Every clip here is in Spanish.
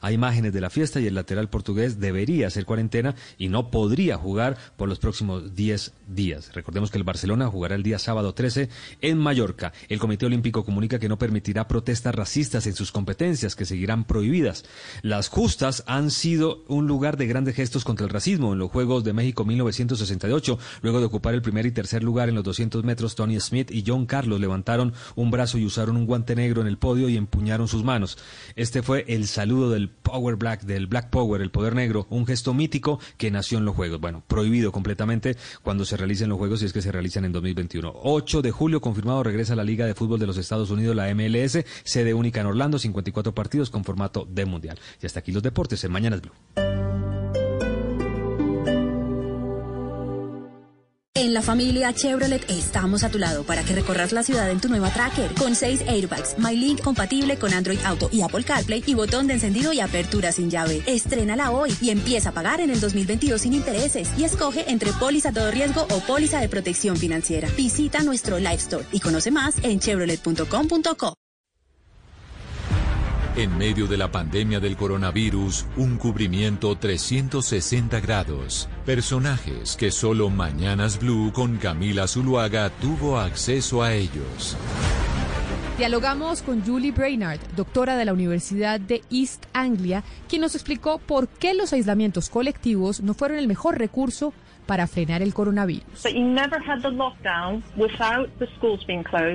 Hay imágenes de la fiesta y el lateral portugués debería hacer cuarentena y no podría jugar por los próximos 10 días. Recordemos que el Barcelona jugará el día sábado 13 en Mallorca. El Comité Olímpico comunica que no permitirá protestas racistas en sus competencias, que seguirán prohibidas. Las justas han sido un lugar de grandes gestos contra el racismo en los Juegos de México 1968. Luego de ocupar el primer y tercer lugar en los 200 metros, Tony Smith y John Carlos levantaron un brazo y usaron un guante negro en el podio y empuñaron sus manos. Este fue el saludo del Power Black, del Black Power, el poder negro, un gesto mítico que nació en los Juegos. Bueno, prohibido completamente cuando se realicen los Juegos y es que se realizan en 2021. 8 de julio, confirmado, regresa a la Liga de Fútbol de los Estados Unidos, la MLS, sede única en Orlando, 54 partidos con formato de Mundial. Y hasta aquí los deportes en Mañanas Blue. En la familia Chevrolet estamos a tu lado para que recorras la ciudad en tu nueva Tracker con 6 airbags, MyLink compatible con Android Auto y Apple CarPlay y botón de encendido y apertura sin llave. Estrénala hoy y empieza a pagar en el 2022 sin intereses y escoge entre póliza todo riesgo o póliza de protección financiera. Visita nuestro Live Store y conoce más en chevrolet.com.co. En medio de la pandemia del coronavirus, un cubrimiento 360 grados. Personajes que solo Mañanas Blue con Camila Zuluaga tuvo acceso a ellos. Dialogamos con Julie Brainard, doctora de la Universidad de East Anglia, quien nos explicó por qué los aislamientos colectivos no fueron el mejor recurso para frenar el coronavirus.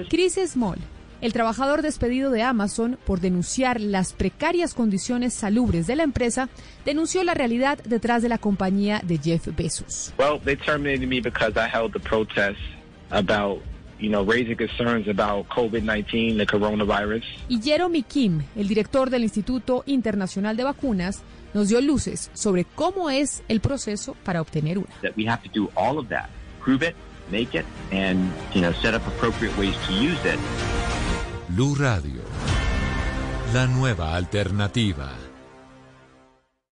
Chris Small el trabajador despedido de Amazon por denunciar las precarias condiciones salubres de la empresa denunció la realidad detrás de la compañía de Jeff Bezos. Well, they terminated me because I held the protest about you know, raising concerns about COVID-19, the coronavirus. Y Jeremy Kim, el director del Instituto Internacional de Vacunas, nos dio luces sobre cómo es el proceso para obtener una. That we have to do all of that, prove it, make it, and you know, set up appropriate ways to use it. Blue Radio, la nueva alternativa.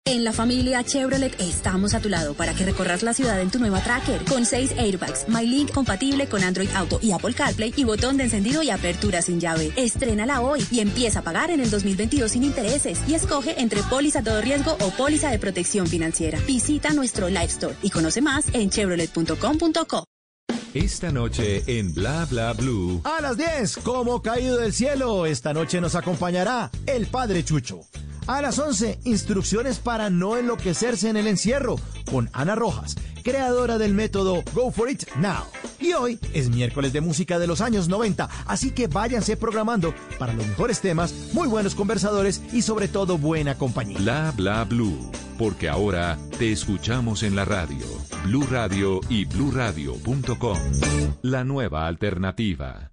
En la familia Chevrolet estamos a tu lado para que recorras la ciudad en tu nueva Tracker con 6 airbags, MyLink compatible con Android Auto y Apple CarPlay y botón de encendido y apertura sin llave. Estrénala hoy y empieza a pagar en el 2022 sin intereses y escoge entre póliza todo riesgo o póliza de protección financiera. Visita nuestro Live Store y conoce más en chevrolet.com.co. Esta noche en Bla Bla Blue. A las 10, como caído del cielo, esta noche nos acompañará el Padre Chucho. A las 11, instrucciones para no enloquecerse en el encierro, con Ana Rojas, creadora del método Go For It Now. Y hoy es miércoles de música de los años 90, así que váyanse programando para los mejores temas, muy buenos conversadores y sobre todo buena compañía. Bla Bla Blue, porque ahora te escuchamos en la radio, Blue Radio y bluradio.com. La nueva alternativa.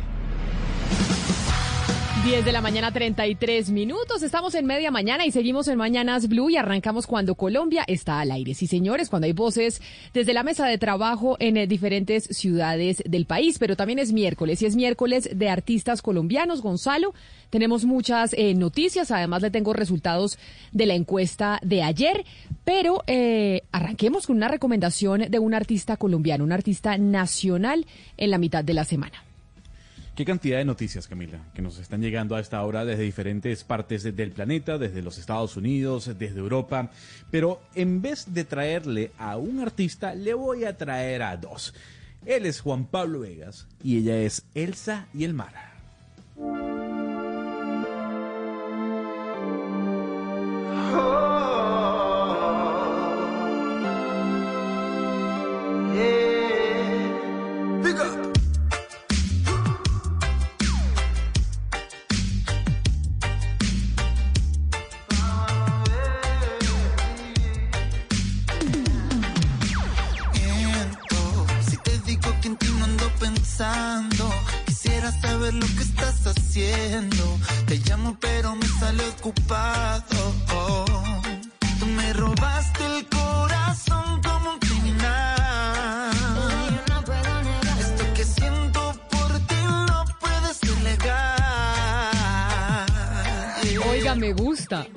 10 de la mañana, 33 minutos. Estamos en media mañana y seguimos en Mañanas Blue y arrancamos cuando Colombia está al aire. Sí, señores, cuando hay voces desde la mesa de trabajo en eh, diferentes ciudades del país, pero también es miércoles y es miércoles de artistas colombianos. Gonzalo, tenemos muchas eh, noticias, además le tengo resultados de la encuesta de ayer, pero eh, arranquemos con una recomendación de un artista colombiano, un artista nacional en la mitad de la semana. Qué cantidad de noticias, Camila, que nos están llegando a esta hora desde diferentes partes del planeta, desde los Estados Unidos, desde Europa. Pero en vez de traerle a un artista, le voy a traer a dos. Él es Juan Pablo Vegas y ella es Elsa y el Mar. Si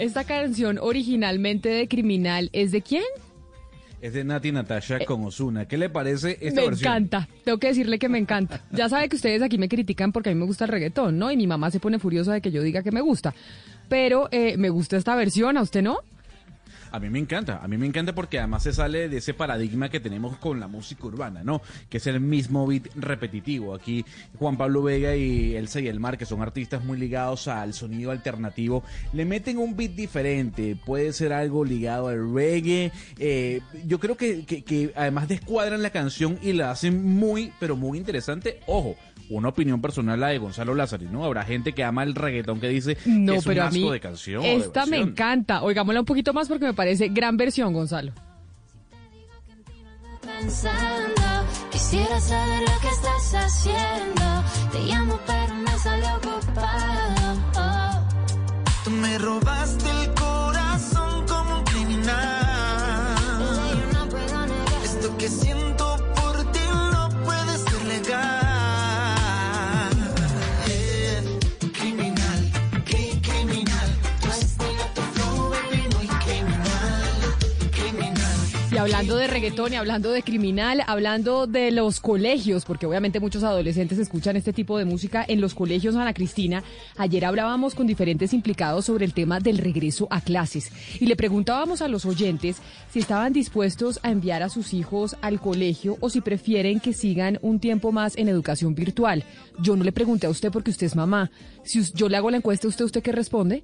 Esta canción originalmente de Criminal es de quién? Es de Nati Natasha con Osuna. ¿Qué le parece esta me versión? encanta. Tengo que decirle que me encanta. Ya sabe que ustedes aquí me critican porque a mí me gusta el reggaetón, ¿no? Y mi mamá se pone furiosa de que yo diga que me gusta. Pero eh, me gusta esta versión, ¿a usted no? A mí me encanta, a mí me encanta porque además se sale de ese paradigma que tenemos con la música urbana, ¿no? Que es el mismo beat repetitivo. Aquí Juan Pablo Vega y Elsa y Elmar, que son artistas muy ligados al sonido alternativo, le meten un beat diferente. Puede ser algo ligado al reggae. Eh, yo creo que además descuadran la canción y la hacen muy, pero muy interesante. Ojo, una opinión personal la de Gonzalo Lázaro, ¿no? Habrá gente que ama el reggaetón que dice No, que es pero un a mí asco de canción. o de esta me encanta. Oigámosla un poquito más porque me parece gran versión, Gonzalo. pensando. Quisiera saber lo que estás haciendo. Te llamo, pero me sale ocupado. Tú me robaste el corazón Y hablando de reggaetón y hablando de criminal, hablando de los colegios, porque obviamente muchos adolescentes escuchan este tipo de música en los colegios, Ana Cristina. Ayer hablábamos con diferentes implicados sobre el tema del regreso a clases y le preguntábamos a los oyentes si estaban dispuestos a enviar a sus hijos al colegio o si prefieren que sigan un tiempo más en educación virtual. Yo no le pregunté a usted porque usted es mamá. Si yo le hago la encuesta, ¿usted usted qué responde?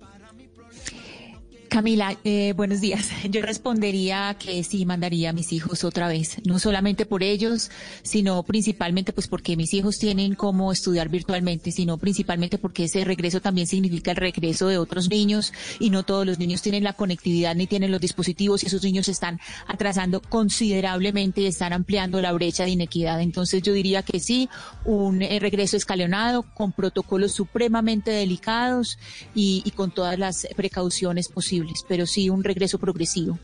Camila, eh, buenos días. Yo respondería que sí mandaría a mis hijos otra vez, no solamente por ellos, sino principalmente pues porque mis hijos tienen cómo estudiar virtualmente, sino principalmente porque ese regreso también significa el regreso de otros niños y no todos los niños tienen la conectividad ni tienen los dispositivos y esos niños están atrasando considerablemente y están ampliando la brecha de inequidad. Entonces yo diría que sí, un eh, regreso escalonado con protocolos supremamente delicados y, y con todas las precauciones posibles, pero sí un regreso progresivo.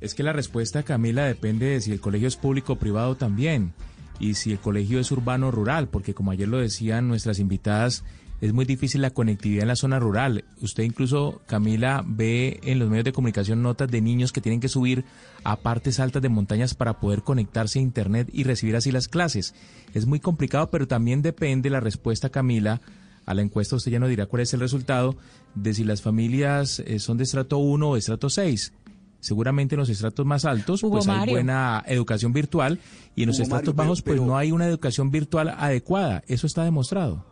Es que la respuesta, Camila, depende de si el colegio es público o privado también, y si el colegio es urbano o rural, porque como ayer lo decían nuestras invitadas, es muy difícil la conectividad en la zona rural. Usted incluso, Camila, ve en los medios de comunicación notas de niños que tienen que subir a partes altas de montañas para poder conectarse a Internet y recibir así las clases. Es muy complicado, pero también depende la respuesta, Camila, a la encuesta usted ya nos dirá cuál es el resultado de si las familias eh, son de estrato 1 o de estrato 6. Seguramente en los estratos más altos Hugo pues hay Mario. buena educación virtual y en los Hugo estratos Mario, pero- bajos pues pero- no hay una educación virtual adecuada. Eso está demostrado.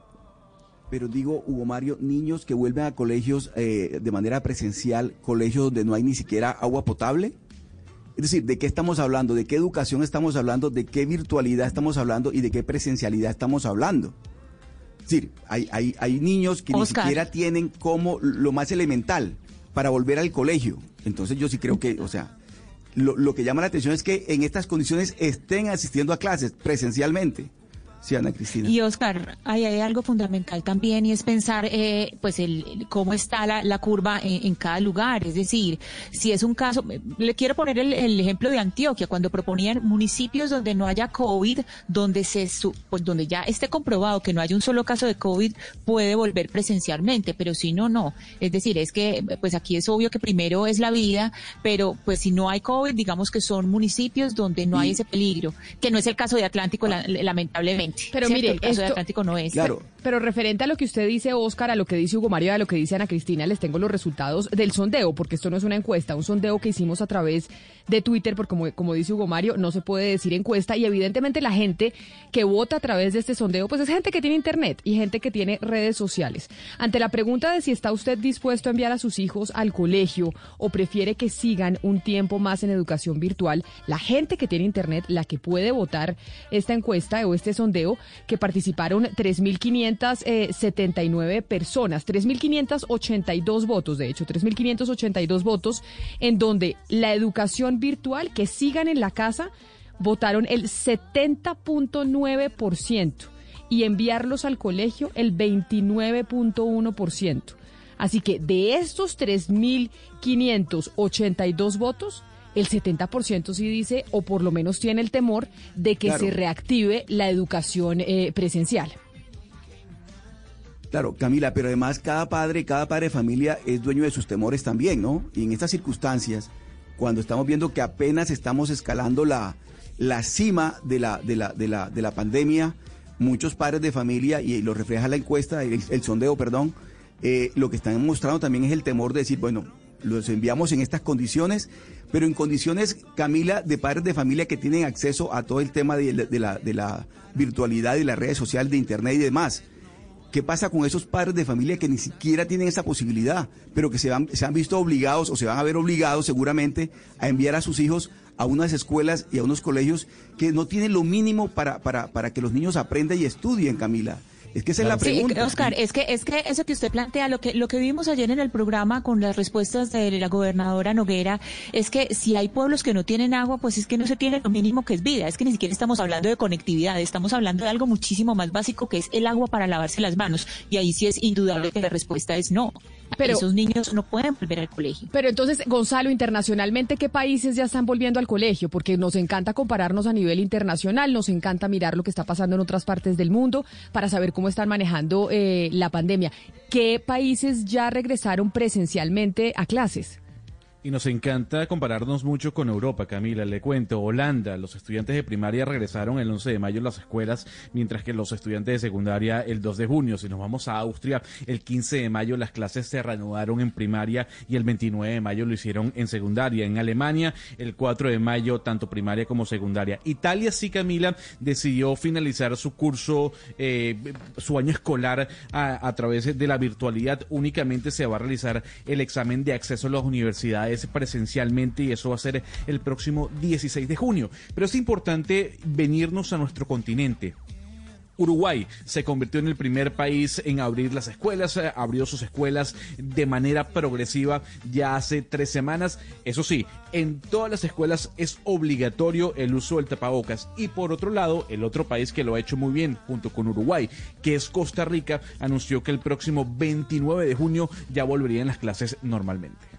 Pero digo, Hugo Mario, niños que vuelven a colegios eh, de manera presencial, colegios donde no hay ni siquiera agua potable. Es decir, ¿de qué estamos hablando? ¿De qué educación estamos hablando? ¿De qué virtualidad estamos hablando? ¿Y de qué presencialidad estamos hablando? Es decir, hay, hay, hay niños que Oscar. ni siquiera tienen como lo más elemental para volver al colegio. Entonces yo sí creo que, o sea, lo, lo que llama la atención es que en estas condiciones estén asistiendo a clases presencialmente. Sí, Ana Cristina. Y Oscar, ahí hay algo fundamental también y es pensar, eh, pues, el, cómo está la, la curva en, en cada lugar. Es decir, si es un caso, le quiero poner el, el ejemplo de Antioquia, cuando proponían municipios donde no haya COVID, donde se, pues, donde ya esté comprobado que no haya un solo caso de COVID, puede volver presencialmente, pero si no, no. Es decir, es que, pues, aquí es obvio que primero es la vida, pero, pues, si no hay COVID, digamos que son municipios donde no hay ese peligro, que no es el caso de Atlántico, la- lamentablemente. Pero ¿cierto? mire, el caso de Atlántico no es. Pero referente a lo que usted dice, Oscar, a lo que dice Hugo Mario, a lo que dice Ana Cristina, les tengo los resultados del sondeo, porque esto no es una encuesta, un sondeo que hicimos a través de Twitter, porque como, como dice Hugo Mario, no se puede decir encuesta, y evidentemente la gente que vota a través de este sondeo, pues es gente que tiene internet y gente que tiene redes sociales. Ante la pregunta de si está usted dispuesto a enviar a sus hijos al colegio o prefiere que sigan un tiempo más en educación virtual, la gente que tiene internet, la que puede votar esta encuesta o este sondeo, que participaron 3.579 personas, 3.582 votos, de hecho, 3.582 votos, en donde la educación virtual, que sigan en la casa, votaron el 70.9% y enviarlos al colegio el 29.1%. Así que de estos 3.582 votos, el 70% sí dice, o por lo menos tiene el temor, de que Claro. se reactive la educación eh, presencial. Claro, Camila, pero además cada padre, cada padre de familia es dueño de sus temores también, ¿no? Y en estas circunstancias, cuando estamos viendo que apenas estamos escalando la, la cima de la, de, la, de, la, de la pandemia, muchos padres de familia, y lo refleja la encuesta, el, el sondeo, perdón, eh, lo que están mostrando también es el temor de decir, bueno, los enviamos en estas condiciones, pero en condiciones, Camila, de padres de familia que tienen acceso a todo el tema de, de la, de la virtualidad y las redes sociales, de internet y demás. ¿Qué pasa con esos padres de familia que ni siquiera tienen esa posibilidad, pero que se, van- se han visto obligados o se van a ver obligados seguramente a enviar a sus hijos a unas escuelas y a unos colegios que no tienen lo mínimo para, para, para que los niños aprendan y estudien, Camila? Es que esa es la Sí, pregunta. Oscar, es que es que eso que usted plantea, lo que lo que vimos ayer en el programa con las respuestas de la gobernadora Noguera, es que si hay pueblos que no tienen agua, pues es que no se tiene lo mínimo que es vida. Es que ni siquiera estamos hablando de conectividad, estamos hablando de algo muchísimo más básico que es el agua para lavarse las manos. Y ahí sí es indudable que la respuesta es no. Pero- Esos niños no pueden volver al colegio. Pero entonces, Gonzalo, internacionalmente, ¿qué países ya están volviendo al colegio? Porque nos encanta compararnos a nivel internacional, nos encanta mirar lo que está pasando en otras partes del mundo para saber cómo están manejando eh, la pandemia. ¿Qué países ya regresaron presencialmente a clases? Y nos encanta compararnos mucho con Europa, Camila. Le cuento, Holanda, los estudiantes de primaria regresaron el 11 de mayo a las escuelas, mientras que los estudiantes de secundaria el 2 de junio. Si nos vamos a Austria, el 15 de mayo las clases se reanudaron en primaria y el 29 de mayo lo hicieron en secundaria. En Alemania, el 4 de mayo, tanto primaria como secundaria. Italia, sí, Camila, decidió finalizar su curso, eh, su año escolar a, a través de la virtualidad. Únicamente se va a realizar el examen de acceso a las universidades presencialmente y eso va a ser el próximo 16 de junio. Pero es importante venirnos a nuestro continente. Uruguay se convirtió en el primer país en abrir las escuelas, eh, abrió sus escuelas de manera progresiva ya hace tres semanas. Eso sí, en todas las escuelas es obligatorio el uso del tapabocas. Y por otro lado, el otro país que lo ha hecho muy bien junto con Uruguay, que es Costa Rica, anunció que el próximo 29 de junio ya volverían las clases normalmente.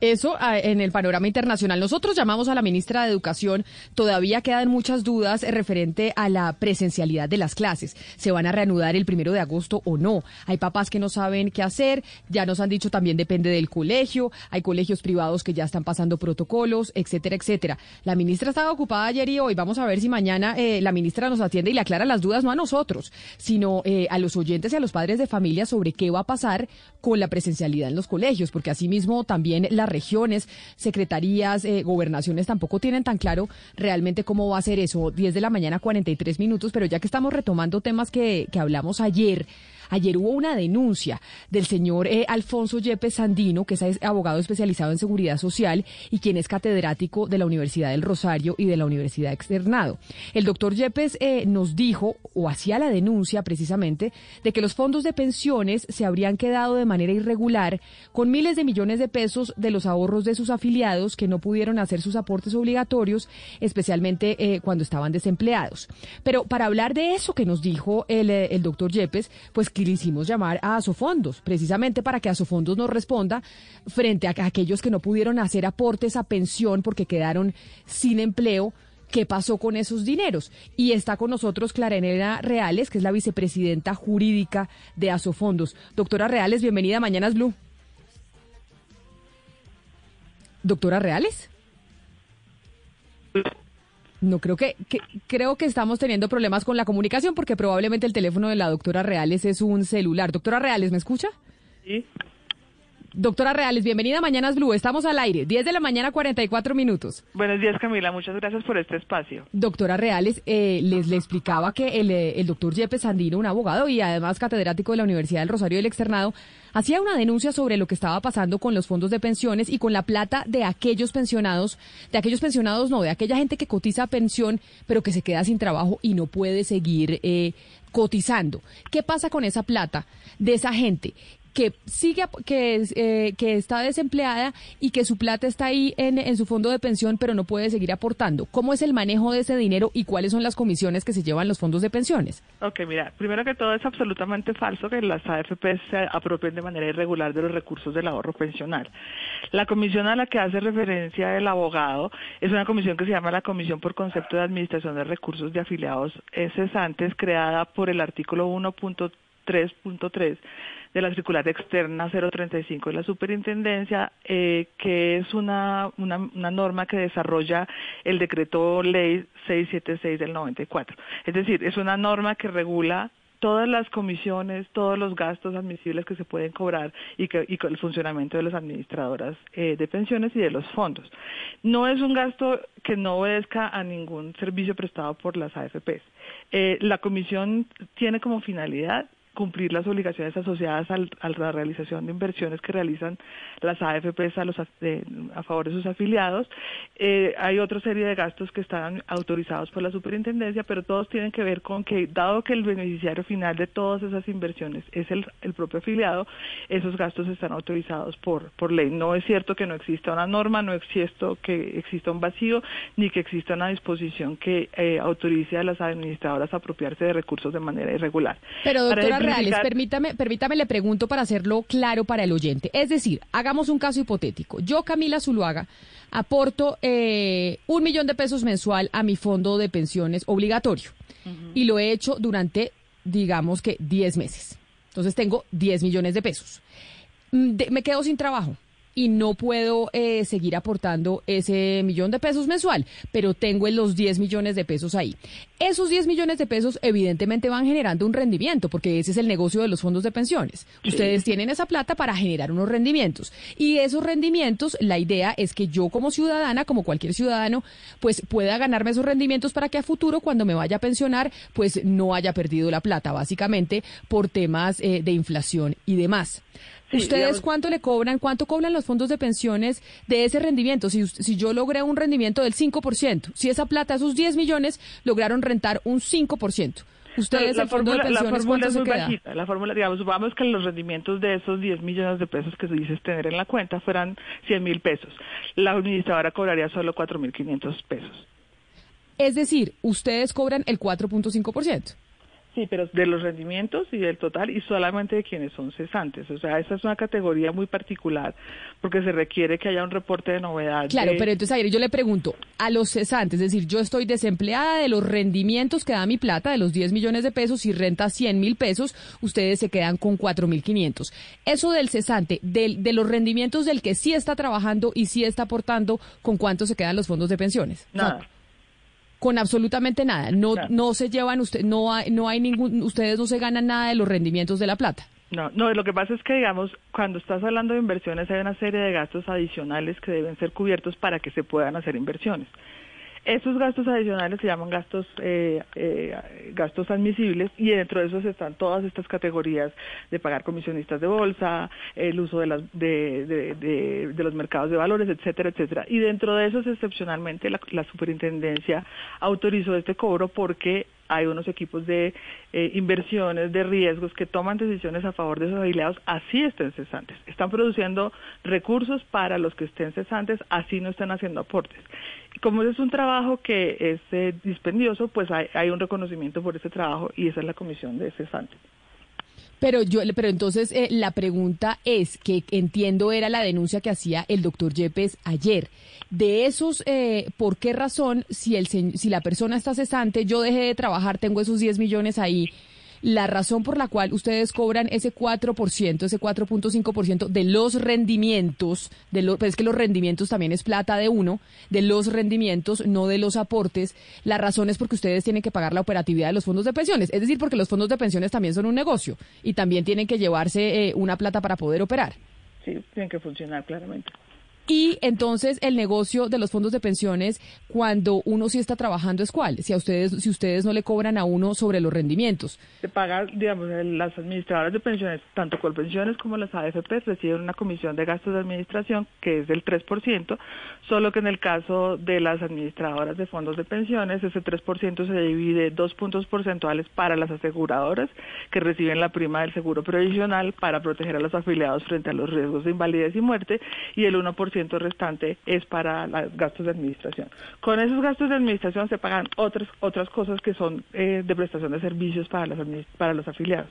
Eso ah, en el panorama internacional. Nosotros llamamos a la ministra de Educación. Todavía quedan muchas dudas referente a la presencialidad de las clases. ¿Se van a reanudar el primero de agosto o no? Hay papás que no saben qué hacer. Ya nos han dicho también depende del colegio. Hay colegios privados que ya están pasando protocolos, etcétera, etcétera. La ministra estaba ocupada ayer y hoy. Vamos a ver si mañana eh, la ministra nos atiende y le aclara las dudas no a nosotros, sino eh, a los oyentes y a los padres de familia sobre qué va a pasar con la presencialidad en los colegios, porque asimismo también regiones, secretarías, eh, gobernaciones tampoco tienen tan claro realmente cómo va a ser eso. 10 de la mañana, 43 minutos, pero ya que estamos retomando temas que, que hablamos ayer, Ayer hubo una denuncia del señor eh, Alfonso Yepes Sandino, que es abogado especializado en seguridad social y quien es catedrático de la Universidad del Rosario y de la Universidad Externado. El doctor Yepes eh, nos dijo, o hacía la denuncia precisamente, de que los fondos de pensiones se habrían quedado de manera irregular con miles de millones de pesos de los ahorros de sus afiliados que no pudieron hacer sus aportes obligatorios, especialmente eh, cuando estaban desempleados. Pero para hablar de eso que nos dijo el, el doctor Yepes, pues que le hicimos llamar a Asofondos, precisamente para que Asofondos nos responda frente a aquellos que no pudieron hacer aportes a pensión porque quedaron sin empleo. ¿Qué pasó con esos dineros? Y está con nosotros Clara Elena Reales, que es la vicepresidenta jurídica de Asofondos. Doctora Reales, bienvenida a Mañanas Blue. Doctora Reales. No creo que, que, creo que estamos teniendo problemas con la comunicación porque probablemente el teléfono de la doctora Reales es un celular. Doctora Reales, ¿me escucha? Sí. Doctora Reales, bienvenida a Mañanas Blue. Estamos al aire, 10 de la mañana, 44 minutos. Buenos días, Camila. Muchas gracias por este espacio. Doctora Reales, eh, les le explicaba que el, eh, el doctor Yepes Sandino, un abogado y además catedrático de la Universidad del Rosario del Externado, hacía una denuncia sobre lo que estaba pasando con los fondos de pensiones y con la plata de aquellos pensionados, de aquellos pensionados no, de aquella gente que cotiza pensión, pero que se queda sin trabajo y no puede seguir eh, cotizando. ¿Qué pasa con esa plata de esa gente? Que sigue, que, eh, que está desempleada y que su plata está ahí en, en su fondo de pensión, pero no puede seguir aportando. ¿Cómo es el manejo de ese dinero y cuáles son las comisiones que se llevan los fondos de pensiones? Ok, mira, primero que todo es absolutamente falso que las AFP se apropien de manera irregular de los recursos del ahorro pensional. La comisión a la que hace referencia el abogado es una comisión que se llama la Comisión por Concepto de Administración de Recursos de Afiliados Cesantes, creada por el artículo 1.3.3 de la circular externa 035 de la superintendencia, eh, que es una, una, norma que desarrolla el decreto ley 676 del 94. Es decir, es una norma que regula todas las comisiones, todos los gastos admisibles que se pueden cobrar y, que, y el funcionamiento de las administradoras eh, de pensiones y de los fondos. No es un gasto que no obedezca a ningún servicio prestado por las AFPs. Eh, la comisión tiene como finalidad cumplir las obligaciones asociadas al- a la realización de inversiones que realizan las AFPs a, los, de- a favor de sus afiliados. Eh, hay otra serie de gastos que están autorizados por la superintendencia, pero todos tienen que ver con que, dado que el beneficiario final de todas esas inversiones es el, el propio afiliado, esos gastos están autorizados por, por ley. No es cierto que no exista una norma, no es cierto que exista un vacío, ni que exista una disposición que eh, autorice a las administradoras a apropiarse de recursos de manera irregular. Pero doctora Reales, permítame, permítame, le pregunto para hacerlo claro para el oyente. Es decir, hagamos un caso hipotético. Yo, Camila Zuluaga, aporto eh, un millón de pesos mensual a mi fondo de pensiones obligatorio y lo he hecho durante, digamos que 10 meses. Entonces tengo 10 millones de pesos. Mm, de- me quedo sin trabajo y no puedo eh, seguir aportando ese millón de pesos mensual, pero tengo los 10 millones de pesos ahí. Esos 10 millones de pesos evidentemente van generando un rendimiento, porque ese es el negocio de los fondos de pensiones. Ustedes tienen esa plata para generar unos rendimientos. Y esos rendimientos, la idea es que yo como ciudadana, como cualquier ciudadano, pues pueda ganarme esos rendimientos para que a futuro, cuando me vaya a pensionar, pues no haya perdido la plata, básicamente por temas eh, de inflación y demás. Sí, ¿Ustedes digamos- cuánto le cobran, cuánto cobran los fondos de pensiones de ese rendimiento? Si, si yo logré un rendimiento del 5%, si esa plata, esos 10 millones, lograron rentar un 5%. ¿Ustedes la el fondo de fórmula, la pensiones fórmula cuánto es se muy queda? bajita. La fórmula, digamos, vamos que los rendimientos de esos 10 millones de pesos que dices tener en la cuenta fueran 100 mil pesos. La administradora cobraría solo 4 mil 500 pesos. Es decir, ustedes cobran el 4.5%. Sí, pero de los rendimientos y del total y solamente de quienes son cesantes. O sea, esa es una categoría muy particular porque se requiere que haya un reporte de novedad. Claro, de- pero entonces ayer yo le pregunto a los cesantes, es decir, yo estoy desempleada de los rendimientos que da mi plata, de los 10 millones de pesos y renta 100 mil pesos, ustedes se quedan con 4 mil 500. Eso del cesante, del, de los rendimientos del que sí está trabajando y sí está aportando, ¿con cuánto se quedan los fondos de pensiones? Nada. Con absolutamente nada. No, no se llevan, usted, no hay, no hay ningún, ustedes no se ganan nada de los rendimientos de la plata. No, no, lo que pasa es que, digamos, cuando estás hablando de inversiones hay una serie de gastos adicionales que deben ser cubiertos para que se puedan hacer inversiones. Esos gastos adicionales se llaman gastos eh, eh, gastos admisibles y dentro de esos están todas estas categorías de pagar comisionistas de bolsa, el uso de, las, de, de, de- de los mercados de valores, etcétera, etcétera. Y dentro de esos, excepcionalmente, la, la superintendencia autorizó este cobro porque hay unos equipos de eh, inversiones, de riesgos, que toman decisiones a favor de sus afiliados, así estén cesantes. Están produciendo recursos para los que estén cesantes, así no están haciendo aportes. Y como es un trabajo que es eh, dispendioso, pues hay, hay un reconocimiento por ese trabajo y esa es la comisión de cesantes. Pero yo, pero entonces eh, la pregunta es que entiendo era la denuncia que hacía el doctor Yepes ayer. De esos, eh, ¿por qué razón si el si la persona está cesante, yo dejé de trabajar, tengo esos 10 millones ahí? La razón por la cual ustedes cobran ese 4%, ese 4.5% de los rendimientos, de lo, pues es que los rendimientos también es plata de uno, de los rendimientos, no de los aportes, la razón es porque ustedes tienen que pagar la operatividad de los fondos de pensiones, es decir, porque los fondos de pensiones también son un negocio y también tienen que llevarse eh, una plata para poder operar. Sí, tienen que funcionar claramente. Y entonces el negocio de los fondos de pensiones, cuando uno sí está trabajando, es cuál? Si a ustedes, si ustedes no le cobran a uno sobre los rendimientos. Se paga, digamos, las administradoras de pensiones, tanto Colpensiones como las AFP, reciben una comisión de gastos de administración que es del 3%, solo que en el caso de las administradoras de fondos de pensiones, ese 3% se divide dos puntos porcentuales para las aseguradoras que reciben la prima del seguro previsional para proteger a los afiliados frente a los riesgos de invalidez y muerte y el 1% restante es para los gastos de administración. Con esos gastos de administración se pagan otras otras cosas que son eh, de prestación de servicios para los para los afiliados.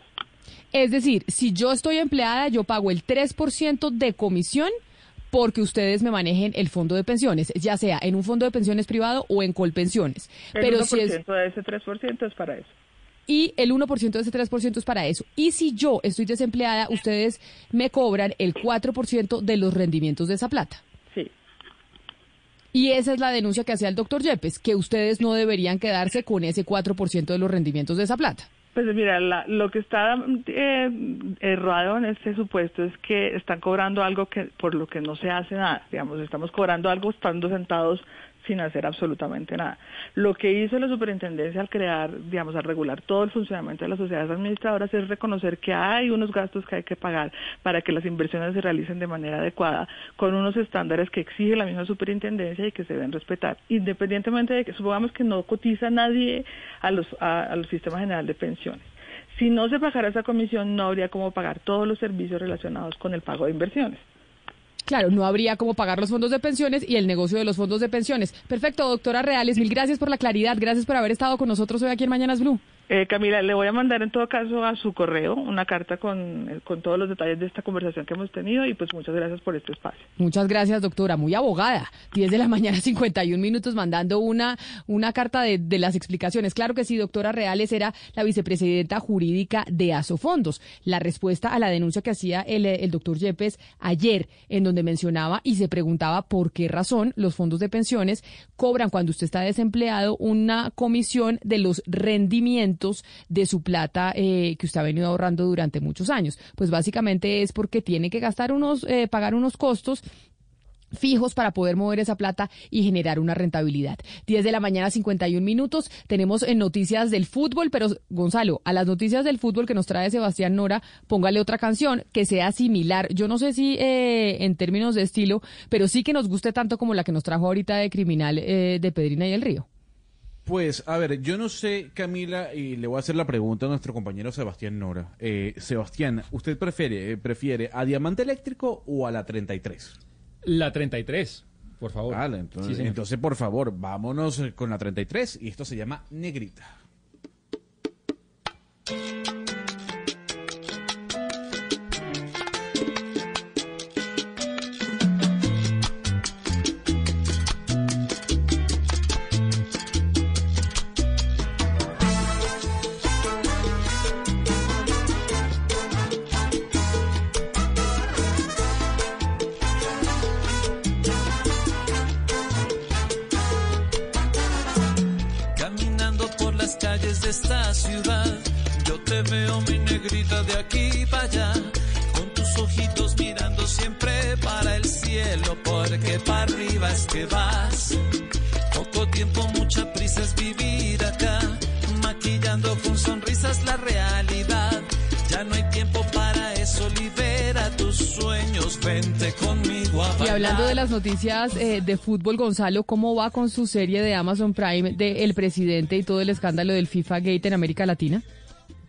Es decir, si yo estoy empleada, yo pago el 3% de comisión porque ustedes me manejen el fondo de pensiones, ya sea en un fondo de pensiones privado o en Colpensiones. El Pero 1% si es de ese 3% es para eso. Y el 1% de ese 3% es para eso. Y si yo estoy desempleada, ustedes me cobran el 4% de los rendimientos de esa plata. Sí. Y esa es la denuncia que hacía el doctor Yepes, que ustedes no deberían quedarse con ese 4% de los rendimientos de esa plata. Pues mira, la- lo que está eh, errado en este supuesto es que están cobrando algo que por lo que no se hace nada. Digamos, estamos cobrando algo estando sentados sin hacer absolutamente nada. Lo que hizo la superintendencia al crear, digamos, al regular todo el funcionamiento de las sociedades administradoras es reconocer que hay unos gastos que hay que pagar para que las inversiones se realicen de manera adecuada, con unos estándares que exige la misma superintendencia y que se deben respetar, independientemente de que supongamos que no cotiza nadie a los a- al sistema general de pensiones. Si no se pagara esa comisión, no habría cómo pagar todos los servicios relacionados con el pago de inversiones. Claro, no habría cómo pagar los fondos de pensiones y el negocio de los fondos de pensiones. Perfecto, doctora Reales, mil gracias por la claridad, gracias por haber estado con nosotros hoy aquí en Mañanas Blue. Eh, Camila, le voy a mandar en todo caso a su correo una carta con, eh, con todos los detalles de esta conversación que hemos tenido y pues muchas gracias por este espacio. Muchas gracias, doctora. Muy abogada. 10 de la mañana, 51 minutos, mandando una, una carta de, de las explicaciones. Claro que sí, doctora Reales era la vicepresidenta jurídica de Asofondos. La respuesta a la denuncia que hacía el, el doctor Yepes ayer, en donde mencionaba y se preguntaba por qué razón los fondos de pensiones cobran cuando usted está desempleado una comisión de los rendimientos de su plata eh, que usted ha venido ahorrando durante muchos años. Pues básicamente es porque tiene que gastar unos, eh, pagar unos costos fijos para poder mover esa plata y generar una rentabilidad. 10 de la mañana, 51 minutos. Tenemos en noticias del fútbol, pero Gonzalo, a las noticias del fútbol que nos trae Sebastián Nora, póngale otra canción que sea similar. Yo no sé si eh, en términos de estilo, pero sí que nos guste tanto como la que nos trajo ahorita de Criminal eh, de Pedrina y el Río. Pues, a ver, yo no sé, Camila, y le voy a hacer la pregunta a nuestro compañero Sebastián Nora. Eh, Sebastián, ¿usted prefiere, eh, prefiere a Diamante Eléctrico o a la 33? La 33, por favor. Vale, entonces, Sí, señor. entonces, por favor, vámonos eh, con la 33 y esto se llama Negrita. Te veo mi negrita de aquí para allá, con tus ojitos mirando siempre para el cielo, porque para arriba es que vas. Poco tiempo, mucha prisa es vivir acá, maquillando con sonrisas la realidad. Ya no hay tiempo para eso, libera tus sueños, vente conmigo a Y bailar. hablando de las noticias eh, de fútbol, Gonzalo, ¿cómo va con su serie de Amazon Prime de El Presidente y todo el escándalo del FIFA Gate en América Latina?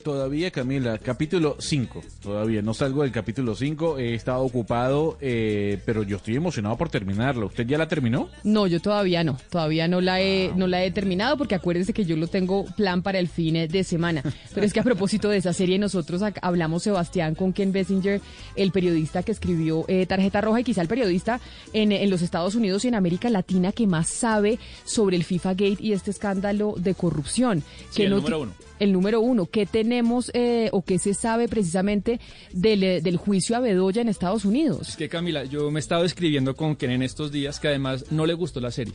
Todavía, Camila, capítulo 5. Todavía no salgo del capítulo 5. He estado ocupado, eh, pero yo estoy emocionado por terminarlo. ¿Usted ya la terminó? No, yo todavía no, todavía no la he, no la he terminado porque acuérdense que yo lo tengo plan para el fin de semana. Pero es que a propósito de esa serie, nosotros hablamos, Sebastián, con Ken Bessinger, el periodista que escribió eh, Tarjeta Roja y quizá el periodista en, en los Estados Unidos y en América Latina que más sabe sobre el FIFA Gate y este escándalo de corrupción. Sí, Que el no número uno. El número uno, ¿qué tenemos eh, o qué se sabe precisamente del, eh, del juicio a Bedoya en Estados Unidos? Es que Camila, yo me he estado escribiendo con Ken en estos días que además no le gustó la serie.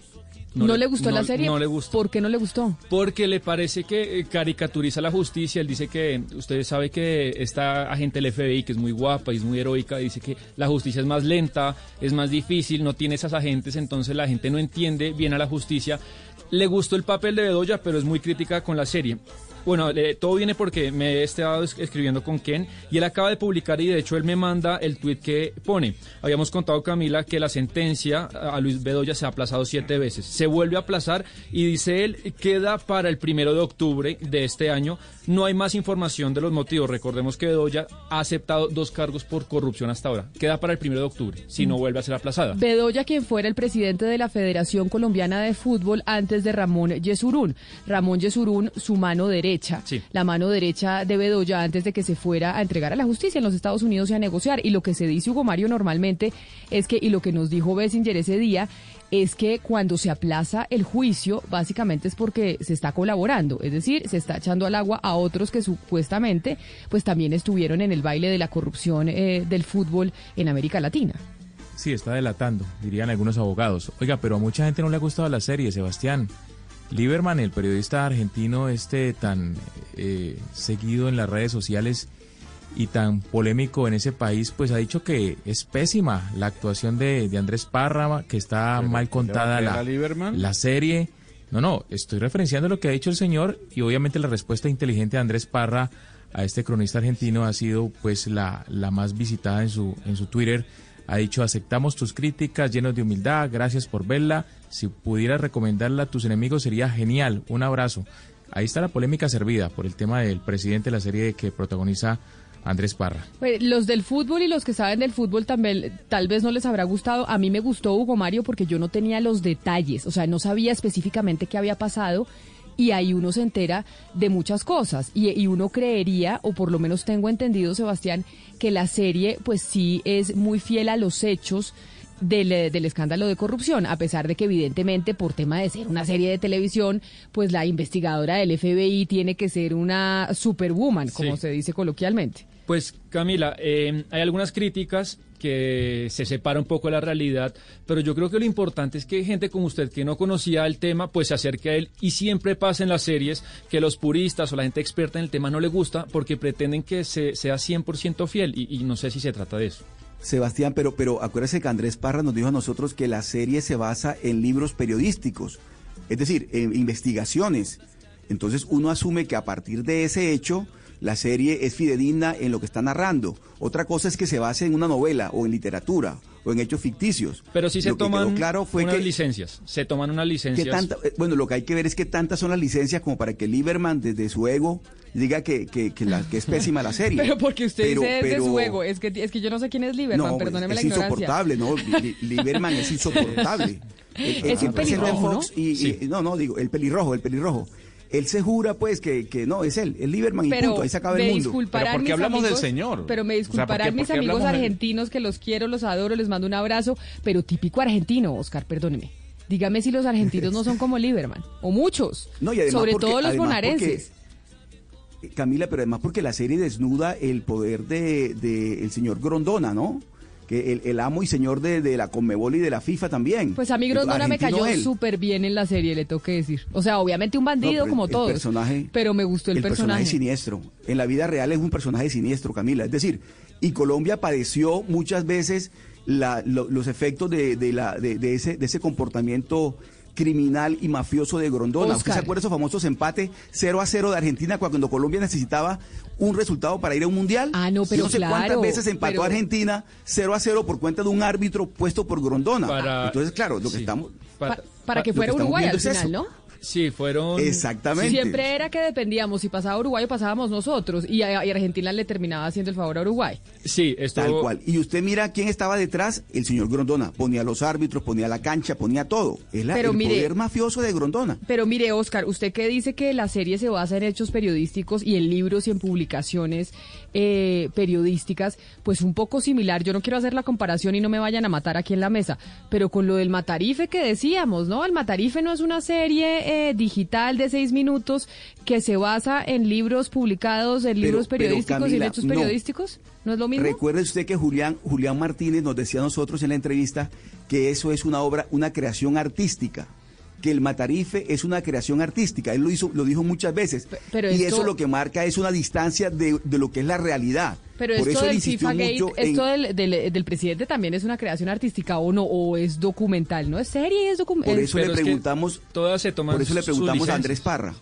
¿No, le gustó no- la serie? No le gustó. ¿Por qué no le gustó? Porque le parece que eh, caricaturiza la justicia. Él dice que, usted sabe que esta agente del FBI, que es muy guapa y es muy heroica, dice que la justicia es más lenta, es más difícil, no tiene esas agentes, entonces la gente no entiende bien a la justicia. Le gustó el papel de Bedoya, pero es muy crítica con la serie. Bueno, eh, todo viene porque me he estado es- escribiendo con Ken y él acaba de publicar y de hecho él me manda el tweet que pone. Habíamos contado, Camila, que la sentencia a Luis Bedoya se ha aplazado siete veces. Se vuelve a aplazar y dice él, queda para el primero de octubre de este año. No hay más información de los motivos. Recordemos que Bedoya ha aceptado dos cargos por corrupción hasta ahora. Queda para el primero de octubre, si no vuelve a ser aplazada. Bedoya, quien fuera el presidente de la Federación Colombiana de Fútbol antes de Ramón Yesurún. Ramón Yesurún, su mano derecha. La mano derecha de Bedoya antes de que se fuera a entregar a la justicia en los Estados Unidos y a negociar. Y lo que se dice Hugo Mario normalmente es que, y lo que nos dijo Bessinger ese día, es que cuando se aplaza el juicio, básicamente es porque se está colaborando, es decir, se está echando al agua a otros que supuestamente pues también estuvieron en el baile de la corrupción eh, del fútbol en América Latina. Sí, está delatando, dirían algunos abogados. Oiga, pero a mucha gente no le ha gustado la serie, Sebastián. Lieberman, el periodista argentino este tan eh, seguido en las redes sociales y tan polémico en ese país, pues ha dicho que es pésima la actuación de, de Andrés Parra, que está mal contada ¿le va a la, la serie. No, no, estoy referenciando lo que ha dicho el señor y obviamente la respuesta inteligente de Andrés Parra a este cronista argentino ha sido pues la, la más visitada en su, en su Twitter. Ha dicho, aceptamos tus críticas llenos de humildad, gracias por verla. Si pudieras recomendarla a tus enemigos sería genial. Un abrazo. Ahí está la polémica servida por el tema del presidente de la serie que protagoniza Andrés Parra. Pues, los del fútbol y los que saben del fútbol también tal vez no les habrá gustado. A mí me gustó Hugo Mario porque yo no tenía los detalles, o sea, no sabía específicamente qué había pasado y ahí uno se entera de muchas cosas y, y uno creería, o por lo menos tengo entendido, Sebastián, que la serie pues sí es muy fiel a los hechos. Del, eh, del escándalo de corrupción, a pesar de que evidentemente por tema de ser una serie de televisión, pues la investigadora del FBI tiene que ser una superwoman, como Sí. se dice coloquialmente. Pues Camila, eh, hay algunas críticas que se separa un poco de la realidad, pero yo creo que lo importante es que gente como usted que no conocía el tema, pues se acerque a él y siempre pasa en las series que los puristas o la gente experta en el tema no le gusta porque pretenden que se, sea 100% fiel y, y no sé si se trata de eso. Sebastián, pero, pero acuérdese que Andrés Parra nos dijo a nosotros que la serie se basa en libros periodísticos, es decir, en investigaciones. Entonces uno asume que a partir de ese hecho la serie es fidedigna en lo que está narrando. Otra cosa es que se base en una novela o en literatura o en hechos ficticios. Pero sí se Lo que toman quedó claro fue unas que licencias, se toman unas licencias. ¿Qué tanta- eh, bueno, lo que hay que ver es que tantas son las licencias como para que Lieberman desde su ego diga que, que, que la, que es pésima la serie. Pero porque usted Pero- dice desde pero- su ego, es que, es que yo no sé quién es Lieberman, no, perdóneme es la ignorancia. insoportable, ¿no? Li- Lieberman es insoportable. Es un se presenta en pelirrojo, Fox y, y- no, no, digo, el pelirrojo, el pelirrojo. Él se jura, pues, que, que no, es él, es Lieberman y Pero punto, ahí se acaba el mundo. disculparán mis amigos- Pero me disculparán mis amigos argentinos que los quiero, los adoro, les mando un abrazo, pero típico argentino, Oscar, perdóneme. Dígame si los argentinos no son como Lieberman, o muchos, No, y además sobre porque- todo los bonaerenses. porque- Camila, pero además porque la serie desnuda el poder de, de el señor Grondona, ¿no? Que el, el amo y señor de, de la Conmebol y de la FIFA también. Pues a mí Grondona me cayó súper bien en la serie, le tengo que decir. O sea, obviamente un bandido como el- todos, El personaje, pero me gustó el, personaje siniestro. En la vida real es un personaje siniestro, Camila. Es decir, y Colombia padeció muchas veces la- lo- los efectos de, de la, de, de ese, de ese comportamiento criminal y mafioso de Grondona. ¿Usted se acuerda de esos famosos empates 0 a 0 de Argentina cuando Colombia necesitaba un resultado para ir a un mundial? Ah, no, pero Yo no sé claro, cuántas veces empató pero- Argentina 0 a 0 por cuenta de un árbitro puesto por Grondona. Para- Entonces, claro, lo que estamos... Pa- para que fuera Uruguay al es final, ¿no? Sí, fueron... Exactamente. Siempre era que dependíamos, si pasaba Uruguay o pasábamos nosotros, y, a- y Argentina le terminaba haciendo el favor a Uruguay. Sí, esto... Tal cual. Y usted mira quién estaba detrás, el señor Grondona. Ponía los árbitros, ponía la cancha, ponía todo. Es la, Pero el mire- poder mafioso de Grondona. Pero mire, Oscar, usted que dice que la serie se basa en hechos periodísticos y en libros y en publicaciones eh, periodísticas, pues un poco similar. Yo no quiero hacer la comparación y no me vayan a matar aquí en la mesa, pero con lo del Matarife que decíamos, ¿no? El Matarife no es una serie eh, digital de seis minutos que se basa en libros publicados, en Pero- libros periodísticos y en hechos no. periodísticos. ¿No es lo mismo? Recuerde usted que Julián, Julián Martínez nos decía a nosotros en la entrevista que eso es una obra, una creación artística. Que el Matarife es una creación artística. Él lo hizo, lo dijo muchas veces. pero y esto- eso lo que marca es una distancia de, de lo que es la realidad. Pero Por esto del FIFA Gate, mucho en- esto del, del, del presidente también es una creación artística o no, o es documental, ¿no? ¿Es serie? ¿Es documental? Por eso le preguntamos, todas se toman por eso le preguntamos a. Andrés Parra.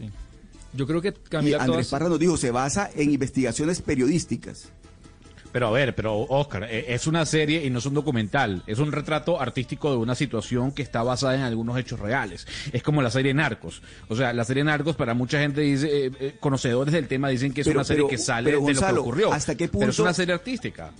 Yo creo que Y Camila Andrés todas- Parra nos dijo, se basa en investigaciones periodísticas. Pero a ver, pero Oscar, eh, es una serie y no es un documental, es un retrato artístico de una situación que está basada en algunos hechos reales. Es como la serie Narcos. O sea, la serie Narcos para mucha gente dice, eh, eh, conocedores del tema dicen que es Pero- una serie pero- que sale pero, de lo que ocurrió. ¿hasta qué Pero es punto- una serie artística.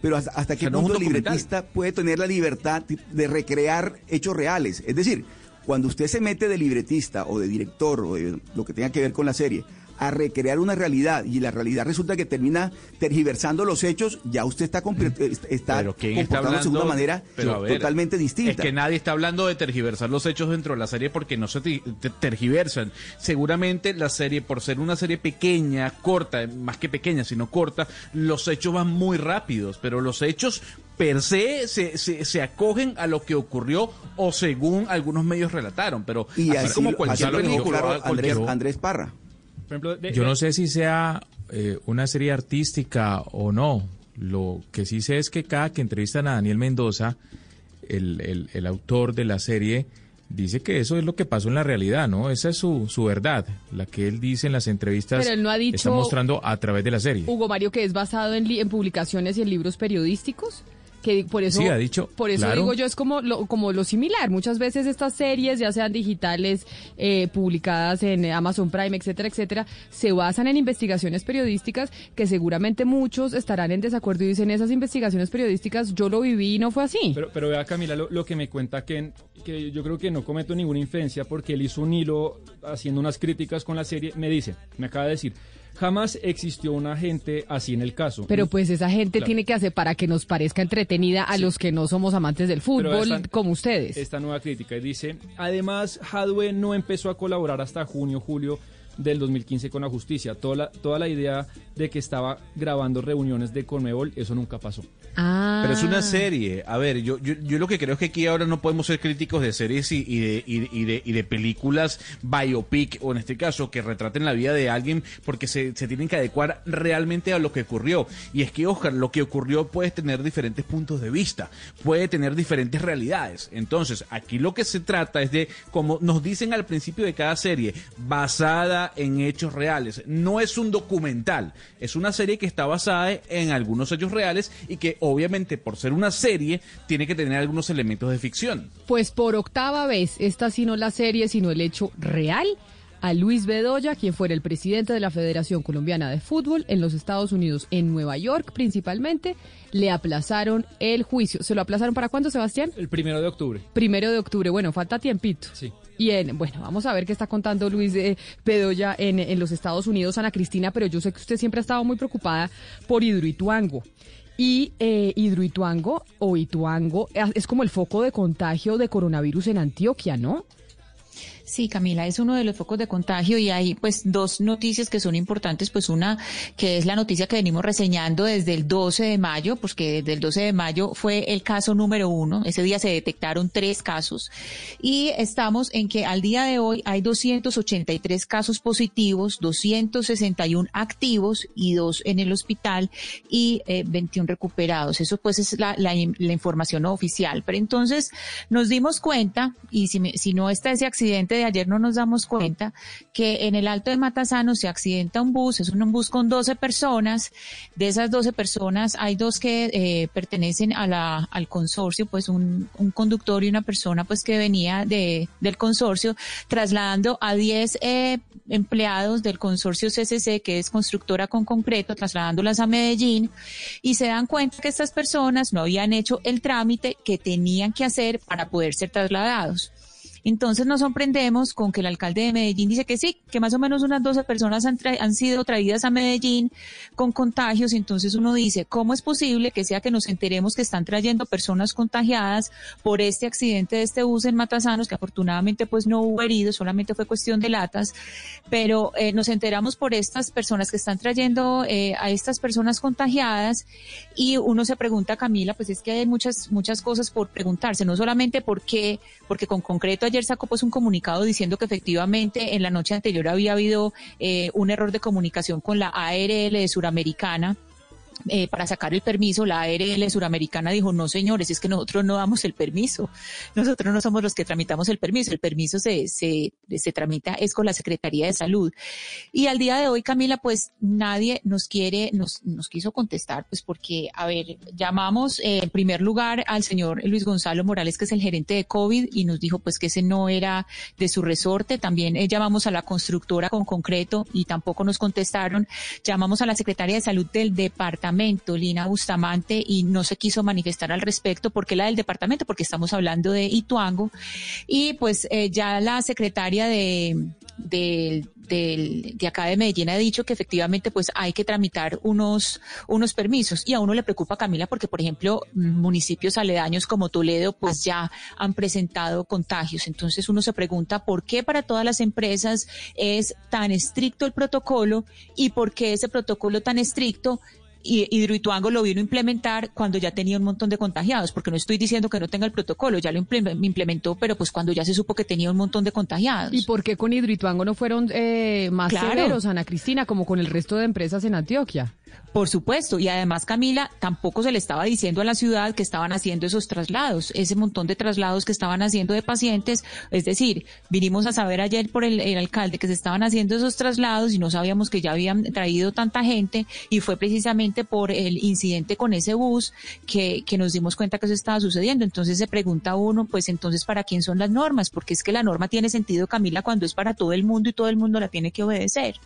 Pero hasta, hasta qué sea, no punto el libretista puede tener la libertad de recrear hechos reales. Es decir, cuando usted se mete de libretista o de director o de lo que tenga que ver con la serie a recrear una realidad y la realidad resulta que termina tergiversando los hechos, ya usted está, compre- está Pero ¿quién está comportándose de una manera ver, totalmente distinta. Es que nadie está hablando de tergiversar los hechos dentro de la serie porque no se tergiversan. Seguramente la serie, por ser una serie pequeña, corta, más que pequeña, sino corta, los hechos van muy rápidos, pero los hechos per se se, se, se acogen a lo que ocurrió o según algunos medios relataron. Pero y así así, como cualquier así lo película, claro cualquier- Andrés, Andrés Parra. Por ejemplo, de- Yo no sé si sea eh, una serie artística o no. Lo que sí sé es que cada que entrevistan a Daniel Mendoza, el, el- el autor de la serie, dice que eso es lo que pasó en la realidad, ¿no? Esa es su, su verdad, la que él dice en las entrevistas. Pero él no ha dicho- Está mostrando a través de la serie. Hugo Mario, que es basado en, li- en publicaciones y en libros periodísticos. Que por eso, Sí, ha dicho, por eso claro. digo yo, es como lo, como lo similar. Muchas veces estas series, ya sean digitales, eh, publicadas en Amazon Prime, etcétera, etcétera, se basan en investigaciones periodísticas que seguramente muchos estarán en desacuerdo y dicen, esas investigaciones periodísticas yo lo viví y no fue así. Pero, pero vea Camila lo, lo que me cuenta que, que yo creo que no cometo ninguna inferencia porque él hizo un hilo haciendo unas críticas con la serie. Me dice, me acaba de decir, jamás existió una gente así en el caso. Pero pues esa gente Claro. tiene que hacer para que nos parezca entretenida a los que no somos amantes del fútbol esta- como ustedes. Esta nueva crítica dice, además Hadwe no empezó a colaborar hasta junio, julio del 2015 con la justicia. Toda la, toda la idea de que estaba grabando reuniones de Conmebol, eso nunca pasó. Ah. Pero es una serie. A ver, yo, yo, yo lo que creo es que aquí ahora no podemos ser críticos de series y, y de, y, de, y de- y de películas biopic, o en este caso, que retraten la vida de alguien, porque se, se tienen que adecuar realmente a lo que ocurrió. Y es que, Oscar, lo que ocurrió puede tener diferentes puntos de vista, puede tener diferentes realidades. Entonces, aquí lo que se trata es de, como nos dicen al principio de cada serie, basada en hechos reales. No es un documental, es una serie que está basada en algunos hechos reales y que obviamente por ser una serie tiene que tener algunos elementos de ficción. Pues por octava vez, esta sí no la serie, sino el hecho real, a Luis Bedoya, quien fuera el presidente de la Federación Colombiana de Fútbol en los Estados Unidos, en Nueva York principalmente, le aplazaron el juicio. ¿Se lo aplazaron para cuándo, Sebastián? El primero de octubre. Primero de octubre. Bueno, falta tiempito. Sí. Y en, bueno, vamos a ver qué está contando Luis eh, Bedoya en, en los Estados Unidos, Ana Cristina, pero yo sé que usted siempre ha estado muy preocupada por Hidroituango. Y eh, Hidroituango o Ituango eh, es como el foco de contagio de coronavirus en Antioquia, ¿no? Sí, Camila, es uno de los focos de contagio y hay pues dos noticias que son importantes, pues una que es la noticia que venimos reseñando desde el 12 de mayo, pues que desde el 12 de mayo fue el caso número uno, ese día se detectaron tres casos y estamos en que al día de hoy hay 283 casos positivos, 261 activos y dos en el hospital y eh, 21 recuperados. Eso pues es la, la, la información oficial. Pero entonces nos dimos cuenta, y si, me- si no está ese accidente de ayer, no nos damos cuenta, que en el Alto de Matasano se accidenta un bus, es un bus con 12 personas. De esas 12 personas hay dos que eh, pertenecen a la, al consorcio, pues un, conductor y una persona pues que venía de, del consorcio trasladando a 10 eh, empleados del consorcio CCC, que es constructora con concreto, trasladándolas a Medellín y se dan cuenta que estas personas no habían hecho el trámite que tenían que hacer para poder ser trasladados. Entonces nos sorprendemos con que el alcalde de Medellín dice que sí, que más o menos unas 12 personas han, tra- han sido traídas a Medellín con contagios. Entonces uno dice, ¿cómo es posible que sea que nos enteremos que están trayendo personas contagiadas por este accidente de este bus en Matasanos, que afortunadamente pues no hubo heridos, solamente fue cuestión de latas, pero eh, nos enteramos por estas personas que están trayendo eh, a estas personas contagiadas y uno se pregunta, Camila, pues es que hay muchas, muchas cosas por preguntarse, no solamente por qué, porque con concreto ayer sacó pues un comunicado diciendo que efectivamente en la noche anterior había habido eh, un error de comunicación con la ARL Suramericana eh, para sacar el permiso, la ARL suramericana dijo, no señores, es que nosotros no damos el permiso, nosotros no somos los que tramitamos el permiso, el permiso se, se, se tramita es con la Secretaría de Salud. Y al día de hoy, Camila, pues nadie nos quiere, nos, nos quiso contestar, pues porque, a ver, llamamos eh, en primer lugar al señor Luis Gonzalo Morales, que es el gerente de COVID, y nos dijo pues que ese no era de su resorte, también eh, llamamos a la constructora con concreto y tampoco nos contestaron, llamamos a la Secretaría de Salud del departamento, Lina Bustamante, y no se quiso manifestar al respecto. porque la del departamento? Porque estamos hablando de Ituango. Y pues eh, ya la secretaria de, de, de, acá de Medellín ha dicho que efectivamente pues hay que tramitar unos, unos permisos y a uno le preocupa Camila porque por ejemplo municipios aledaños como Toledo pues ya han presentado contagios. Entonces uno se pregunta por qué para todas las empresas es tan estricto el protocolo y por qué ese protocolo tan estricto y Hidroituango lo vino a implementar cuando ya tenía un montón de contagiados, porque no estoy diciendo que no tenga el protocolo, ya lo implementó, pero pues cuando ya se supo que tenía un montón de contagiados. ¿Y por qué con Hidroituango no fueron eh, más severos, Ana Cristina, como con el resto de empresas en Antioquia? Por supuesto, y además Camila, tampoco se le estaba diciendo a la ciudad que estaban haciendo esos traslados, ese montón de traslados que estaban haciendo de pacientes, es decir, vinimos a saber ayer por el, alcalde que se estaban haciendo esos traslados y no sabíamos que ya habían traído tanta gente y fue precisamente por el incidente con ese bus que, que nos dimos cuenta que eso estaba sucediendo. Entonces se pregunta uno, pues entonces, ¿para quién son las normas? Porque es que la norma tiene sentido, Camila, cuando es para todo el mundo y todo el mundo la tiene que obedecer.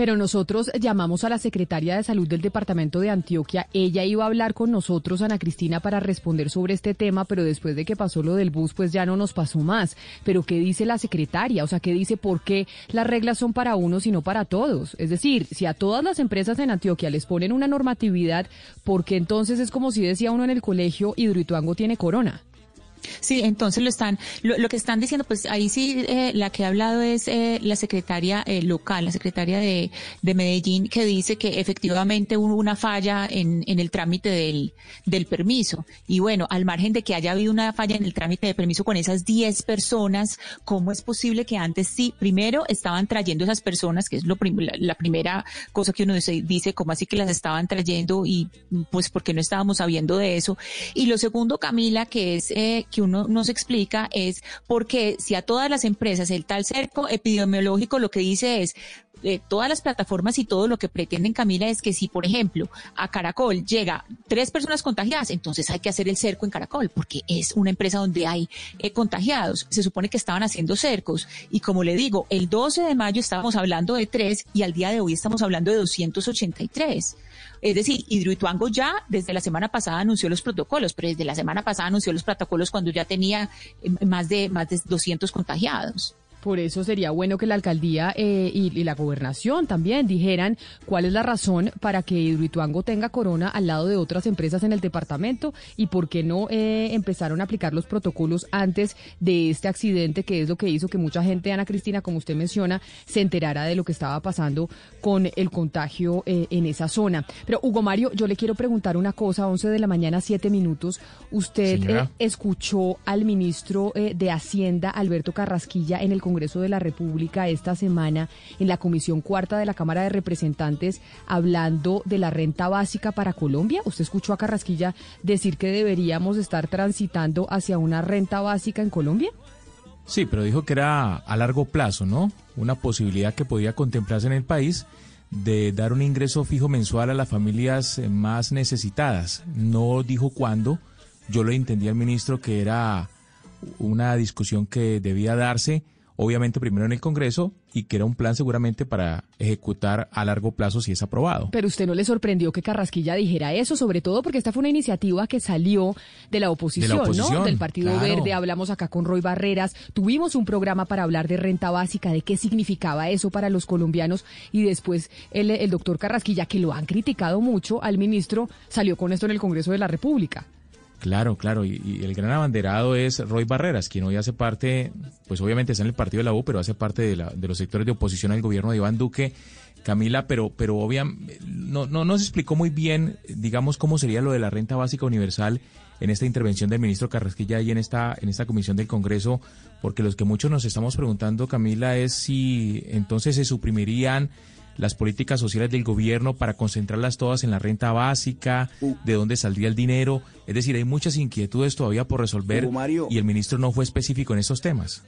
Pero nosotros llamamos a la secretaria de salud del departamento de Antioquia. Ella iba a hablar con nosotros, Ana Cristina, para responder sobre este tema, pero después de que pasó lo del bus, pues ya no nos pasó más. Pero ¿qué dice la secretaria? O sea, ¿qué dice por qué las reglas son para unos y no para todos? Es decir, si a todas las empresas en Antioquia les ponen una normatividad, ¿por qué entonces es como si decía uno en el colegio, Hidroituango tiene corona? Sí, entonces lo están, lo, que están diciendo, pues ahí sí, eh, la que ha hablado es eh, la secretaria eh, local, la secretaria de, de, Medellín, que dice que efectivamente hubo una falla en, en el trámite del, del permiso. Y bueno, al margen de que haya habido una falla en el trámite de permiso con esas 10 personas, ¿cómo es posible que antes sí, primero estaban trayendo esas personas, que es lo la, primera cosa que uno dice, dice, ¿cómo así que las estaban trayendo? Y pues porque no estábamos sabiendo de eso. Y lo segundo, Camila, que es que uno nos explica es porque si a todas las empresas el tal cerco epidemiológico lo que dice es eh, todas las plataformas y todo lo que pretenden Camila es que si por ejemplo a Caracol llega tres personas contagiadas entonces hay que hacer el cerco en Caracol porque es una empresa donde hay eh, contagiados. Se supone que estaban haciendo cercos y como le digo el 12 de mayo estábamos hablando de tres y al día de hoy estamos hablando de 283 es decir, Hidroituango ya desde la semana pasada anunció los protocolos, pero desde la semana pasada anunció los protocolos cuando ya tenía eh, más de, más de 200 contagiados. Por eso sería bueno que la alcaldía eh, y, la gobernación también dijeran cuál es la razón para que Hidroituango tenga corona al lado de otras empresas en el departamento y por qué no eh, empezaron a aplicar los protocolos antes de este accidente, que es lo que hizo que mucha gente, Ana Cristina, como usted menciona, se enterara de lo que estaba pasando con el contagio eh, en esa zona. Pero Hugo Mario, yo le quiero preguntar una cosa, 11 de la mañana, 7 minutos. Usted escuchó al ministro de Hacienda, Alberto Carrasquilla, en el Congreso de la República esta semana en la Comisión Cuarta de la Cámara de Representantes hablando de la renta básica para Colombia. ¿Usted escuchó a Carrasquilla decir que deberíamos estar transitando hacia una renta básica en Colombia? Sí, pero dijo que era a largo plazo, ¿no? Una posibilidad que podía contemplarse en el país de dar un ingreso fijo mensual a las familias más necesitadas. No dijo cuándo. Yo lo entendí al ministro que era una discusión que debía darse obviamente primero en el Congreso y que era un plan seguramente para ejecutar a largo plazo si es aprobado. Pero usted no le sorprendió que Carrasquilla dijera eso, sobre todo porque esta fue una iniciativa que salió de la oposición, ¿no? Del Partido Verde, hablamos acá con Roy Barreras, tuvimos un programa para hablar de renta básica, de qué significaba eso para los colombianos y después el, el doctor Carrasquilla, que lo han criticado mucho al ministro, salió con esto en el Congreso de la República. Claro, claro, y, el gran abanderado es Roy Barreras, quien hoy hace parte, pues obviamente está en el partido de la U, pero hace parte de, la, de los sectores de oposición al gobierno de Iván Duque, Camila, pero, pero obviamente no, no nos explicó muy bien, digamos, cómo sería lo de la renta básica universal en esta intervención del ministro Carrasquilla y en esta, en esta comisión del Congreso, porque los que muchos nos estamos preguntando, Camila, es si entonces se suprimirían las políticas sociales del gobierno para concentrarlas todas en la renta básica, de dónde saldría el dinero. Es decir, hay muchas inquietudes todavía por resolver y el ministro no fue específico en esos temas.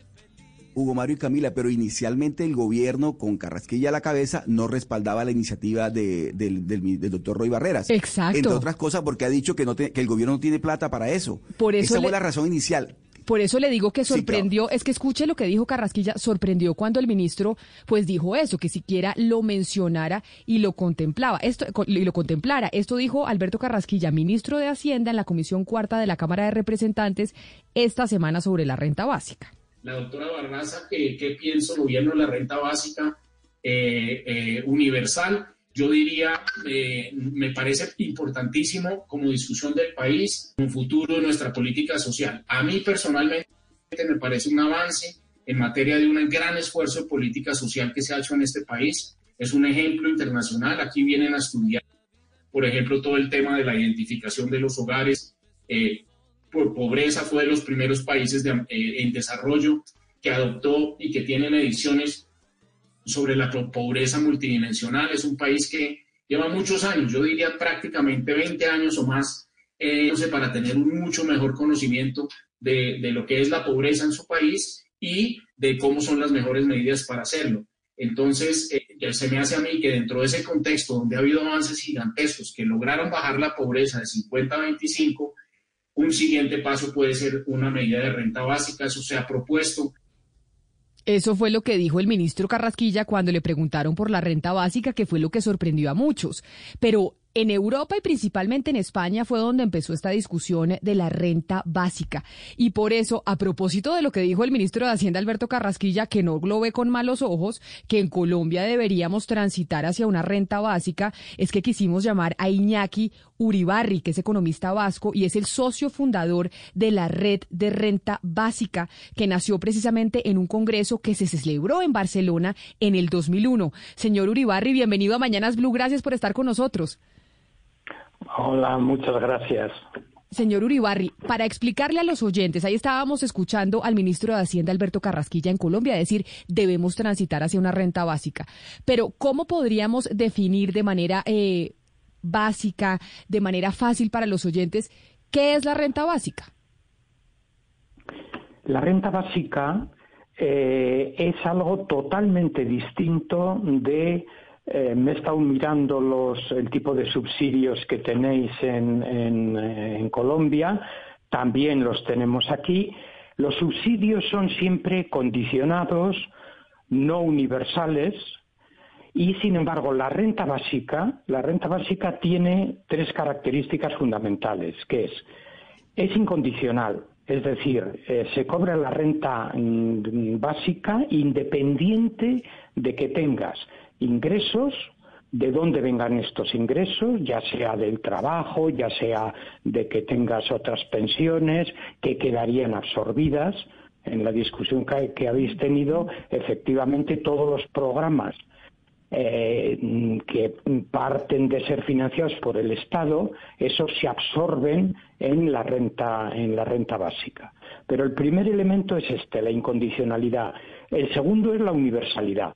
Hugo Mario y Camila, pero inicialmente el gobierno con Carrasquilla a la cabeza no respaldaba la iniciativa de, del, del, doctor Roy Barreras. Exacto. Entre otras cosas porque ha dicho que, no que el gobierno no tiene plata para eso. Por eso Esa fue la razón inicial. Por eso le digo que sorprendió, es que escuche lo que dijo Carrasquilla, sorprendió cuando el ministro pues dijo eso, que siquiera lo mencionara y lo contemplaba, esto y lo contemplara. Esto dijo Alberto Carrasquilla, ministro de Hacienda en la Comisión Cuarta de la Cámara de Representantes esta semana sobre la renta básica la doctora Barraza, ¿qué, piensa el gobierno de la renta básica eh, eh, universal? Yo diría, eh, me parece importantísimo como discusión del país, un futuro de nuestra política social. A mí personalmente me parece un avance en materia de un gran esfuerzo de política social que se ha hecho en este país. Es un ejemplo internacional. Aquí vienen a estudiar, por ejemplo, todo el tema de la identificación de los hogares por pobreza fue de los primeros países eh, en desarrollo que adoptó y que tiene mediciones sobre la pobreza multidimensional. Es un país que lleva muchos años, yo diría prácticamente 20 años o más, eh, para tener un mucho mejor conocimiento de, de, lo que es la pobreza en su país y de cómo son las mejores medidas para hacerlo. Entonces, eh, se me hace a mí que dentro de ese contexto donde ha habido avances gigantescos que lograron bajar la pobreza de 50 a 25, un siguiente paso puede ser una medida de renta básica, eso se ha propuesto. Eso fue lo que dijo el ministro Carrasquilla cuando le preguntaron por la renta básica, que fue lo que sorprendió a muchos. Pero en Europa y principalmente en España fue donde empezó esta discusión de la renta básica. Y por eso, a propósito de lo que dijo el ministro de Hacienda Alberto Carrasquilla, que no lo ve con malos ojos, que en Colombia deberíamos transitar hacia una renta básica, es que quisimos llamar a Iñaki Uribarri, que es economista vasco y es el socio fundador de la red de renta básica, que nació precisamente en un congreso que se celebró en Barcelona en el 2001. Señor Uribarri, bienvenido a Mañanas Blue, gracias por estar con nosotros. Hola, muchas gracias. Señor Uribarri, para explicarle a los oyentes, ahí estábamos escuchando al ministro de Hacienda Alberto Carrasquilla en Colombia decir debemos transitar hacia una renta básica. Pero ¿cómo podríamos definir de manera eh, básica, de manera fácil para los oyentes, qué es la renta básica? La renta básica eh, es algo totalmente distinto de eh, me he estado mirando los, el tipo de subsidios que tenéis en, en, Colombia, también los tenemos aquí. Los subsidios son siempre condicionados, no universales, y sin embargo la renta básica, la renta básica tiene tres características fundamentales, que es es incondicional, es decir, eh, se cobra la renta mm, básica independiente de que tengas ingresos, de dónde vengan estos ingresos, ya sea del trabajo, ya sea de que tengas otras pensiones que quedarían absorbidas. En la discusión que, habéis tenido, efectivamente todos los programas eh, que parten de ser financiados por el Estado, esos se absorben en la renta, en la renta básica. Pero el primer elemento es este, la incondicionalidad. El segundo es la universalidad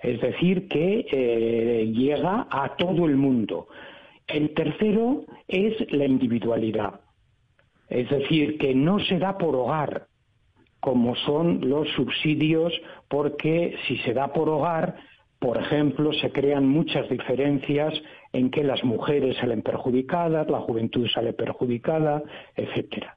es decir, que eh, llega a todo el mundo. El tercero es la individualidad, es decir, que no se da por hogar, como son los subsidios, porque si se da por hogar, por ejemplo, se crean muchas diferencias en que las mujeres salen perjudicadas, la juventud sale perjudicada, etcétera.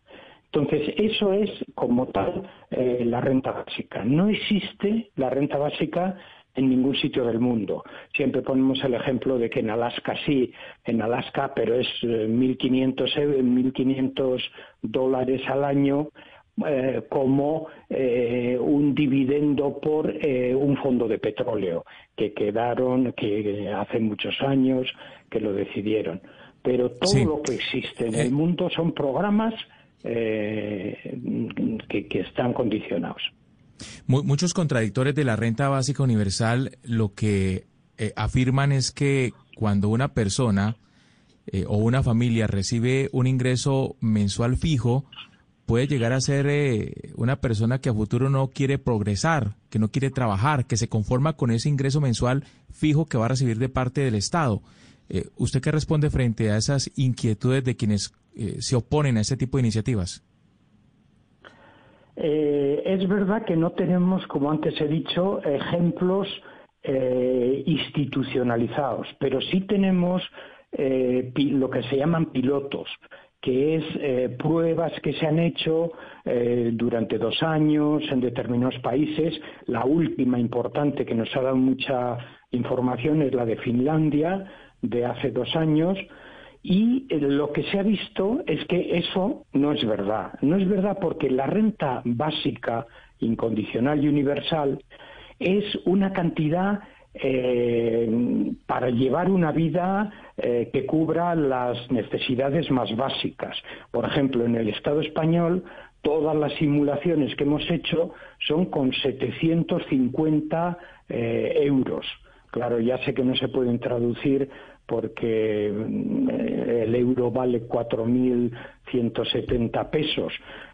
Entonces, eso es como tal eh, la renta básica. No existe la renta básica en ningún sitio del mundo. Siempre ponemos el ejemplo de que en Alaska sí, en Alaska, pero es 1.500, eh, 1.500 dólares al año eh, como eh, un dividendo por un fondo de petróleo que quedaron, que hace muchos años que lo decidieron. Pero todo lo que existe en el mundo son programas que están condicionados muchos contradictores de la renta básica universal lo que eh, afirman es que cuando una persona eh, o una familia recibe un ingreso mensual fijo, puede llegar a ser eh, una persona que a futuro no quiere progresar, que no quiere trabajar, que se conforma con ese ingreso mensual fijo que va a recibir de parte del Estado. ¿Usted qué responde frente a esas inquietudes de quienes se oponen a este tipo de iniciativas? Es verdad que no tenemos, como antes he dicho, ejemplos eh, institucionalizados, pero sí tenemos eh, lo que se llaman pilotos, que es eh, pruebas que se han hecho durante dos años en determinados países. La última importante que nos ha dado mucha información es la de Finlandia, de hace dos años. Y lo que se ha visto es que eso no es verdad. No es verdad porque la renta básica, incondicional y universal es una cantidad eh, para llevar una vida eh, que cubra las necesidades más básicas. Por ejemplo, en el Estado español, todas las simulaciones que hemos hecho son con 750 eh, euros. Claro, ya sé que no se pueden traducir porque mm, el euro vale 4.170 pesos,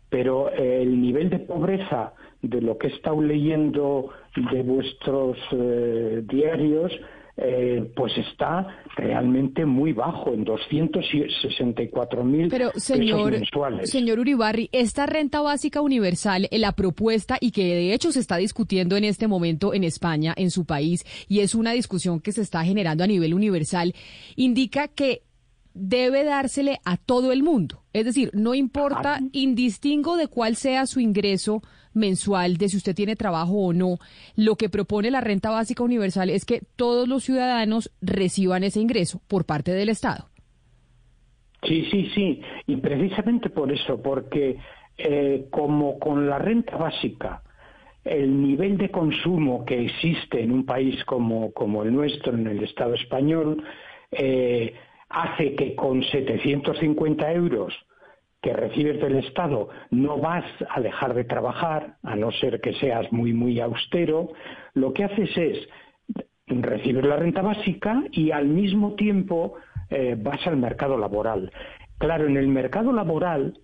pero el nivel de pobreza de lo que he estado leyendo de vuestros eh, diarios, eh, pues está realmente muy bajo, en 264.000 Pero, señor, mensuales. Señor Uribarri, esta renta básica universal, eh, la propuesta y que de hecho se está discutiendo en este momento en España, en su país, y es una discusión que se está generando a nivel universal, indica que debe dársele a todo el mundo. Es decir, no importa, indistingo de cuál sea su ingreso mensual, de si usted tiene trabajo o no, lo que propone la renta básica universal es que todos los ciudadanos reciban ese ingreso por parte del Estado. Sí, sí, sí. Y precisamente por eso, porque eh, como con la renta básica, el nivel de consumo que existe en un país como, como el nuestro, en el Estado español, eh, hace que con 750 euros que recibes del Estado no vas a dejar de trabajar, a no ser que seas muy, muy austero, lo que haces es recibir la renta básica y al mismo tiempo eh, vas al mercado laboral. Claro, en el mercado laboral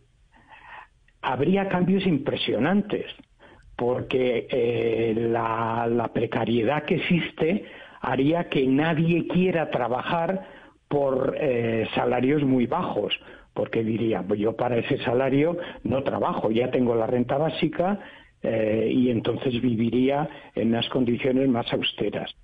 habría cambios impresionantes, porque eh, la precariedad que existe haría que nadie quiera trabajar por eh, salarios muy bajos, porque diría, pues yo para ese salario no trabajo, ya tengo la renta básica eh, y entonces viviría en unas condiciones más austeras.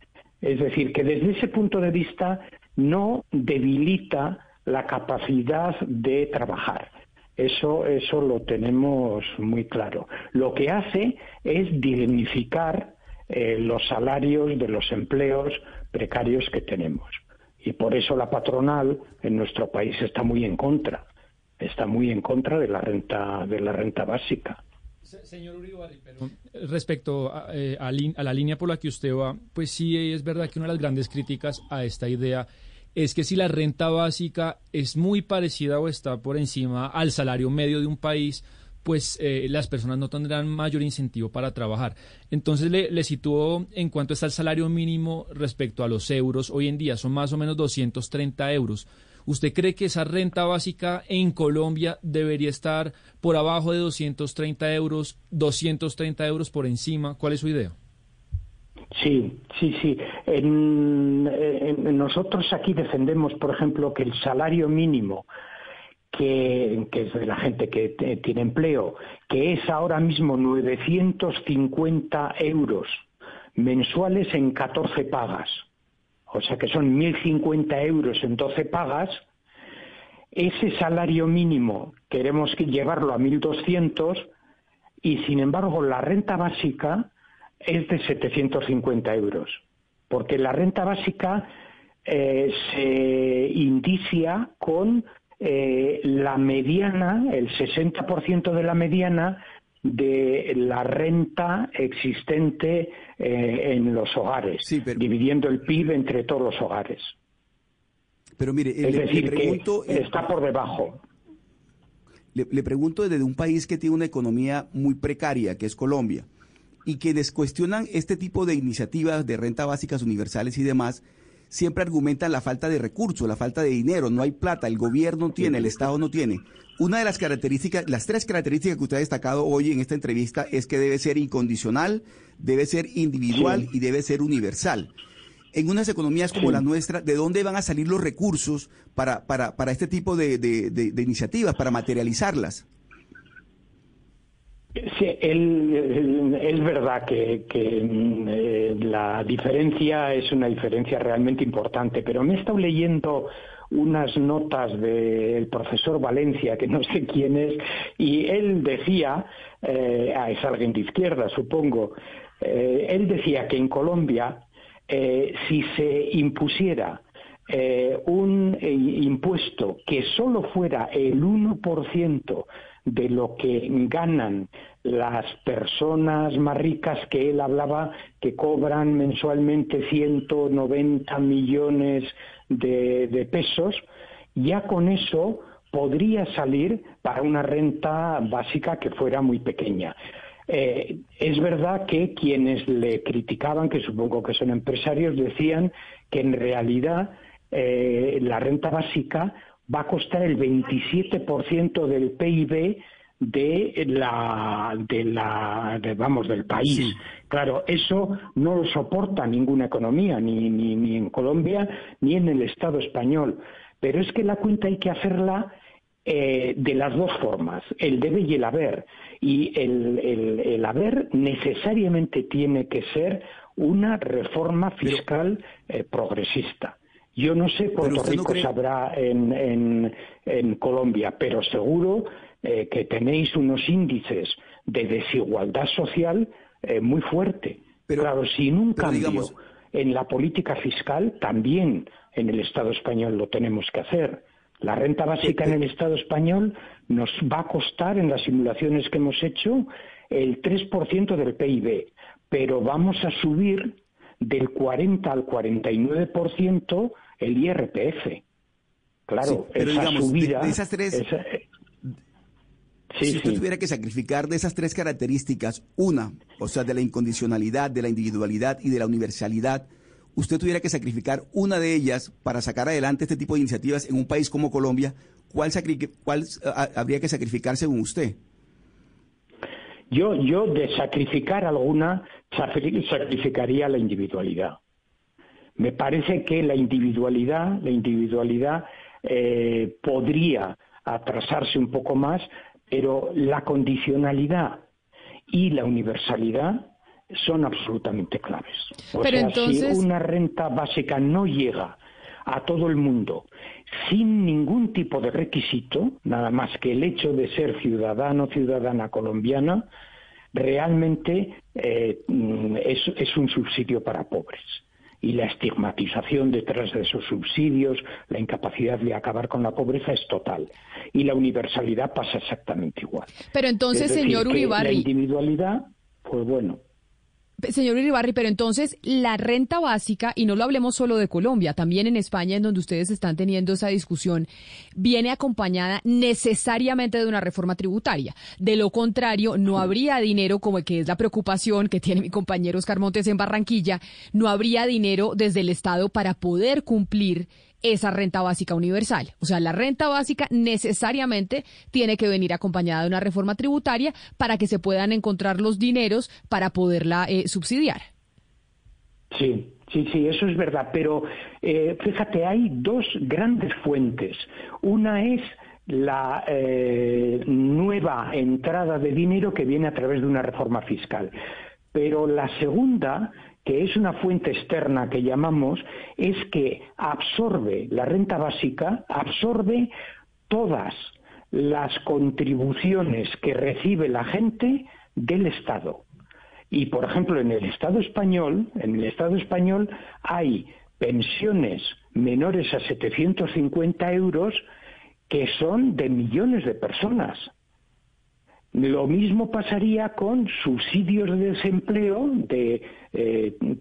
Es decir, que desde ese punto de vista no debilita la capacidad de trabajar. Eso, eso lo tenemos muy claro. Lo que hace es dignificar eh, los salarios de los empleos precarios que tenemos y por eso la patronal en nuestro país está muy en contra, está muy en contra de la renta de la renta básica. Señor Uribarri, pero respecto eh, a, la línea por la que usted va, pues sí es verdad que una de las grandes críticas a esta idea es que si la renta básica es muy parecida o está por encima al salario medio de un país, pues eh, las personas no tendrán mayor incentivo para trabajar. Entonces le, sitúo en cuanto está el salario mínimo respecto a los euros. Hoy en día son más o menos 230 euros. ¿Usted cree que esa renta básica en Colombia debería estar por abajo de 230 euros, 230 euros por encima? ¿Cuál es su idea? Sí, sí, sí. nosotros aquí defendemos, por ejemplo, que el salario mínimo que, es de la gente que tiene empleo, que es ahora mismo 950 euros mensuales en 14 pagas, o sea que son 1.050 euros en 12 pagas, ese salario mínimo queremos llevarlo a 1.200 y sin embargo la renta básica es de 750 euros, porque la renta básica eh, se indicia con eh, la mediana, el 60% de la mediana de la renta existente eh, en los hogares, dividiendo el PIB entre todos los hogares. Pero mire, es decir, que está por debajo. Le, le pregunto desde un país que tiene una economía muy precaria, que es Colombia Y quienes cuestionan este tipo de iniciativas de renta básicas universales y demás, siempre argumentan la falta de recursos, la falta de dinero, no hay plata, el gobierno tiene, el Estado no tiene. Una de las características, las tres características que usted ha destacado hoy en esta entrevista es que debe ser incondicional, debe ser individual y debe ser universal. En unas economías como la nuestra, ¿de dónde van a salir los recursos para, para, para este tipo de, de, de iniciativas, para materializarlas? Sí, es verdad que, eh, la diferencia es una diferencia realmente importante, pero me he estado leyendo unas notas del profesor Valencia, que no sé quién es, y él decía, eh, ah, es alguien de izquierda, supongo, eh, él decía que en Colombia, si se impusiera un impuesto que solo fuera el 1% de lo que ganan las personas más ricas que él hablaba que cobran mensualmente 190 millones de, pesos, ya con eso podría salir para una renta básica que fuera muy pequeña. Eh, es verdad que quienes le criticaban, que supongo que son empresarios, decían que en realidad eh, la renta básica va a costar el 27% del PIB de la de la vamos del país. Claro eso no lo soporta ninguna economía ni, ni, ni en Colombia ni en el Estado español. Pero es que la cuenta hay que hacerla eh, de las dos formas el debe y el haber. Y el, el, haber necesariamente tiene que ser una reforma fiscal eh, progresista yo no sé Puerto Rico sabrá en, en, en Colombia, pero seguro eh, que tenéis unos índices de desigualdad social eh, muy fuerte. Pero, claro, sin un cambio en la política fiscal, también en el Estado español lo tenemos que hacer. La renta básica en el Estado español nos va a costar, en las simulaciones que hemos hecho, el 3% del PIB, pero vamos a subir del 40 al 49% el IRPF. Claro, esa subida, esas tres, si usted tuviera que sacrificar de esas tres características, una, o sea, de la incondicionalidad, de la individualidad y de la universalidad, usted tuviera que sacrificar una de ellas para sacar adelante este tipo de iniciativas en un país como Colombia, ¿cuál, cuál habría que sacrificar según usted? Yo, yo de sacrificar alguna, sacrificaría la individualidad. Me parece que la individualidad, la individualidad eh, podría atrasarse un poco más pero la condicionalidad y la universalidad son absolutamente claves. O sea, si una renta básica no llega a todo el mundo sin ningún tipo de requisito, nada más que el hecho de ser ciudadano o ciudadana colombiana, realmente eh, es un subsidio para pobres y la estigmatización detrás de esos subsidios, la incapacidad de acabar con la pobreza es total. Y la universalidad pasa exactamente igual. Pero entonces, señor Uribarri. La individualidad, pues bueno. Señor Uribarri, pero entonces la renta básica, y no lo hablemos solo de Colombia, también en España, en donde ustedes están teniendo esa discusión, viene acompañada necesariamente de una reforma tributaria. De lo contrario, no habría dinero, como que es la preocupación que tiene mi compañero Oscar Montes en Barranquilla, no habría dinero desde el Estado para poder cumplir esa renta básica universal. O sea, la renta básica necesariamente tiene que venir acompañada de una reforma tributaria para que se puedan encontrar los dineros para poderla eh, subsidiar. Sí, sí, sí, eso es verdad. Pero eh, fíjate, hay dos grandes fuentes. Una es la eh, nueva entrada de dinero que viene a través de una reforma fiscal. Pero la segunda que es una fuente externa que llamamos, es que absorbe la renta básica, absorbe todas las contribuciones que recibe la gente del Estado. Y por ejemplo, en el Estado español, en el Estado español hay pensiones menores a 750 euros que son de millones de personas. Lo mismo pasaría con subsidios de desempleo de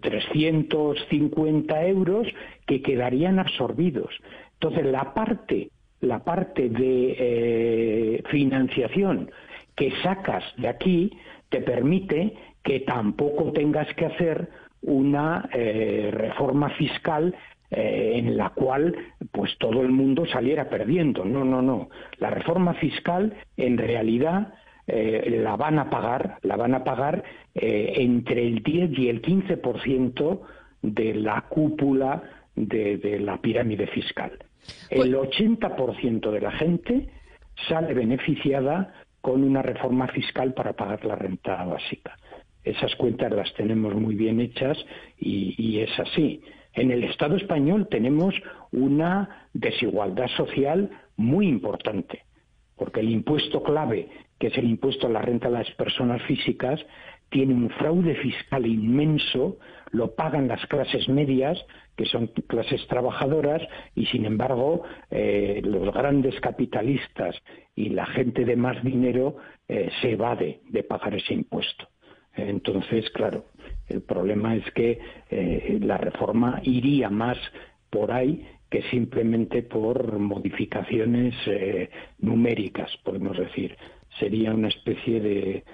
350 eh, euros que quedarían absorbidos. Entonces, la parte, la parte de eh, financiación que sacas de aquí te permite que tampoco tengas que hacer una eh, reforma fiscal eh, en la cual pues todo el mundo saliera perdiendo. No, no, no. La reforma fiscal en realidad eh, la van a pagar, la van a pagar entre el 10 y el 15% de la cúpula de, de la pirámide fiscal. El 80% de la gente sale beneficiada con una reforma fiscal para pagar la renta básica. Esas cuentas las tenemos muy bien hechas y, es así. En el Estado español tenemos una desigualdad social muy importante, porque el impuesto clave, que es el impuesto a la renta de las personas físicas, tiene un fraude fiscal inmenso, lo pagan las clases medias, que son clases trabajadoras, y sin embargo eh, los grandes capitalistas y la gente de más dinero eh, se evade de pagar ese impuesto. Entonces, claro, el problema es que eh, la reforma iría más por ahí que simplemente por modificaciones numéricas, podemos decir. Sería una especie de,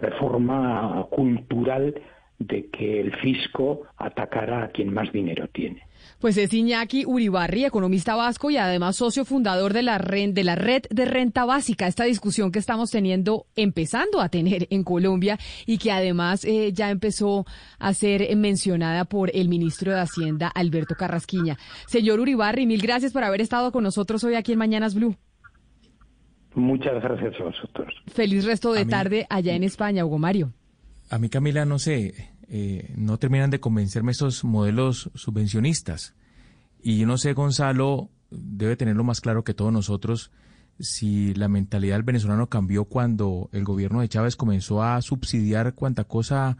reforma cultural de que el fisco atacara a quien más dinero tiene. Pues es Iñaki Uribarri, economista vasco y además socio fundador de la, red, de la red de renta básica, esta discusión que estamos teniendo, empezando a tener en Colombia y que además eh, ya empezó a ser mencionada por el ministro de Hacienda, Alberto Carrasquiña. Señor Uribarri, mil gracias por haber estado con nosotros hoy aquí en Mañanas Blue. Muchas gracias a vosotros. Feliz resto de tarde allá en España, Hugo Mario. A mí, Camila, no sé, eh, no terminan de convencerme estos modelos subvencionistas. Y yo no sé, Gonzalo debe tenerlo más claro que todos nosotros si la mentalidad del venezolano cambió cuando el gobierno de Chávez comenzó a subsidiar cuanta cosa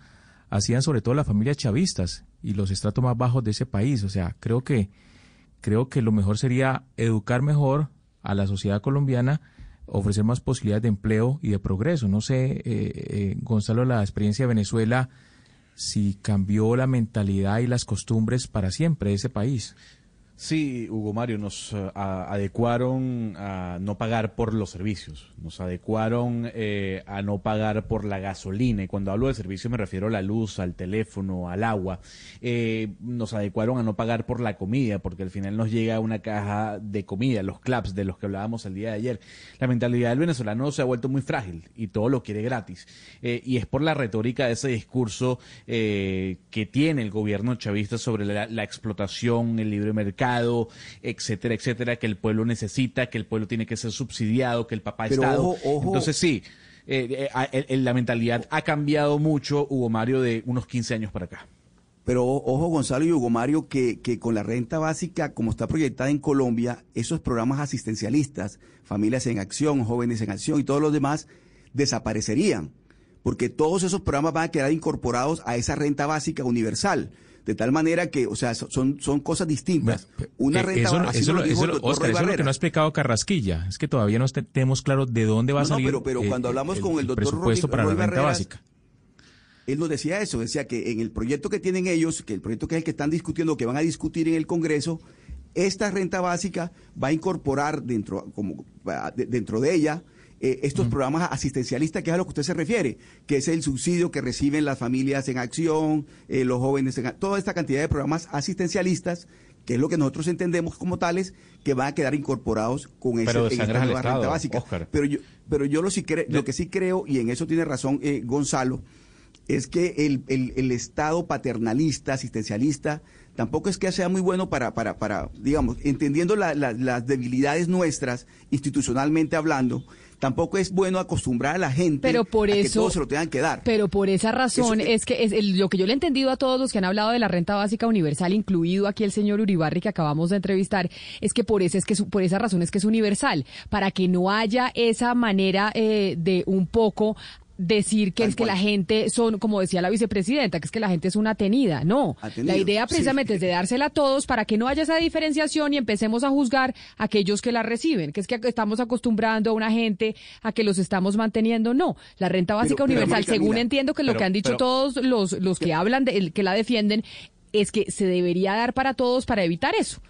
hacían sobre todo las familias chavistas y los estratos más bajos de ese país. O sea, creo que creo que lo mejor sería educar mejor a la sociedad colombiana, ofrecer más posibilidades de empleo y de progreso. No sé, eh, eh, Gonzalo, la experiencia de Venezuela si cambió la mentalidad y las costumbres para siempre de ese país. Sí, Hugo Mario, nos eh, adecuaron a no pagar por los servicios, nos adecuaron eh, a no pagar por la gasolina, y cuando hablo de servicio me refiero a la luz, al teléfono, al agua, eh, nos adecuaron a no pagar por la comida, porque al final nos llega una caja de comida, los claps de los que hablábamos el día de ayer. La mentalidad del venezolano se ha vuelto muy frágil y todo lo quiere gratis, y es por la retórica de ese discurso que tiene el gobierno chavista sobre la explotación, el libre mercado, etcétera, etcétera, que el pueblo necesita, que el pueblo tiene que ser subsidiado, que el papá está. Entonces sí, eh, eh, la mentalidad ha cambiado mucho, Hugo Mario, de unos 15 años para acá. Pero ojo, Gonzalo y Hugo Mario, que, que con la renta básica, como está proyectada en Colombia, esos programas asistencialistas, familias en acción, jóvenes en acción y todos los demás, desaparecerían. Porque todos esos programas van a quedar incorporados a esa renta básica universal de tal manera que, o sea, son, son cosas distintas. Una renta eso, eso, eso, Oscar, eso es lo que no ha explicado Carrasquilla, es que todavía no tenemos claro de dónde va a salir pero, pero cuando hablamos con el, doctor presupuesto para la renta básica. Él nos decía eso, decía que en el proyecto que tienen ellos, que el proyecto que es el que están discutiendo, que van a discutir en el Congreso, esta renta básica va a incorporar dentro, como, dentro de ella eh, estos programas asistencialistas, que es a lo que usted se refiere, que es el subsidio que reciben las familias en acción, eh, los jóvenes, en, toda esta cantidad de programas asistencialistas, que es lo que nosotros entendemos como tales, que van a quedar incorporados con esa nueva renta básica. Pero yo, pero yo lo, sí lo que sí creo, y en eso tiene razón eh, Gonzalo, es que el, el, Estado paternalista, asistencialista, tampoco es que sea muy bueno para, para, para digamos, entendiendo las debilidades nuestras, institucionalmente hablando, tampoco es bueno acostumbrar a la gente pero por a eso, que todo se lo tengan que dar. Pero por esa razón es que es lo que yo le he entendido a todos los que han hablado de la renta básica universal, incluido aquí el señor Uribarri que acabamos de entrevistar, es que por eso es que por esa razón es que es universal, para que no haya esa manera eh, de un poco decir que es que la gente son, como decía la vicepresidenta, que es que la gente es una tenida. No, la idea precisamente es de dársela a todos para que no haya esa diferenciación y empecemos a juzgar a aquellos que la reciben, que es que estamos acostumbrando a una gente a que los estamos manteniendo. No, la renta básica universal, según entiendo que lo que han dicho todos los, los que hablan, de, que la defienden, es que se debería dar para todos para evitar eso.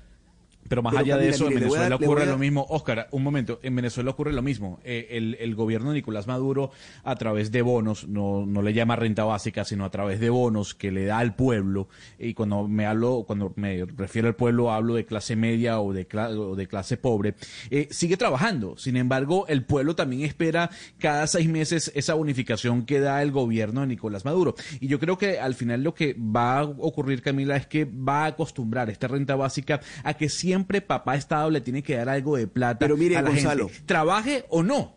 Pero más Pero, allá de eso, en mire, Venezuela dar- ocurre a- lo mismo. Óscar, un momento. En Venezuela ocurre lo mismo. Eh, el, el gobierno de Nicolás Maduro, a través de bonos, no, no le llama renta básica, sino a través de bonos que le da al pueblo. Y cuando me hablo, cuando me refiero al pueblo, hablo de clase media o de, cla- o de clase pobre. eh, sigue trabajando. Sin embargo, el pueblo también espera cada seis meses esa bonificación que da el gobierno de Nicolás Maduro. Y yo creo que al final lo que va a ocurrir, Camila, es que va a acostumbrar esta renta básica a que siempre papá Estado le tiene que dar algo de plata Pero mire, a la Gonzalo. gente. Trabaje o no.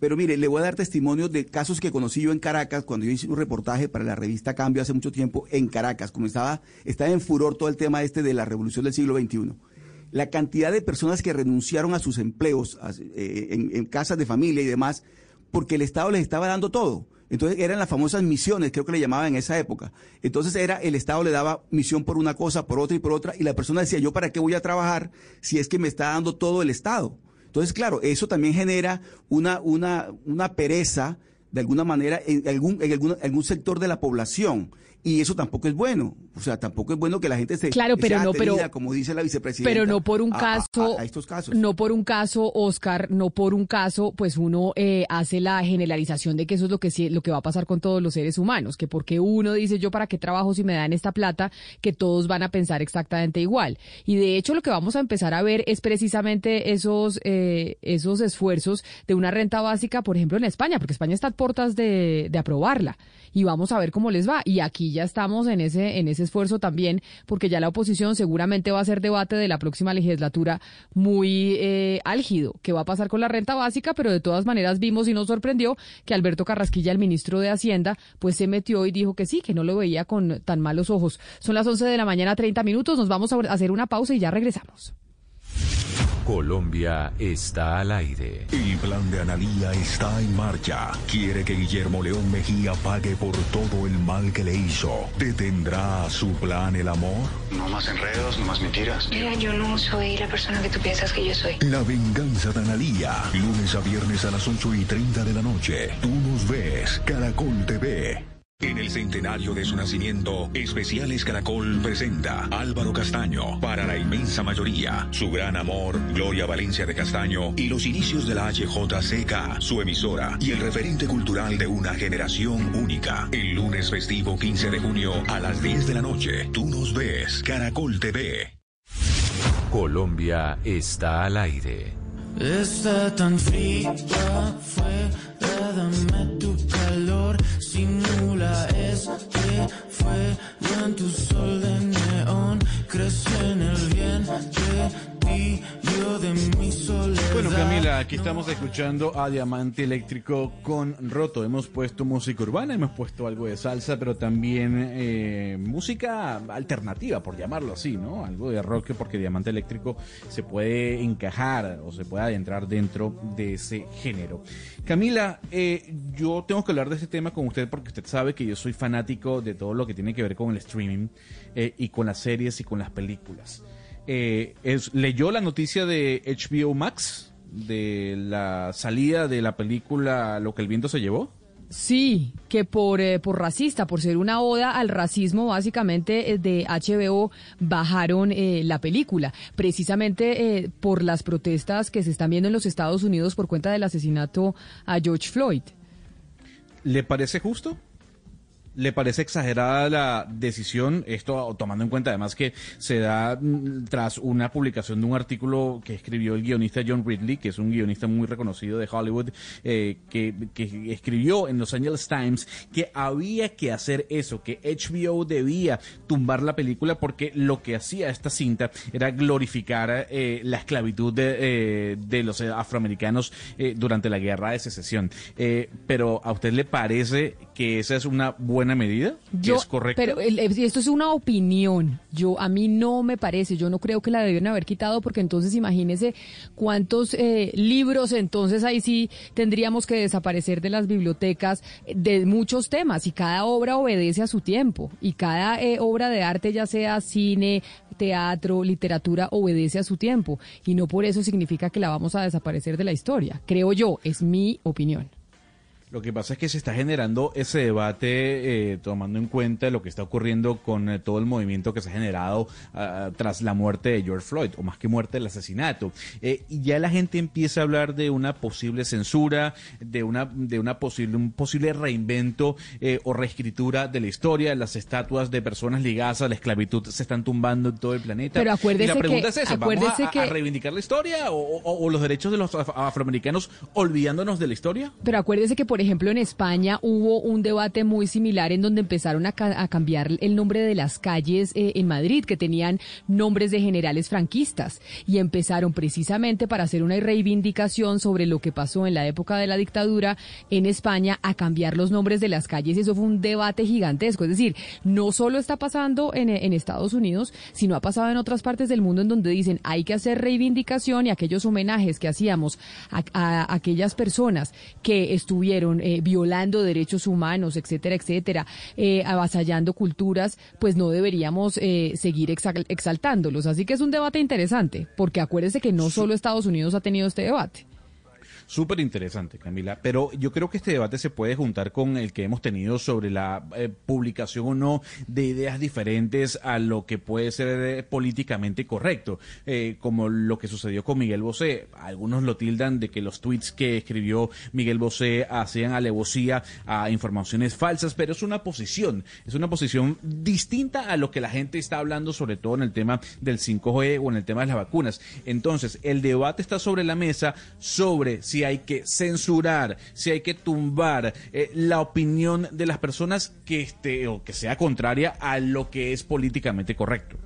Pero mire, le voy a dar testimonio de casos que conocí yo en Caracas cuando yo hice un reportaje para la revista Cambio hace mucho tiempo en Caracas, como estaba, estaba en furor todo el tema este de la revolución del siglo XXI. La cantidad de personas que renunciaron a sus empleos a- eh, en, en casas de familia y demás, porque el Estado les estaba dando todo. Entonces eran las famosas misiones, creo que le llamaban en esa época. Entonces era el Estado le daba misión por una cosa, por otra y por otra, y la persona decía, yo para qué voy a trabajar si es que me está dando todo el Estado. Entonces, claro, eso también genera una, una, una pereza, de alguna manera, en algún, en algún, algún sector de la población. Y eso tampoco es bueno. O sea, tampoco es bueno que la gente se Claro, pero sea no, pero- como dice la vicepresidenta. Pero no por un a- caso, a, a estos casos. no por un caso, Oscar, no por un caso, pues uno eh, hace la generalización de que eso es lo que sí- lo que va a pasar con todos los seres humanos, que porque uno dice yo para qué trabajo si me dan esta plata, que todos van a pensar exactamente igual. Y de hecho lo que vamos a empezar a ver es precisamente esos eh, esos esfuerzos de una renta básica, por ejemplo en España, porque España está a puertas de, de aprobarla y vamos a ver cómo les va. Y aquí ya estamos en ese, en ese esfuerzo también, porque ya la oposición seguramente va a ser debate de la próxima legislatura muy eh, álgido. ¿Qué va a pasar con la renta básica? Pero de todas maneras vimos y nos sorprendió que Alberto Carrasquilla, el ministro de Hacienda, pues se metió y dijo que sí, que no lo veía con tan malos ojos. Son las 11 de la mañana, 30 minutos. Nos vamos a hacer una pausa y ya regresamos. Colombia está al aire. El plan de Analía está en marcha. Quiere que Guillermo León Mejía pague por todo el mal que le hizo. ¿Detendrá su plan el amor? No más enredos, no más mentiras. Mira, yo no soy la persona que tú piensas que yo soy. La venganza de Analía. Lunes a viernes a las 8 y 30 de la noche. Tú nos ves. Caracol TV. En el centenario de su nacimiento, Especiales Caracol presenta Álvaro Castaño para la inmensa mayoría, su gran amor, Gloria Valencia de Castaño y los inicios de la HJCK, su emisora y el referente cultural de una generación única. El lunes festivo 15 de junio a las 10 de la noche, tú nos ves, Caracol TV. Colombia está al aire. Está tan fría, fue, dame tu calor, simula este fue, en tu sol de neón, crece en el tibio de soledad. Bueno, Camila, aquí estamos escuchando a Diamante Eléctrico con Roto. Hemos puesto música urbana, hemos puesto algo de salsa, pero también eh, música alternativa, por llamarlo así, ¿no? Algo de rock, porque Diamante Eléctrico se puede encajar o se puede adentrar dentro de ese género. Camila, eh, yo tengo que hablar de este tema con usted porque usted sabe que yo soy fanático de todo lo que tiene que ver con el streaming eh, y con las series y con las películas. Eh, es, ¿Leyó la noticia de HBO Max de la salida de la película Lo que el viento se llevó? Sí, que por, eh, por racista, por ser una oda al racismo, básicamente eh, de HBO bajaron eh, la película, precisamente eh, por las protestas que se están viendo en los Estados Unidos por cuenta del asesinato a George Floyd. ¿Le parece justo? ¿Le parece exagerada la decisión? Esto tomando en cuenta además que se da mm, tras una publicación de un artículo que escribió el guionista John Ridley, que es un guionista muy reconocido de Hollywood, eh, que, que escribió en Los Angeles Times que había que hacer eso, que HBO debía tumbar la película porque lo que hacía esta cinta era glorificar eh, la esclavitud de, eh, de los afroamericanos eh, durante la guerra de secesión. Eh, pero ¿a usted le parece que esa es una buena medida? ¿Que Yo, es correcto? Pero el- el- esto es una opinión. Yo a mí no me parece. Yo no creo que la debieron haber quitado porque entonces imagínese cuántos eh, libros entonces ahí sí tendríamos que desaparecer de las bibliotecas eh, de muchos temas y cada obra obedece a su tiempo y cada eh, obra de arte ya sea cine, teatro, literatura obedece a su tiempo y no por eso significa que la vamos a desaparecer de la historia. Creo yo, es mi opinión. Lo que pasa es que se está generando ese debate eh, tomando en cuenta lo que está ocurriendo con eh, todo el movimiento que se ha generado ah, tras la muerte de George Floyd, o más que muerte, el asesinato. Eh, y ya la gente empieza a hablar de una posible censura, de una, de una posible, un posible reinvento o reescritura de la historia. Las estatuas de personas ligadas a la esclavitud se están tumbando en todo el planeta. Pero acuérdese y la pregunta que- es esa, ¿vamos a, a que- reivindicar la historia o, o- o los derechos de los af- afroamericanos olvidándonos de la historia? Pero acuérdese que, por ejemplo, en España hubo un debate muy similar en donde empezaron a, ca- a cambiar el nombre de las calles eh, en Madrid, que tenían nombres de generales franquistas, y empezaron precisamente para hacer una reivindicación sobre lo que pasó en la época de la dictadura en España a cambiar los nombres de las calles, eso fue un debate gigantesco. Es decir, no solo está pasando en, Estados Unidos, sino ha pasado en otras partes del mundo en donde dicen hay que hacer reivindicación y aquellos homenajes que hacíamos a aquellas personas que estuvieron eh, violando derechos humanos, etcétera, etcétera, eh, avasallando culturas, pues no deberíamos eh, seguir exal- exaltándolos. Así que es un debate interesante, porque acuérdese que no solo Estados Unidos ha tenido este debate. Súper interesante, Camila. Pero yo creo que este debate se puede juntar con el que hemos tenido sobre la eh, publicación o no de ideas diferentes a lo que puede ser eh, políticamente correcto, Eh, como lo que sucedió con Miguel Bosé. Algunos lo tildan de que los tweets que escribió Miguel Bosé hacían alevosía a informaciones falsas, pero es una posición, es una posición distinta a lo que la gente está hablando, sobre todo en el tema del 5G o en el tema de las vacunas. Entonces, el debate está sobre la mesa sobre si hay que censurar, si hay que tumbar eh, la opinión de las personas que esté o que sea contraria a lo que es políticamente correcto.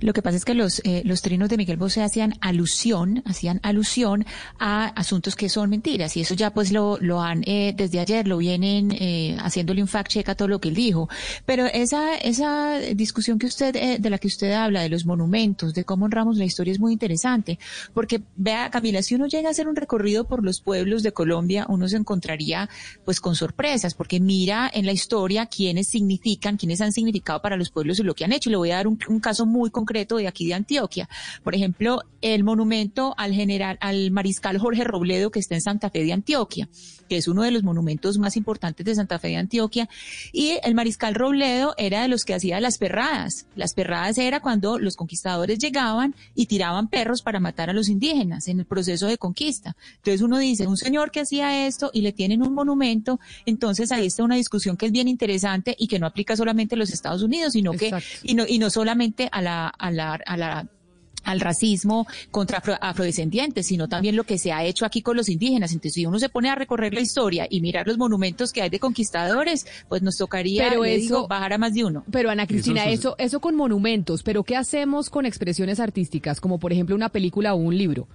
Lo que pasa es que los, eh, los trinos de Miguel Bosé hacían alusión, hacían alusión a asuntos que son mentiras y eso ya pues lo, lo han, eh, desde ayer lo vienen eh, haciéndole un fact check a todo lo que él dijo. Pero esa, esa discusión que usted, eh, de la que usted habla, de los monumentos, de cómo honramos la historia es muy interesante porque vea Camila, si uno llega a hacer un recorrido por los pueblos de Colombia, uno se encontraría pues con sorpresas porque mira en la historia quiénes significan, quiénes han significado para los pueblos y lo que han hecho. Le voy a dar un, un caso muy concreto de aquí de Antioquia. Por ejemplo, el monumento al general, al mariscal Jorge Robledo que está en Santa Fe de Antioquia, que es uno de los monumentos más importantes de Santa Fe de Antioquia. Y el mariscal Robledo era de los que hacía las perradas. Las perradas era cuando los conquistadores llegaban y tiraban perros para matar a los indígenas en el proceso de conquista. Entonces uno dice, un señor que hacía esto y le tienen un monumento, entonces ahí está una discusión que es bien interesante y que no aplica solamente a los Estados Unidos, sino que, y no, y no solamente a la, a la, a la al racismo contra afro- afrodescendientes, sino también lo que se ha hecho aquí con los indígenas. Entonces, si uno se pone a recorrer la historia y mirar los monumentos que hay de conquistadores, pues nos tocaría Pero eso- digo, bajar a más de uno. Pero Ana Cristina, Eso eso, es- eso, con monumentos, pero ¿qué hacemos con expresiones artísticas, como por ejemplo una película o un libro?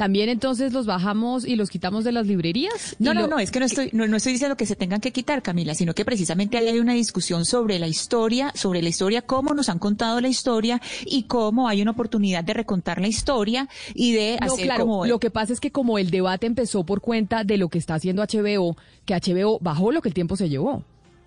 ¿También entonces los bajamos y los quitamos de las librerías? No, no, lo- no, es que no estoy, no, no estoy diciendo que se tengan que quitar, Camila, sino que precisamente ahí hay una discusión sobre la historia, sobre la historia, cómo nos han contado la historia y cómo hay una oportunidad de recontar la historia y de No, hacer claro, como... lo que pasa es que como el debate empezó por cuenta de lo que está haciendo HBO, que HBO bajó lo que el tiempo se llevó.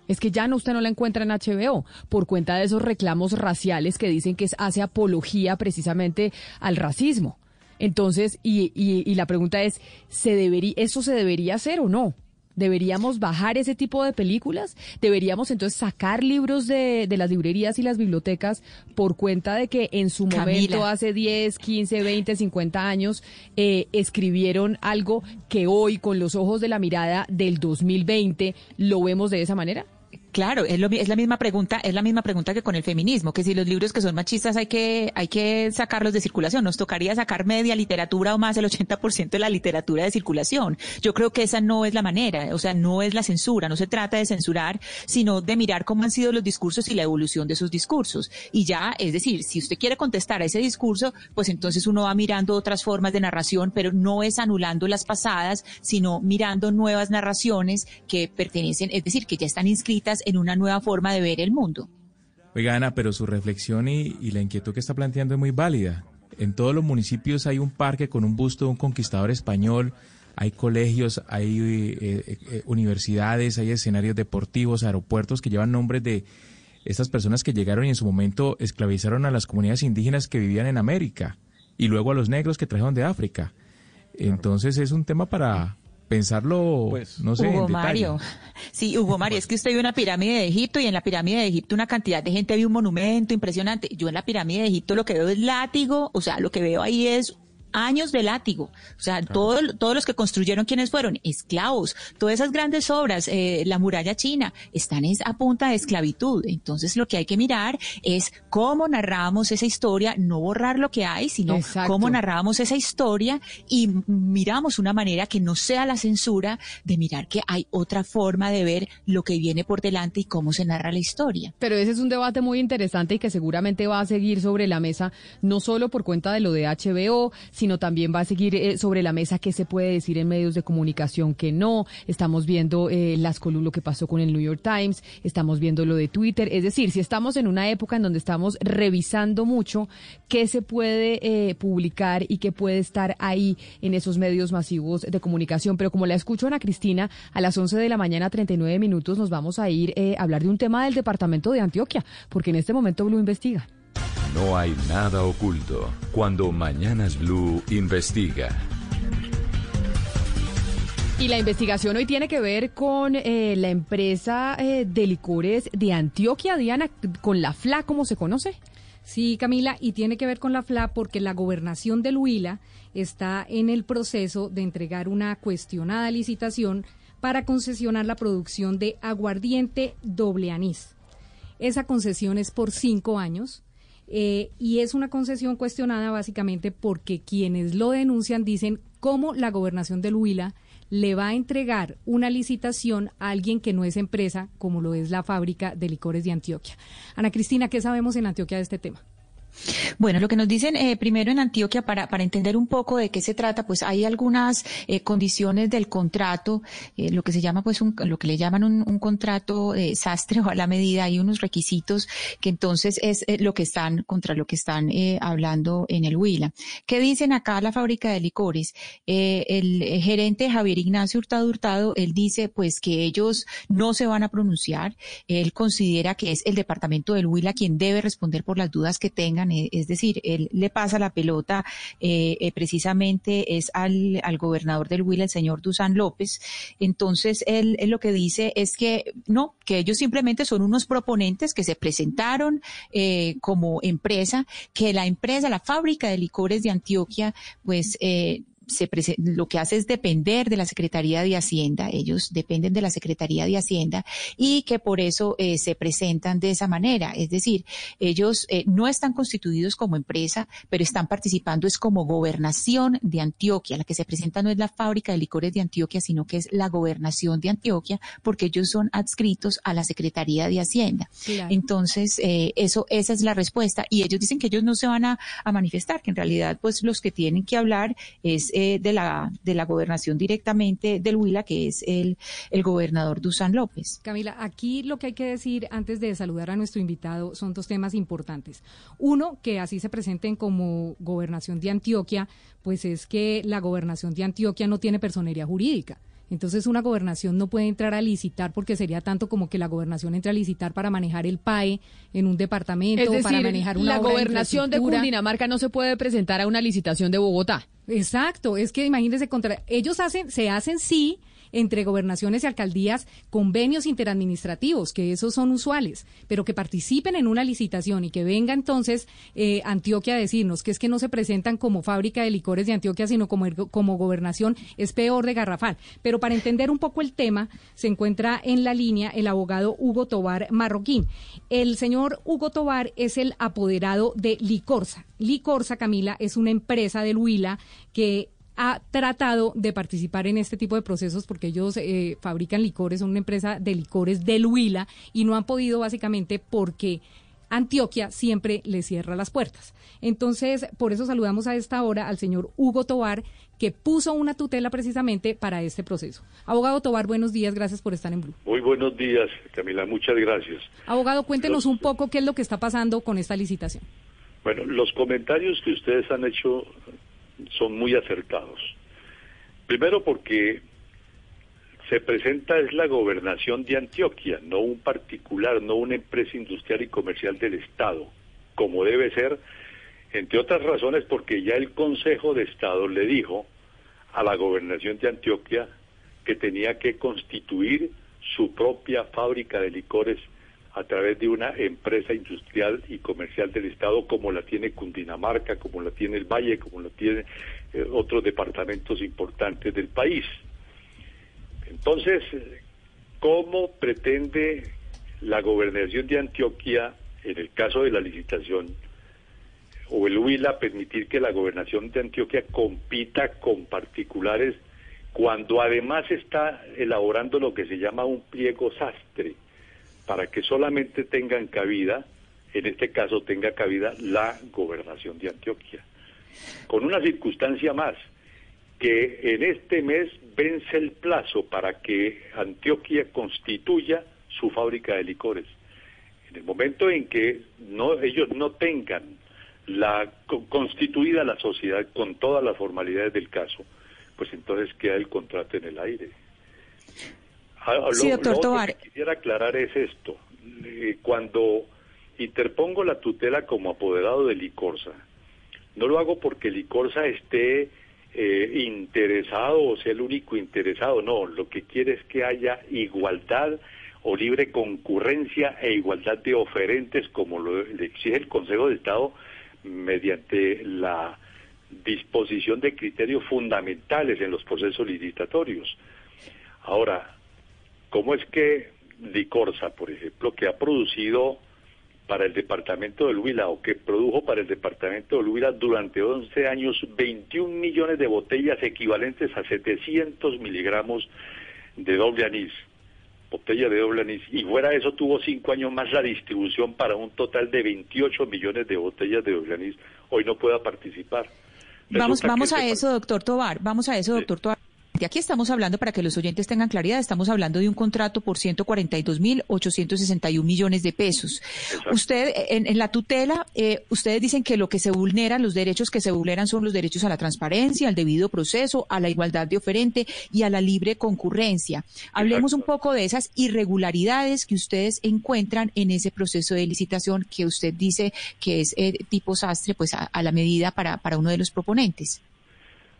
Es que ya no usted no la encuentra en HBO por cuenta de esos reclamos raciales que dicen que es- hace apología precisamente al racismo. Entonces, y, y, y la pregunta es, ¿se debería, ¿eso se debería hacer o no? ¿Deberíamos bajar ese tipo de películas? ¿Deberíamos entonces sacar libros de, de las librerías y las bibliotecas por cuenta de que en su Camila. momento, hace 10, 15, 20, 50 años, eh, escribieron algo que hoy, con los ojos de la mirada del 2020, lo vemos de esa manera? Claro, es, lo es la misma pregunta, es la misma pregunta que con el feminismo, que si los libros que son machistas hay que, hay que sacarlos de circulación. Nos tocaría sacar media literatura o más el 80% de la literatura de circulación. Yo creo que esa no es la manera, o sea, no es la censura, no se trata de censurar, sino de mirar cómo han sido los discursos y la evolución de sus discursos. Y ya, es decir, si usted quiere contestar a ese discurso, pues entonces uno va mirando otras formas de narración, pero no es anulando las pasadas, sino mirando nuevas narraciones que pertenecen, es decir, que ya están inscritas en una nueva forma de ver el mundo. Oiga, Ana, pero su reflexión y, y la inquietud que está planteando es muy válida. En todos los municipios hay un parque con un busto de un conquistador español, hay colegios, hay eh, eh, eh, universidades, hay escenarios deportivos, aeropuertos que llevan nombres de estas personas que llegaron y en su momento esclavizaron a las comunidades indígenas que vivían en América y luego a los negros que trajeron de África. Entonces es un tema para, pensarlo, Pues, no sé, Hugo en. Mario. Sí, Hugo Mario, es que usted vio una pirámide de Egipto y en la pirámide de Egipto una cantidad de gente vio un monumento impresionante. Yo en la pirámide de Egipto lo que veo es látigo, o sea, lo que veo ahí es años de látigo. O sea, todo- todos los que construyeron, ¿quiénes fueron? Esclavos. Todas esas grandes obras, eh, la muralla china, están es a punta de esclavitud. Entonces lo que hay que mirar es cómo narramos esa historia, no borrar lo que hay, sino Exacto. cómo narramos esa historia y miramos una manera que no sea la censura de mirar que hay otra forma de ver lo que viene por delante y cómo se narra la historia. Pero ese es un debate muy interesante y que seguramente va a seguir sobre la mesa, no solo por cuenta de lo de HBO, sino también va a seguir eh, sobre la mesa qué se puede decir en medios de comunicación que no. Estamos viendo eh, las lo que pasó con el New York Times, estamos viendo lo de Twitter. Es decir, si estamos en una época en donde estamos revisando mucho qué se puede eh, publicar y qué puede estar ahí en esos medios masivos de comunicación. Pero como la escucho Ana Cristina, a las 11 de la mañana, 39 minutos, nos vamos a ir eh, a hablar de un tema del departamento de Antioquia, porque en este momento Blue investiga. No hay nada oculto cuando Mañanas Blue investiga. Y la investigación hoy tiene que ver con eh, la empresa eh, de licores de Antioquia, Diana, con la FLA, como se conoce. Sí, Camila, y tiene que ver con la FLA porque la gobernación del Huila está en el proceso de entregar una cuestionada licitación para concesionar la producción de aguardiente doble anís. Esa concesión es por cinco años eh, y es una concesión cuestionada básicamente porque quienes lo denuncian dicen cómo la gobernación del Huila le va a entregar una licitación a alguien que no es empresa, como lo es la fábrica de licores de Antioquia. Ana Cristina, ¿qué sabemos en Antioquia de este tema? Bueno, lo que nos dicen eh, primero en Antioquia, para, para entender un poco de qué se trata, pues hay algunas eh, condiciones del contrato, eh, lo que se llama, pues, un, lo que le llaman un, un contrato sastre o a la medida, hay unos requisitos que entonces es eh, lo que están, contra lo que están eh, hablando en el Huila. ¿Qué dicen acá la fábrica de licores? El gerente Javier Ignacio Hurtado Hurtado, él dice, pues, que ellos no se van a pronunciar, él considera que es el departamento del Huila quien debe responder por las dudas que tengan, eh, es decir, él le pasa la pelota eh, eh, precisamente es al, al gobernador del Huila, el señor Dusan López. Entonces, él, él lo que dice es que no, que ellos simplemente son unos proponentes que se presentaron eh, como empresa, que la empresa, la fábrica de licores de Antioquia, pues eh, se lo que hace es depender de la Secretaría de Hacienda, ellos dependen de la Secretaría de Hacienda y que por eso eh, se presentan de esa manera. Es decir, ellos eh, no están constituidos como empresa, pero están participando es como gobernación de Antioquia. La que se presenta no es la fábrica de licores de Antioquia, sino que es la gobernación de Antioquia, porque ellos son adscritos a la Secretaría de Hacienda. Claro. Entonces, eh, eso, esa es la respuesta. Y ellos dicen que ellos no se van a, a manifestar, que en realidad, pues, los que tienen que hablar es eh, de la de la gobernación directamente del Huila, que es el, el gobernador Dusan López. Camila, aquí lo que hay que decir antes de saludar a nuestro invitado son dos temas importantes. Uno, que así se presenten como gobernación de Antioquia, pues es que la gobernación de Antioquia no tiene personería jurídica. Entonces una gobernación no puede entrar a licitar porque sería tanto como que la gobernación entre a licitar para manejar el PAE en un departamento Es o para decir, manejar una la obra gobernación de infraestructura. Cundinamarca no se puede presentar a una licitación de Bogotá. Exacto, es que imagínense contra ellos hacen se hacen sí entre gobernaciones y alcaldías convenios interadministrativos, que esos son usuales, pero que participen en una licitación y que venga entonces eh, Antioquia a decirnos que es que no se presentan como fábrica de licores de Antioquia, sino como, como gobernación, es peor de garrafal. Pero para entender un poco el tema, se encuentra en la línea el abogado Hugo Tobar Marroquín. El señor Hugo Tobar es el apoderado de Licorsa. Licorsa, Camila, es una empresa del Huila que ha tratado de participar en este tipo de procesos porque ellos eh, fabrican licores, son una empresa de licores del Huila y no han podido básicamente porque Antioquia siempre le cierra las puertas. Entonces, por eso saludamos a esta hora al señor Hugo Tobar, que puso una tutela precisamente para este proceso. Abogado Tobar, buenos días, gracias por estar en Blue. Muy buenos días, Camila, muchas gracias. Abogado, cuéntenos un poco qué es lo que está pasando con esta licitación. Bueno, los comentarios que ustedes han hecho son muy acertados. Primero porque se presenta es la gobernación de Antioquia, no un particular, no una empresa industrial y comercial del Estado, como debe ser, entre otras razones porque ya el Consejo de Estado le dijo a la gobernación de Antioquia que tenía que constituir su propia fábrica de licores a través de una empresa industrial y comercial del Estado como la tiene Cundinamarca, como la tiene el Valle, como la tiene eh, otros departamentos importantes del país. Entonces, ¿cómo pretende la gobernación de Antioquia, en el caso de la licitación, o el Huila permitir que la gobernación de Antioquia compita con particulares cuando además está elaborando lo que se llama un pliego sastre? Para que solamente tengan cabida, en este caso tenga cabida la gobernación de Antioquia. Con una circunstancia más, que en este mes vence el plazo para que Antioquia constituya su fábrica de licores. En el momento en que no, ellos no tengan la constituida la sociedad con todas las formalidades del caso, pues entonces queda el contrato en el aire. Ah, sí, doctor Tobar. Lo que quisiera aclarar es esto. Eh, cuando interpongo la tutela como apoderado de Licorsa, no lo hago porque Licorsa esté eh, interesado o sea el único interesado, no, lo que quiere es que haya igualdad o libre concurrencia e igualdad de oferentes como lo exige el Consejo de Estado mediante la disposición de criterios fundamentales en los procesos licitatorios. Ahora, ¿Cómo es que Licorsa, por ejemplo, que ha producido para el departamento del Huila o que produjo para el departamento del Huila durante 11 años 21 millones de botellas equivalentes a 700 miligramos de doble anís, botella de doble anís, y fuera de eso tuvo cinco años más la distribución para un total de 28 millones de botellas de doble anís, hoy no pueda participar. vamos, vamos a eso, doctor Tobar, vamos a eso, doctor Tobar. De aquí estamos hablando, para que los oyentes tengan claridad, estamos hablando de un contrato por 142.861 millones de pesos. Usted, en, la tutela, eh, ustedes dicen que lo que se vulnera, los derechos que se vulneran son los derechos a la transparencia, al debido proceso, a la igualdad de oferente y a la libre concurrencia. Hablemos un poco de esas irregularidades que ustedes encuentran en ese proceso de licitación que usted dice que es eh, tipo sastre, pues a, la medida para, para uno de los proponentes.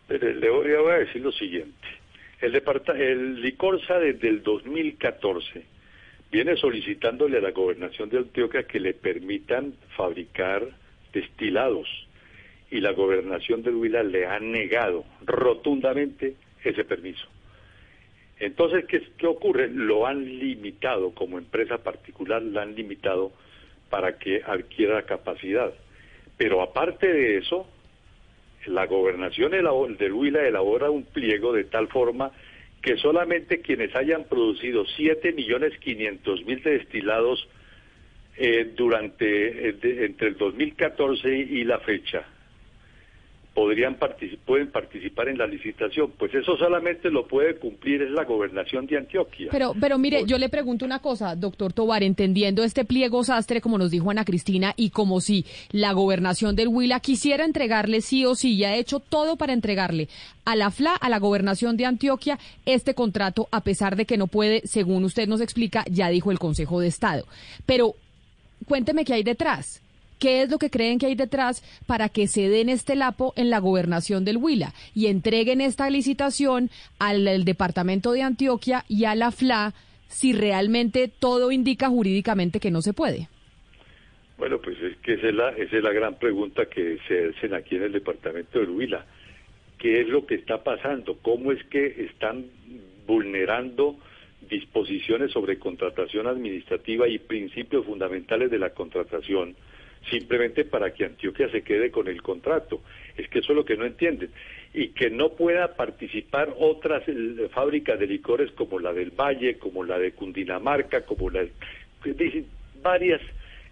Pero le voy, a decir lo siguiente. El, el Licorsa desde el 2014 viene solicitándole a la gobernación de Antioquia que le permitan fabricar destilados y la gobernación de Huila le ha negado rotundamente ese permiso. Entonces, ¿qué, ¿qué ocurre? Lo han limitado como empresa particular, la han limitado para que adquiera capacidad. Pero aparte de eso, la gobernación del Huila elabora un pliego de tal forma que solamente quienes hayan producido 7 millones 500 mil destilados eh, durante eh, entre el 2014 y la fecha podrían pueden participar en la licitación. Pues eso solamente lo puede cumplir es la gobernación de Antioquia. Pero, pero mire, yo le pregunto una cosa, doctor Tobar, entendiendo este pliego sastre, como nos dijo Ana Cristina, y como si la gobernación del Huila quisiera entregarle sí o sí, y ha hecho todo para entregarle a la FLA, a la gobernación de Antioquia, este contrato, a pesar de que no puede, según usted nos explica, ya dijo el Consejo de Estado. Pero cuénteme qué hay detrás. ¿Qué es lo que creen que hay detrás para que se den este lapo en la gobernación del Huila y entreguen esta licitación al, departamento de Antioquia y a la FLA si realmente todo indica jurídicamente que no se puede? Bueno, pues es que esa es la, esa es la gran pregunta que se hacen aquí en el departamento del Huila. ¿Qué es lo que está pasando? ¿Cómo es que están vulnerando disposiciones sobre contratación administrativa y principios fundamentales de la contratación? Simplemente para que Antioquia se quede con el contrato. Es que eso es lo que no entienden. Y que no pueda participar otras eh, fábricas de licores como la del Valle, como la de Cundinamarca, como la de... varias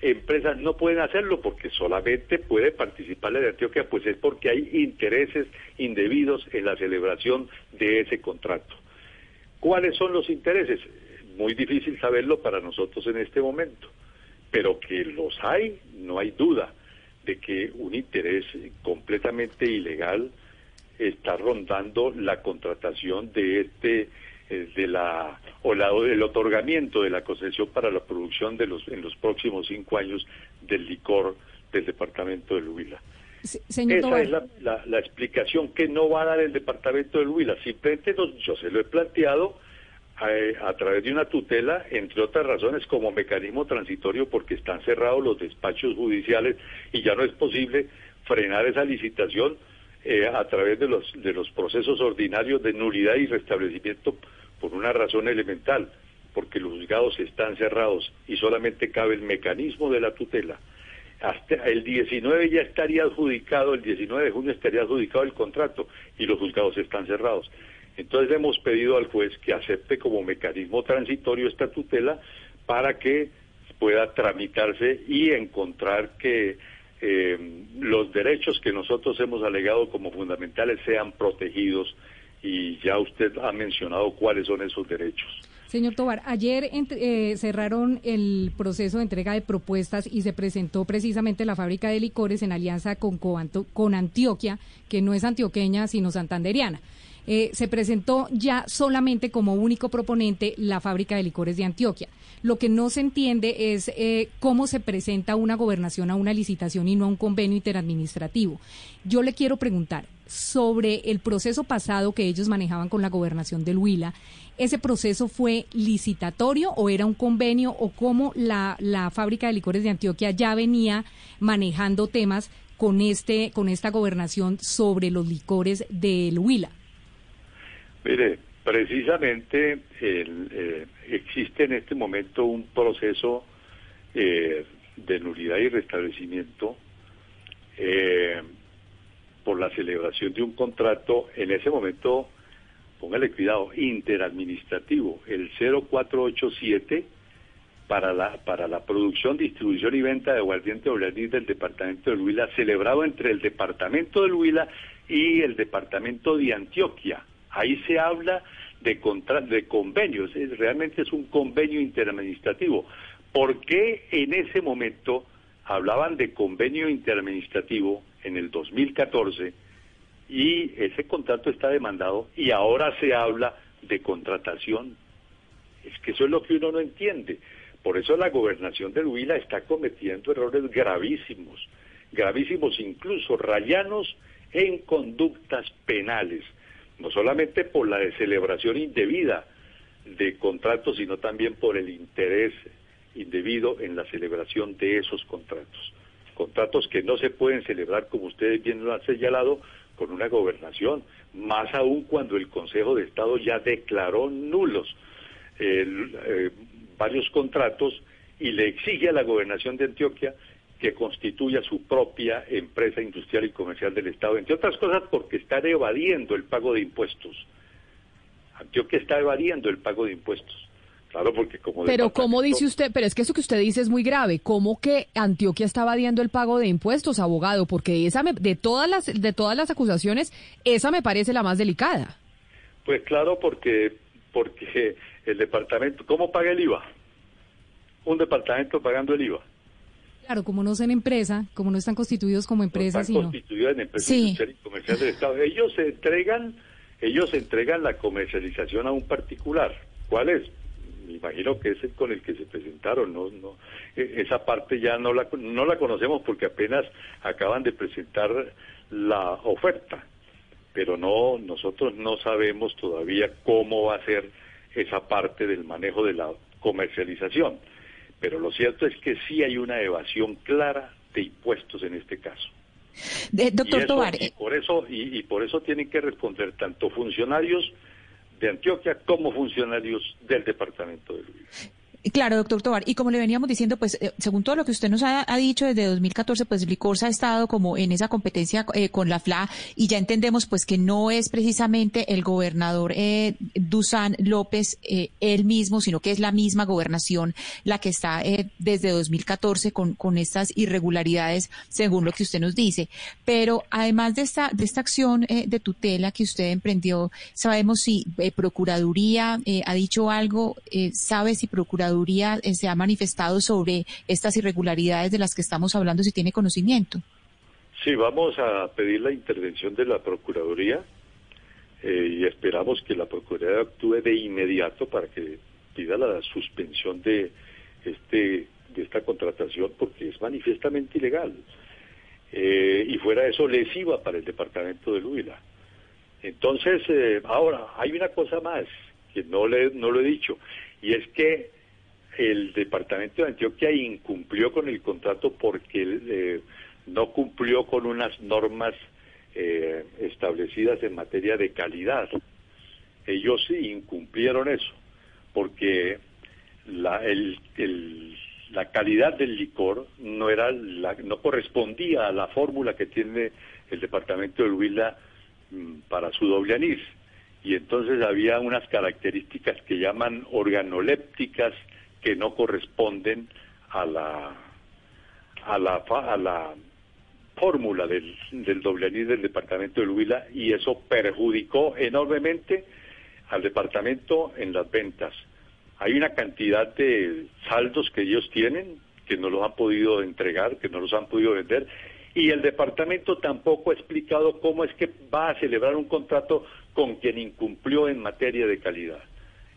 empresas no pueden hacerlo porque solamente puede participar la de Antioquia, pues es porque hay intereses indebidos en la celebración de ese contrato. ¿Cuáles son los intereses? Muy difícil saberlo para nosotros en este momento pero que los hay, no hay duda de que un interés completamente ilegal está rondando la contratación de este eh, de la o la, el otorgamiento de la concesión para la producción de los en los próximos cinco años del licor del departamento de Huila. señor Esa Tobar. es la, la- la explicación que no va a dar el departamento del Huila. Simplemente nos- yo se lo he planteado a, través de una tutela, entre otras razones, como mecanismo transitorio, porque están cerrados los despachos judiciales y ya no es posible frenar esa licitación eh, a través de los, de los procesos ordinarios de nulidad y restablecimiento por una razón elemental, porque los juzgados están cerrados y solamente cabe el mecanismo de la tutela. Hasta el 19 ya estaría adjudicado, el 19 de junio estaría adjudicado el contrato y los juzgados están cerrados. Entonces le hemos pedido al juez que acepte como mecanismo transitorio esta tutela para que pueda tramitarse y encontrar que eh, los derechos que nosotros hemos alegado como fundamentales sean protegidos y ya usted ha mencionado cuáles son esos derechos. Señor Tobar, ayer ent- eh, cerraron el proceso de entrega de propuestas y se presentó precisamente la fábrica de licores en alianza con, con Antioquia, que no es antioqueña, sino santanderiana. Eh, se presentó ya solamente como único proponente la fábrica de licores de Antioquia. Lo que no se entiende es eh, cómo se presenta una gobernación a una licitación y no a un convenio interadministrativo. Yo le quiero preguntar sobre el proceso pasado que ellos manejaban con la gobernación del Huila. ¿Ese proceso fue licitatorio o era un convenio o cómo la, la fábrica de licores de Antioquia ya venía manejando temas con, este, con esta gobernación sobre los licores del Huila? Mire, precisamente eh, existe en este momento un proceso eh, de nulidad y restablecimiento eh, por la celebración de un contrato, en ese momento, póngale cuidado, interadministrativo, el 0487 para la, para la producción, distribución y venta de aguardiente Obradí del departamento del Huila, celebrado entre el departamento del Huila y el departamento de Antioquia. Ahí se habla de, de convenios, realmente es un convenio interadministrativo. ¿Por qué en ese momento hablaban de convenio interadministrativo en el 2014 y ese contrato está demandado y ahora se habla de contratación? Es que eso es lo que uno no entiende. Por eso la gobernación del Huila está cometiendo errores gravísimos, gravísimos incluso rayanos en conductas penales, no solamente por la celebración indebida de contratos, sino también por el interés indebido en la celebración de esos contratos. Contratos que no se pueden celebrar, como ustedes bien lo han señalado, con una gobernación, más aún cuando el Consejo de Estado ya declaró nulos el, eh, varios contratos y le exige a la gobernación de Antioquia que constituya su propia empresa industrial y comercial del Estado, entre otras cosas porque están evadiendo el pago de impuestos. Antioquia está evadiendo el pago de impuestos. Claro, porque como Pero ¿cómo dice usted? Pero es que eso que usted dice es muy grave. ¿Cómo que Antioquia está evadiendo el pago de impuestos, abogado? Porque esa me- de todas las de todas las acusaciones, esa me parece la más delicada. Pues claro, porque porque el departamento, ¿cómo paga el IVA? Un departamento pagando el IVA. Claro, como no son empresa, como no están constituidos como empresa, están sino... constituidas en empresas Sí. y comerciales del Estado. Ellos se entregan, ellos entregan la comercialización a un particular. ¿Cuál es? Me imagino que es el con el que se presentaron. No, no, e- esa parte ya no la no la conocemos porque apenas acaban de presentar la oferta, pero no nosotros no sabemos todavía cómo va a ser esa parte del manejo de la comercialización. Pero lo cierto es que sí hay una evasión clara de impuestos en este caso. Doctor y eso- Tobar, y por eso y, y por eso tienen que responder tanto funcionarios de Antioquia como funcionarios del departamento de Luis. Claro, doctor Tobar. Y como le veníamos diciendo, pues eh, según todo lo que usted nos ha, dicho desde 2014, pues Licorsa ha estado como en esa competencia eh, con la FLA y ya entendemos pues que no es precisamente el gobernador eh, Dusan López eh, él mismo, sino que es la misma gobernación la que está eh, desde 2014 con, con estas irregularidades, según lo que usted nos dice. Pero además de esta, de esta acción de tutela que usted emprendió, sabemos si Procuraduría ha dicho algo, sabe si Procuraduría eh, se ha manifestado sobre estas irregularidades de las que estamos hablando, si tiene conocimiento. Sí, vamos a pedir la intervención de la Procuraduría eh, y esperamos que la Procuraduría actúe de inmediato para que pida la suspensión de este de esta contratación porque es manifiestamente ilegal. eh, y fuera eso lesiva para el departamento del Huila. Entonces, eh, ahora, hay una cosa más que no, le, no lo he dicho, y es que el departamento de Antioquia incumplió con el contrato porque eh, no cumplió con unas normas eh, establecidas en materia de calidad. Ellos sí incumplieron eso, porque la, el, la calidad del licor no era la, no correspondía a la fórmula que tiene el departamento de Huila mm, para su doble anís y entonces había unas características que llaman organolépticas que no corresponden a la a la a la fórmula del, del doble anís del departamento de Huila y eso perjudicó enormemente al departamento en las ventas. Hay una cantidad de saldos que ellos tienen que no los han podido entregar, que no los han podido vender y el departamento tampoco ha explicado cómo es que va a celebrar un contrato con quien incumplió en materia de calidad.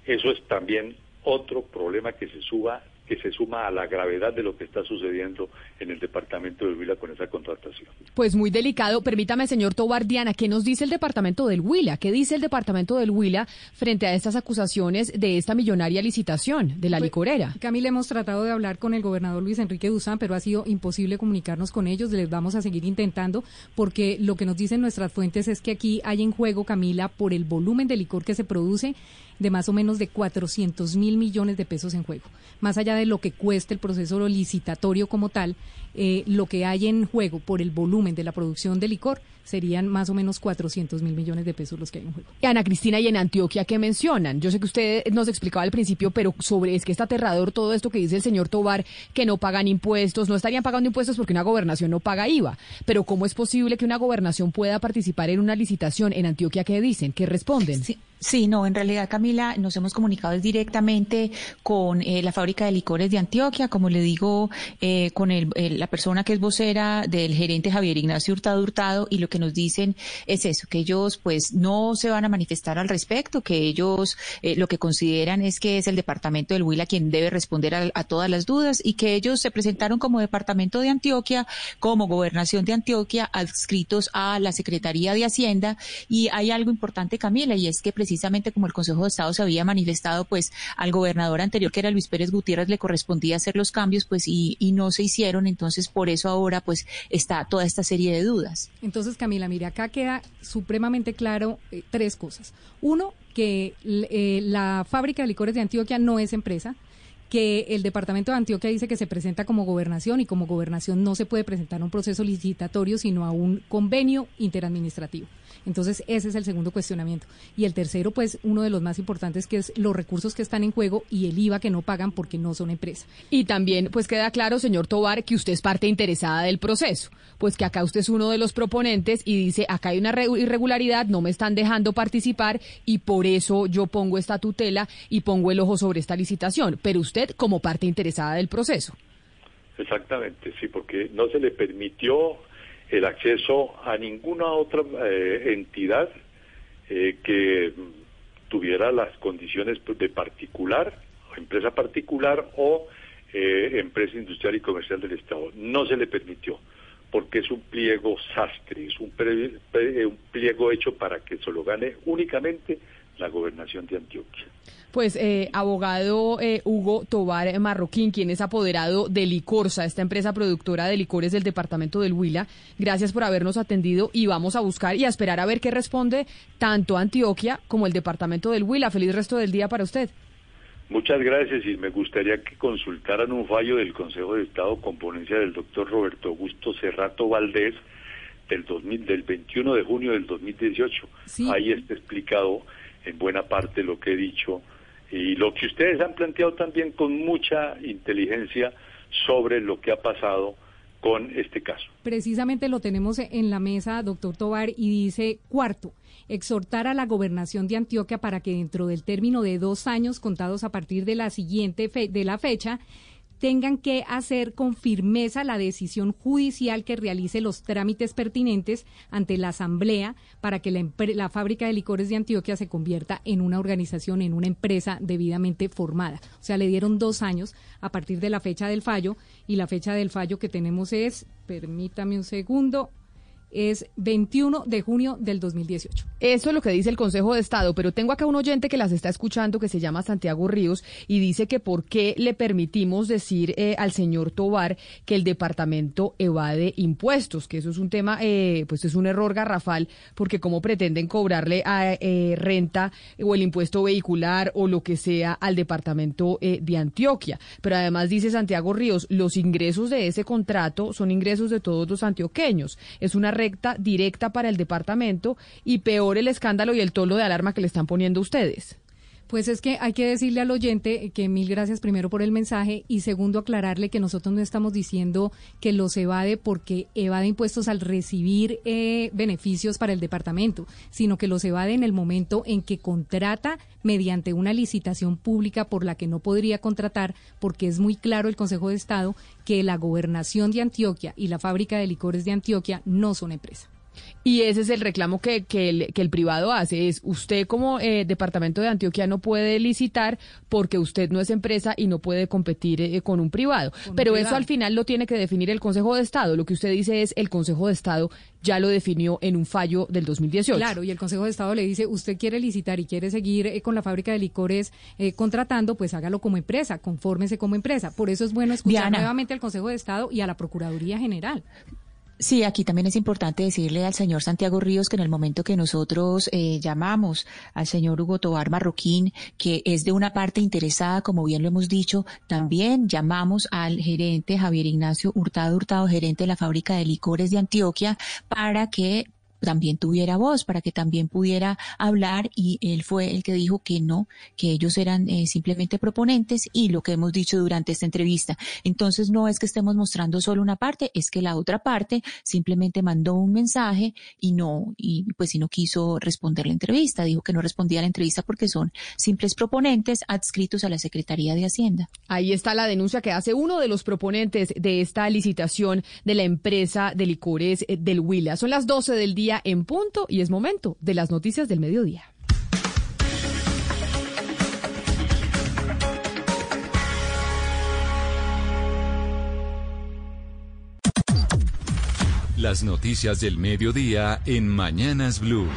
Eso es también otro problema que se suba que se suma a la gravedad de lo que está sucediendo en el departamento del Huila con esa contratación. Pues muy delicado. Permítame, señor Tobar Diana, ¿qué nos dice el departamento del Huila? ¿Qué dice el departamento del Huila frente a estas acusaciones de esta millonaria licitación de la Pues, licorera? Camila, hemos tratado de hablar con el gobernador Luis Enrique Duzán, pero ha sido imposible comunicarnos con ellos. Les vamos a seguir intentando porque lo que nos dicen nuestras fuentes es que aquí hay en juego, Camila, por el volumen de licor que se produce, de más o menos de 400 mil millones de pesos en juego. Más allá de lo que cueste el proceso licitatorio como tal, eh, lo que hay en juego por el volumen de la producción de licor serían más o menos 400 mil millones de pesos los que hay en juego. Ana Cristina, y en Antioquia, ¿qué mencionan? Yo sé que usted nos explicaba al principio, pero sobre es que está aterrador todo esto que dice el señor Tobar, que no pagan impuestos, no estarían pagando impuestos porque una gobernación no paga IVA. Pero ¿cómo es posible que una gobernación pueda participar en una licitación en Antioquia? ¿Qué dicen? ¿Qué responden? Sí. Sí, no, en realidad, Camila, nos hemos comunicado directamente con eh, la fábrica de licores de Antioquia, como le digo, eh, con el, el, la persona que es vocera del gerente Javier Ignacio Hurtado Hurtado, y lo que nos dicen es eso, que ellos pues no se van a manifestar al respecto, que ellos eh, lo que consideran es que es el departamento del Huila quien debe responder a, a todas las dudas y que ellos se presentaron como departamento de Antioquia, como gobernación de Antioquia, adscritos a la Secretaría de Hacienda, y hay algo importante, Camila, y es que precisamente como el Consejo de Estado se había manifestado, pues al gobernador anterior, que era Luis Pérez Gutiérrez, le correspondía hacer los cambios, pues y, y no se hicieron, entonces por eso ahora pues está toda esta serie de dudas. Entonces, Camila, mire, acá queda supremamente claro eh, tres cosas. Uno, que eh, la fábrica de licores de Antioquia no es empresa que el departamento de Antioquia dice que se presenta como gobernación y como gobernación no se puede presentar un proceso licitatorio sino a un convenio interadministrativo. Entonces, ese es el segundo cuestionamiento. Y el tercero, pues, uno de los más importantes, que es los recursos que están en juego y el IVA que no pagan porque no son empresa. Y también, pues, queda claro, señor Tobar, que usted es parte interesada del proceso. Pues que acá usted es uno de los proponentes y dice, acá hay una irregularidad, no me están dejando participar y por eso yo pongo esta tutela y pongo el ojo sobre esta licitación. Pero usted como parte interesada del proceso. Exactamente, sí, porque no se le permitió el acceso a ninguna otra eh, entidad eh, que tuviera las condiciones de particular, empresa particular o eh, empresa industrial y comercial del Estado. No se le permitió, porque es un pliego sastre, es un, pre, un pliego hecho para que se lo gane únicamente la gobernación de Antioquia. Pues, eh, abogado eh, Hugo Tobar Marroquín, quien es apoderado de Licorsa, esta empresa productora de licores del departamento del Huila, gracias por habernos atendido y vamos a buscar y a esperar a ver qué responde tanto Antioquia como el departamento del Huila. Feliz resto del día para usted. Muchas gracias y me gustaría que consultaran un fallo del Consejo de Estado con ponencia del doctor Roberto Augusto Cerrato Valdés del, 2000, del 21 de junio del 2018. Sí. Ahí está explicado en buena parte lo que he dicho y lo que ustedes han planteado también con mucha inteligencia sobre lo que ha pasado con este caso. Precisamente lo tenemos en la mesa, doctor Tobar, y dice cuarto, exhortar a la gobernación de Antioquia para que dentro del término de dos años contados a partir de la siguiente fe de la fecha tengan que hacer con firmeza la decisión judicial que realice los trámites pertinentes ante la Asamblea para que la, la, fábrica de licores de Antioquia se convierta en una organización, en una empresa debidamente formada. O sea, le dieron dos años a partir de la fecha del fallo y la fecha del fallo que tenemos es permítame un segundo, es 21 de junio del 2018. Eso es lo que dice el Consejo de Estado, pero tengo acá un oyente que las está escuchando que se llama Santiago Ríos y dice que por qué le permitimos decir eh, al señor Tobar que el departamento evade impuestos, que eso es un tema, eh, pues es un error garrafal, porque cómo pretenden cobrarle a, eh, renta o el impuesto vehicular o lo que sea al departamento eh, de Antioquia. Pero además dice Santiago Ríos, los ingresos de ese contrato son ingresos de todos los antioqueños. Es una recta directa para el departamento y peor el escándalo y el tolo de alarma que le están poniendo ustedes. Pues es que hay que decirle al oyente que mil gracias primero por el mensaje y segundo aclararle que nosotros no estamos diciendo que los evade porque evade impuestos al recibir eh, beneficios para el departamento, sino que los evade en el momento en que contrata mediante una licitación pública por la que no podría contratar porque es muy claro el Consejo de Estado que la gobernación de Antioquia y la fábrica de licores de Antioquia no son empresa. Y ese es el reclamo que, que, el, que el privado hace, es usted como eh, departamento de Antioquia no puede licitar porque usted no es empresa y no puede competir eh, con un privado. Con un Pero privado. eso al final lo tiene que definir el Consejo de Estado. Lo que usted dice es el Consejo de Estado ya lo definió en un fallo del 2018. Claro, y el Consejo de Estado le dice, usted quiere licitar y quiere seguir eh, con la fábrica de licores contratando, pues hágalo como empresa, confórmese como empresa. Por eso es bueno escuchar Diana. nuevamente al Consejo de Estado y a la Procuraduría General. Sí, aquí también es importante decirle al señor Santiago Ríos que en el momento que nosotros eh, llamamos al señor Hugo Tobar Marroquín, que es de una parte interesada, como bien lo hemos dicho, también llamamos al gerente Javier Ignacio Hurtado Hurtado, gerente de la fábrica de licores de Antioquia, para que también tuviera voz, para que también pudiera hablar y él fue el que dijo que no, que ellos eran eh, simplemente proponentes y lo que hemos dicho durante esta entrevista. Entonces no es que estemos mostrando solo una parte, es que la otra parte simplemente mandó un mensaje y no, y pues si no quiso responder la entrevista, dijo que no respondía a la entrevista porque son simples proponentes adscritos a la Secretaría de Hacienda. Ahí está la denuncia que hace uno de los proponentes de esta licitación de la empresa de licores eh, del Huila. Son las 12 del día en punto y es momento de las noticias del mediodía. Las noticias del mediodía en Mañanas Blue.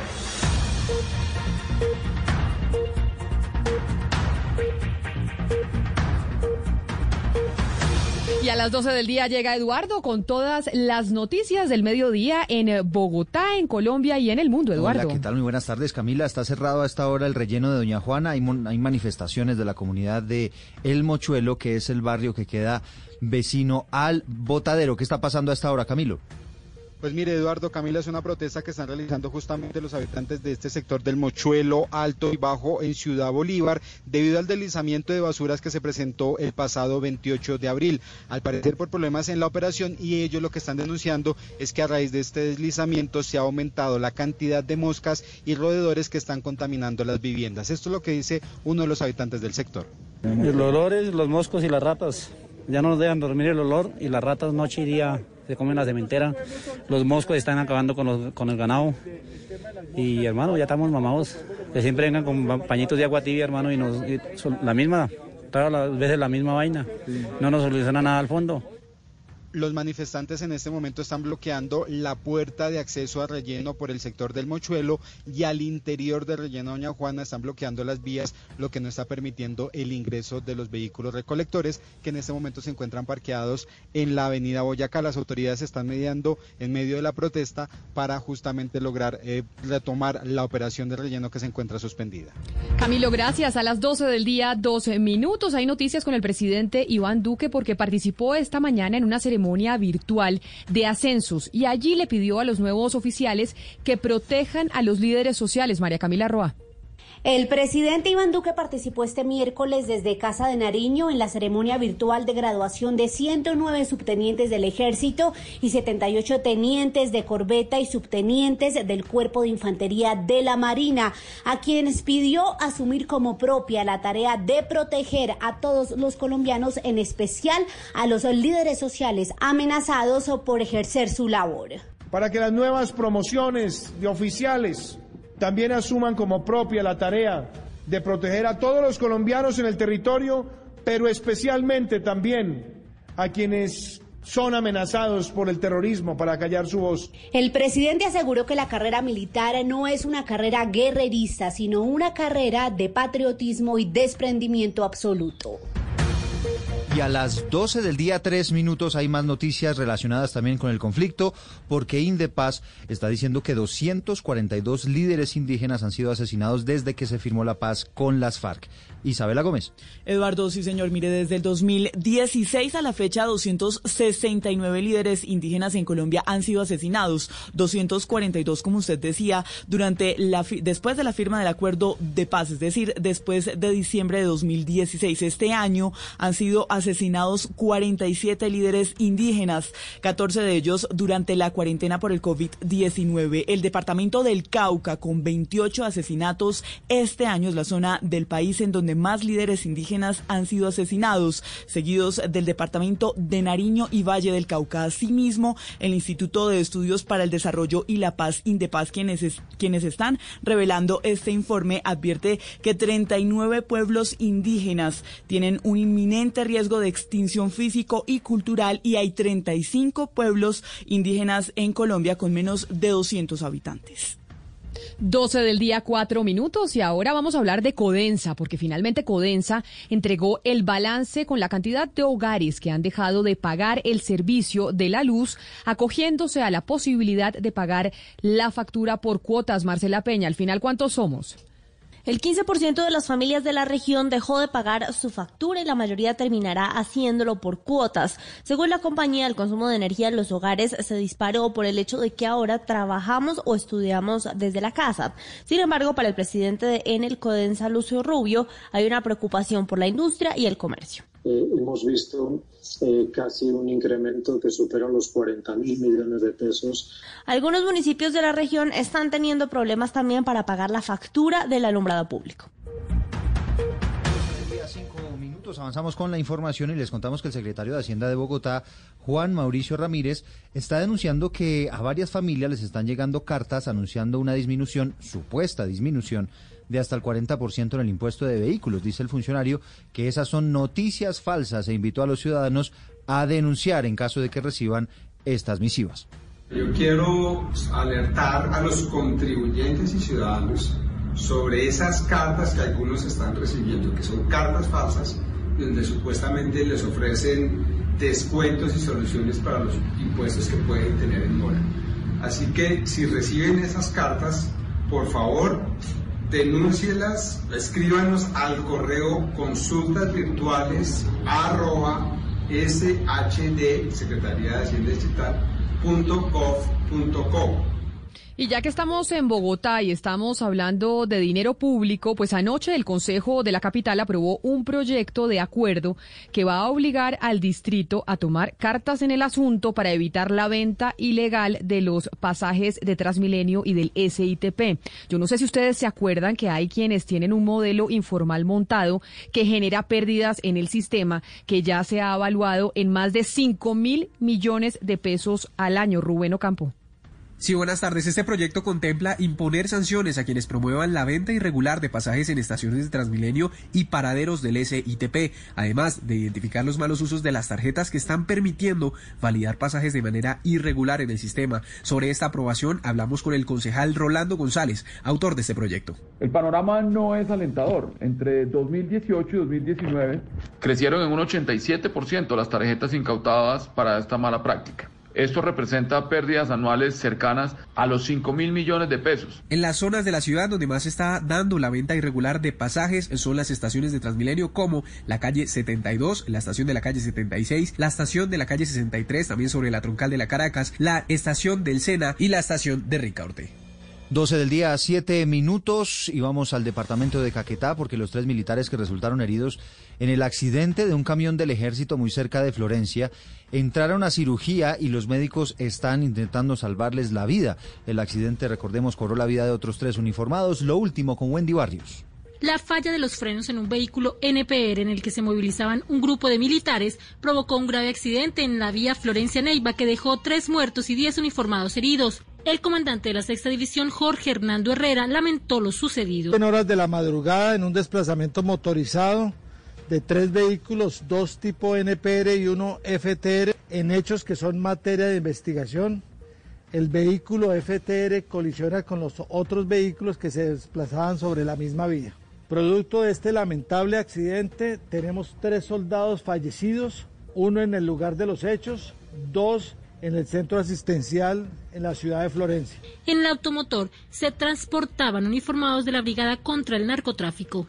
Y a las 12 del día llega Eduardo con todas las noticias del mediodía en eh, Bogotá, en Colombia y en el mundo, Eduardo. Hola, ¿qué tal? Muy buenas tardes, Camila. Está cerrado a esta hora el relleno de Doña Juana. Hay, mon- hay manifestaciones de la comunidad de El Mochuelo, que es el barrio que queda vecino al Botadero. ¿Qué está pasando a esta hora, Camilo? Pues mire, Eduardo, Camila, es una protesta que están realizando justamente los habitantes de este sector del Mochuelo Alto y Bajo en Ciudad Bolívar debido al deslizamiento de basuras que se presentó el pasado 28 de abril. Al parecer por problemas en la operación y ellos lo que están denunciando es que a raíz de este deslizamiento se ha aumentado la cantidad de moscas y roedores que están contaminando las viviendas. Esto es lo que dice uno de los habitantes del sector. El olor es los moscos y las ratas. Ya no nos dejan dormir el olor y las ratas noche y día se comen la cementera. Los moscos están acabando con, los- con el ganado. Y hermano, ya estamos mamados. Que siempre vengan con pa- pañitos de agua tibia, hermano, y nos la misma, todas las veces la misma vaina. No nos soluciona nada al fondo. Los manifestantes en este momento están bloqueando la puerta de acceso a relleno por el sector del Mochuelo y al interior del relleno Doña Juana están bloqueando las vías, lo que no está permitiendo el ingreso de los vehículos recolectores que en este momento se encuentran parqueados en la avenida Boyacá. Las autoridades están mediando en medio de la protesta para justamente lograr eh, retomar la operación de relleno que se encuentra suspendida. Camilo, gracias. A las 12 del día, 12 minutos. Hay noticias con el presidente Iván Duque porque participó esta mañana en una ceremonia virtual de ascensos y allí le pidió a los nuevos oficiales que protejan a los líderes sociales. María Camila Roa. El presidente Iván Duque participó este miércoles desde Casa de Nariño en la ceremonia virtual de graduación de 109 subtenientes del Ejército y 78 tenientes de corbeta y subtenientes del Cuerpo de Infantería de la Marina, a quienes pidió asumir como propia la tarea de proteger a todos los colombianos, en especial a los líderes sociales amenazados por ejercer su labor. para que las nuevas promociones de oficiales también asuman como propia la tarea de proteger a todos los colombianos en el territorio, pero especialmente también a quienes son amenazados por el terrorismo para callar su voz. El presidente aseguró que la carrera militar no es una carrera guerrerista, sino una carrera de patriotismo y desprendimiento absoluto. Y a las 12 del día, tres minutos, hay más noticias relacionadas también con el conflicto, porque Indepaz está diciendo que 242 líderes indígenas han sido asesinados desde que se firmó la paz con las FARC. Isabela Gómez. Eduardo, sí señor, mire, desde el 2016 a la fecha 269 líderes indígenas en Colombia han sido asesinados, 242 como usted decía, durante la después de la firma del acuerdo de paz, es decir, después de diciembre de 2016. Este año han sido asesinados 47 líderes indígenas, 14 de ellos durante la cuarentena por el COVID-19. El departamento del Cauca con 28 asesinatos este año es la zona del país en donde más líderes indígenas han sido asesinados, seguidos del departamento de Nariño y Valle del Cauca. Asimismo, el Instituto de Estudios para el Desarrollo y la Paz, Indepaz, quienes, quienes están revelando este informe, advierte que 39 pueblos indígenas tienen un inminente riesgo de extinción físico y cultural y hay 35 pueblos indígenas en Colombia con menos de 200 habitantes. 12 del día, 4 minutos. Y ahora vamos a hablar de Codensa, porque finalmente Codensa entregó el balance con la cantidad de hogares que han dejado de pagar el servicio de la luz, acogiéndose a la posibilidad de pagar la factura por cuotas. Marcela Peña, al final, ¿cuántos somos? El 15% de las familias de la región dejó de pagar su factura y la mayoría terminará haciéndolo por cuotas. Según la compañía, el consumo de energía en los hogares se disparó por el hecho de que ahora trabajamos o estudiamos desde la casa. Sin embargo, para el presidente de Enel Codensa, Lucio Rubio, hay una preocupación por la industria y el comercio. Eh, hemos visto eh, casi un incremento que supera los 40 mil millones de pesos. Algunos municipios de la región están teniendo problemas también para pagar la factura del alumbrado público. avanzamos con la información y les contamos que el secretario de Hacienda de Bogotá, Juan Mauricio Ramírez, está denunciando que a varias familias les están llegando cartas anunciando una disminución, supuesta disminución, de hasta el 40% en el impuesto de vehículos. Dice el funcionario que esas son noticias falsas e invitó a los ciudadanos a denunciar en caso de que reciban estas misivas. Yo quiero alertar a los contribuyentes y ciudadanos sobre esas cartas que algunos están recibiendo, que son cartas falsas, donde supuestamente les ofrecen descuentos y soluciones para los impuestos que pueden tener en mora. Así que si reciben esas cartas, por favor, denúncielas, escríbanos al correo consultas virtuales arroba shed, Secretaría de Digital, punto y ya que estamos en Bogotá y estamos hablando de dinero público, pues anoche el Consejo de la Capital aprobó un proyecto de acuerdo que va a obligar al distrito a tomar cartas en el asunto para evitar la venta ilegal de los pasajes de Transmilenio y del SITP. Yo no sé si ustedes se acuerdan que hay quienes tienen un modelo informal montado que genera pérdidas en el sistema que ya se ha evaluado en más de 5 mil millones de pesos al año. Rubén Ocampo. Sí, buenas tardes. Este proyecto contempla imponer sanciones a quienes promuevan la venta irregular de pasajes en estaciones de Transmilenio y paraderos del SITP, además de identificar los malos usos de las tarjetas que están permitiendo validar pasajes de manera irregular en el sistema. Sobre esta aprobación hablamos con el concejal Rolando González, autor de este proyecto. El panorama no es alentador. Entre 2018 y 2019 crecieron en un 87% las tarjetas incautadas para esta mala práctica. Esto representa pérdidas anuales cercanas a los 5 mil millones de pesos. En las zonas de la ciudad donde más está dando la venta irregular de pasajes son las estaciones de Transmilenio como la calle 72, la estación de la calle 76, la estación de la calle 63, también sobre la troncal de la Caracas, la estación del Sena y la estación de Ricaurte. 12 del día, 7 minutos y vamos al departamento de Caquetá porque los tres militares que resultaron heridos en el accidente de un camión del ejército muy cerca de Florencia entraron a cirugía y los médicos están intentando salvarles la vida. El accidente, recordemos, cobró la vida de otros tres uniformados. Lo último con Wendy Barrios. La falla de los frenos en un vehículo NPR en el que se movilizaban un grupo de militares provocó un grave accidente en la vía Florencia-Neiva que dejó tres muertos y diez uniformados heridos. El comandante de la sexta división, Jorge Hernando Herrera, lamentó lo sucedido. En horas de la madrugada, en un desplazamiento motorizado, de tres vehículos, dos tipo NPR y uno FTR, en hechos que son materia de investigación. El vehículo FTR colisiona con los otros vehículos que se desplazaban sobre la misma vía. Producto de este lamentable accidente, tenemos tres soldados fallecidos, uno en el lugar de los hechos, dos en el centro asistencial en la ciudad de Florencia. En el automotor se transportaban uniformados de la Brigada contra el Narcotráfico.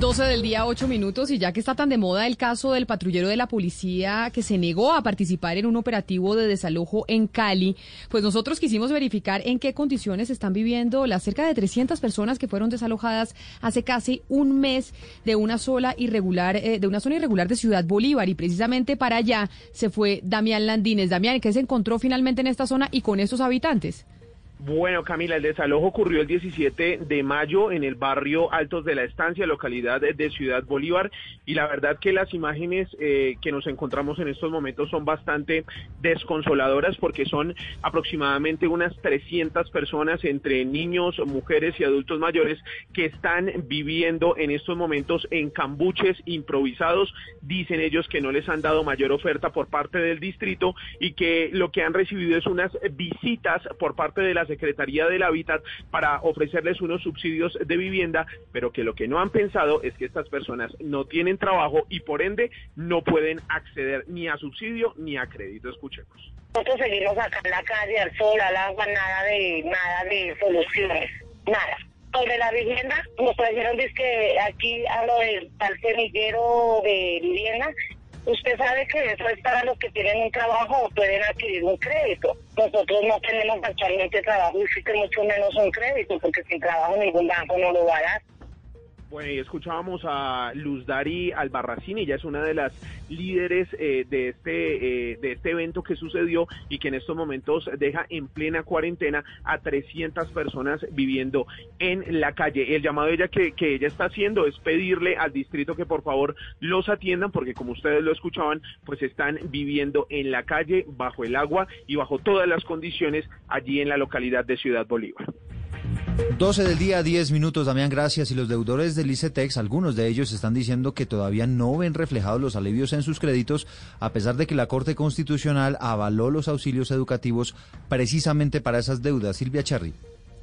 12 del día, 8 minutos, y ya que está tan de moda el caso del patrullero de la policía que se negó a participar en un operativo de desalojo en Cali, pues nosotros quisimos verificar en qué condiciones están viviendo las cerca de 300 personas que fueron desalojadas hace casi un mes de una sola irregular, eh, de una zona irregular de Ciudad Bolívar, y precisamente para allá se fue Damián Landines. Damián, ¿qué se encontró finalmente en esta zona y con estos habitantes? Bueno, Camila, el desalojo ocurrió el 17 de mayo en el barrio Altos de la Estancia, localidad de Ciudad Bolívar, y la verdad que las imágenes eh, que nos encontramos en estos momentos son bastante desconsoladoras porque son aproximadamente unas 300 personas entre niños, mujeres y adultos mayores que están viviendo en estos momentos en cambuches improvisados. Dicen ellos que no les han dado mayor oferta por parte del distrito y que lo que han recibido es unas visitas por parte de las Secretaría del Hábitat para ofrecerles unos subsidios de vivienda, pero que lo que no han pensado es que estas personas no tienen trabajo y por ende no pueden acceder ni a subsidio ni a crédito. Escuchemos. Nosotros seguimos acá en la calle, al sol, al agua, nada de, nada de soluciones, nada sobre la vivienda, nos trajeron que aquí a lo del tal semillero de vivienda Usted sabe que eso es para los que tienen un trabajo o pueden adquirir un crédito. Nosotros no tenemos actualmente trabajo y mucho menos un crédito, porque sin trabajo ningún banco no lo va a dar. Bueno, y escuchábamos a Luz Dari Albarracín, ella es una de las líderes eh, de este eh, de este evento que sucedió y que en estos momentos deja en plena cuarentena a 300 personas viviendo en la calle. El llamado ella que, que ella está haciendo es pedirle al distrito que por favor los atiendan porque como ustedes lo escuchaban, pues están viviendo en la calle, bajo el agua y bajo todas las condiciones allí en la localidad de Ciudad Bolívar. 12 del día, 10 minutos, Damián, gracias. Y los deudores del ICETEX, algunos de ellos están diciendo que todavía no ven reflejados los alivios en sus créditos, a pesar de que la Corte Constitucional avaló los auxilios educativos precisamente para esas deudas. Silvia Cherry.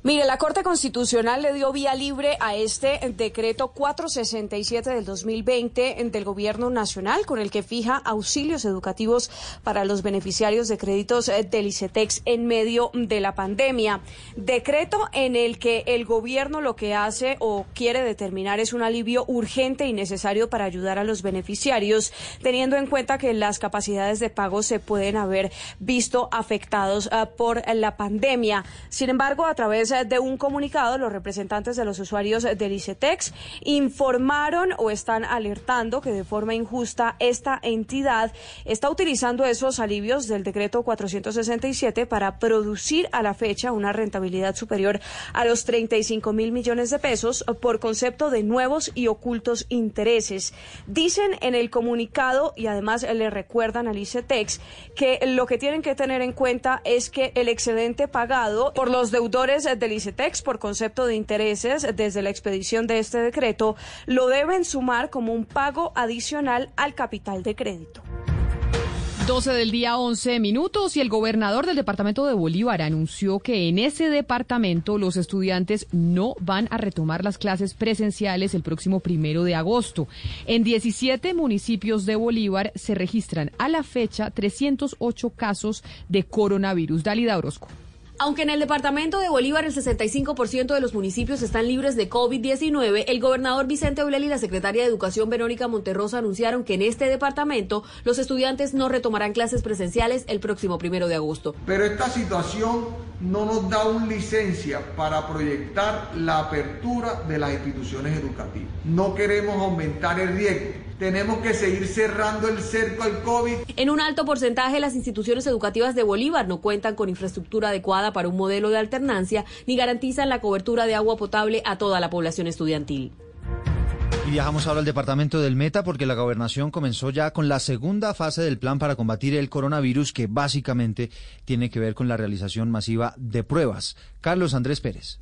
Mire, la Corte Constitucional le dio vía libre a este decreto 467 del 2020 del Gobierno Nacional, con el que fija auxilios educativos para los beneficiarios de créditos eh, del ICETEX en medio de la pandemia. Decreto en el que el Gobierno lo que hace o quiere determinar es un alivio urgente y necesario para ayudar a los beneficiarios, teniendo en cuenta que las capacidades de pago se pueden haber visto afectados eh, por la pandemia. Sin embargo, a través de un comunicado, los representantes de los usuarios del ICETEX informaron o están alertando que de forma injusta esta entidad está utilizando esos alivios del decreto 467 para producir a la fecha una rentabilidad superior a los 35 mil millones de pesos por concepto de nuevos y ocultos intereses. Dicen en el comunicado y además le recuerdan al ICETEX que lo que tienen que tener en cuenta es que el excedente pagado por los deudores del ICETEX por concepto de intereses desde la expedición de este decreto lo deben sumar como un pago adicional al capital de crédito. 12 del día 11 minutos y el gobernador del departamento de Bolívar anunció que en ese departamento los estudiantes no van a retomar las clases presenciales el próximo primero de agosto. En 17 municipios de Bolívar se registran a la fecha 308 casos de coronavirus. Dalida Orozco. Aunque en el departamento de Bolívar el 65% de los municipios están libres de COVID-19, el gobernador Vicente Aureli y la secretaria de Educación Verónica Monterrosa anunciaron que en este departamento los estudiantes no retomarán clases presenciales el próximo primero de agosto. Pero esta situación no nos da una licencia para proyectar la apertura de las instituciones educativas. No queremos aumentar el riesgo tenemos que seguir cerrando el cerco al COVID. En un alto porcentaje, las instituciones educativas de Bolívar no cuentan con infraestructura adecuada para un modelo de alternancia ni garantizan la cobertura de agua potable a toda la población estudiantil. Y viajamos ahora al departamento del Meta porque la gobernación comenzó ya con la segunda fase del plan para combatir el coronavirus que básicamente tiene que ver con la realización masiva de pruebas. Carlos Andrés Pérez.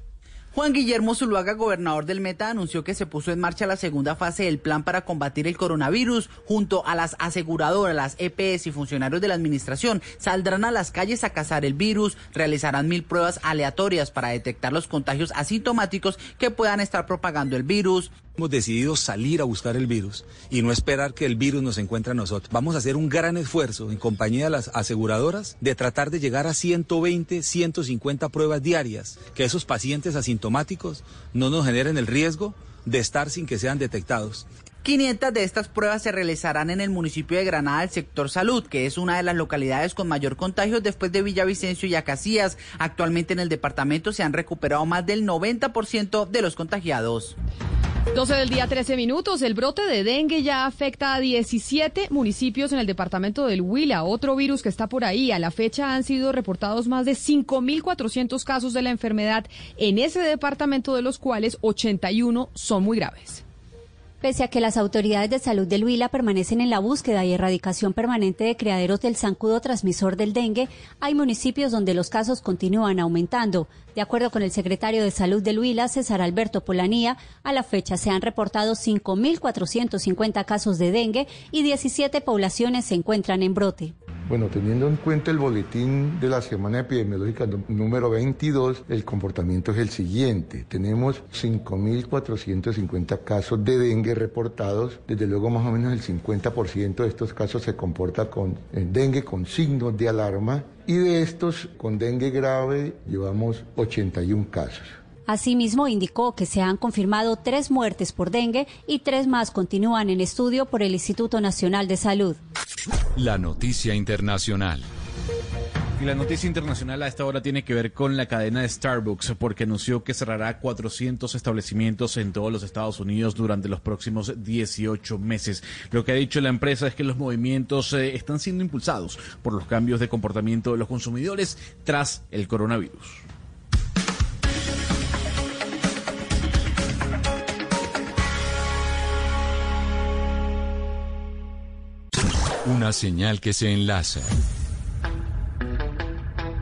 Juan Guillermo Zuluaga, gobernador del Meta, anunció que se puso en marcha la segunda fase del plan para combatir el coronavirus. Junto a las aseguradoras, las EPS y funcionarios de la administración, saldrán a las calles a cazar el virus, realizarán mil pruebas aleatorias para detectar los contagios asintomáticos que puedan estar propagando el virus. Hemos decidido salir a buscar el virus y no esperar que el virus nos encuentre a nosotros. Vamos a hacer un gran esfuerzo en compañía de las aseguradoras de tratar de llegar a 120, 150 pruebas diarias, que esos pacientes asintomáticos no nos generen el riesgo de estar sin que sean detectados. 500 de estas pruebas se realizarán en el municipio de Granada, el sector salud, que es una de las localidades con mayor contagio después de Villavicencio y Acacías. Actualmente en el departamento se han recuperado más del 90% de los contagiados. 12 del día, 13 minutos. El brote de dengue ya afecta a 17 municipios en el departamento del Huila, otro virus que está por ahí. A la fecha han sido reportados más de 5.400 casos de la enfermedad en ese departamento, de los cuales 81 son muy graves. Pese a que las autoridades de salud del Huila permanecen en la búsqueda y erradicación permanente de criaderos del zancudo transmisor del dengue, hay municipios donde los casos continúan aumentando. De acuerdo con el secretario de Salud del Huila, César Alberto Polanía, a la fecha se han reportado 5.450 casos de dengue y 17 poblaciones se encuentran en brote. Bueno, teniendo en cuenta el boletín de la semana epidemiológica número 22, el comportamiento es el siguiente. Tenemos 5.450 casos de dengue reportados. Desde luego, más o menos el 50% de estos casos se comporta con eh, dengue con signos de alarma. Y de estos, con dengue grave, llevamos 81 casos. Asimismo, indicó que se han confirmado tres muertes por dengue y tres más continúan en estudio por el Instituto Nacional de Salud. La noticia internacional. Y la noticia internacional a esta hora tiene que ver con la cadena de Starbucks, porque anunció que cerrará 400 establecimientos en todos los Estados Unidos durante los próximos 18 meses. Lo que ha dicho la empresa es que los movimientos eh, están siendo impulsados por los cambios de comportamiento de los consumidores tras el coronavirus. Una señal que se enlaza.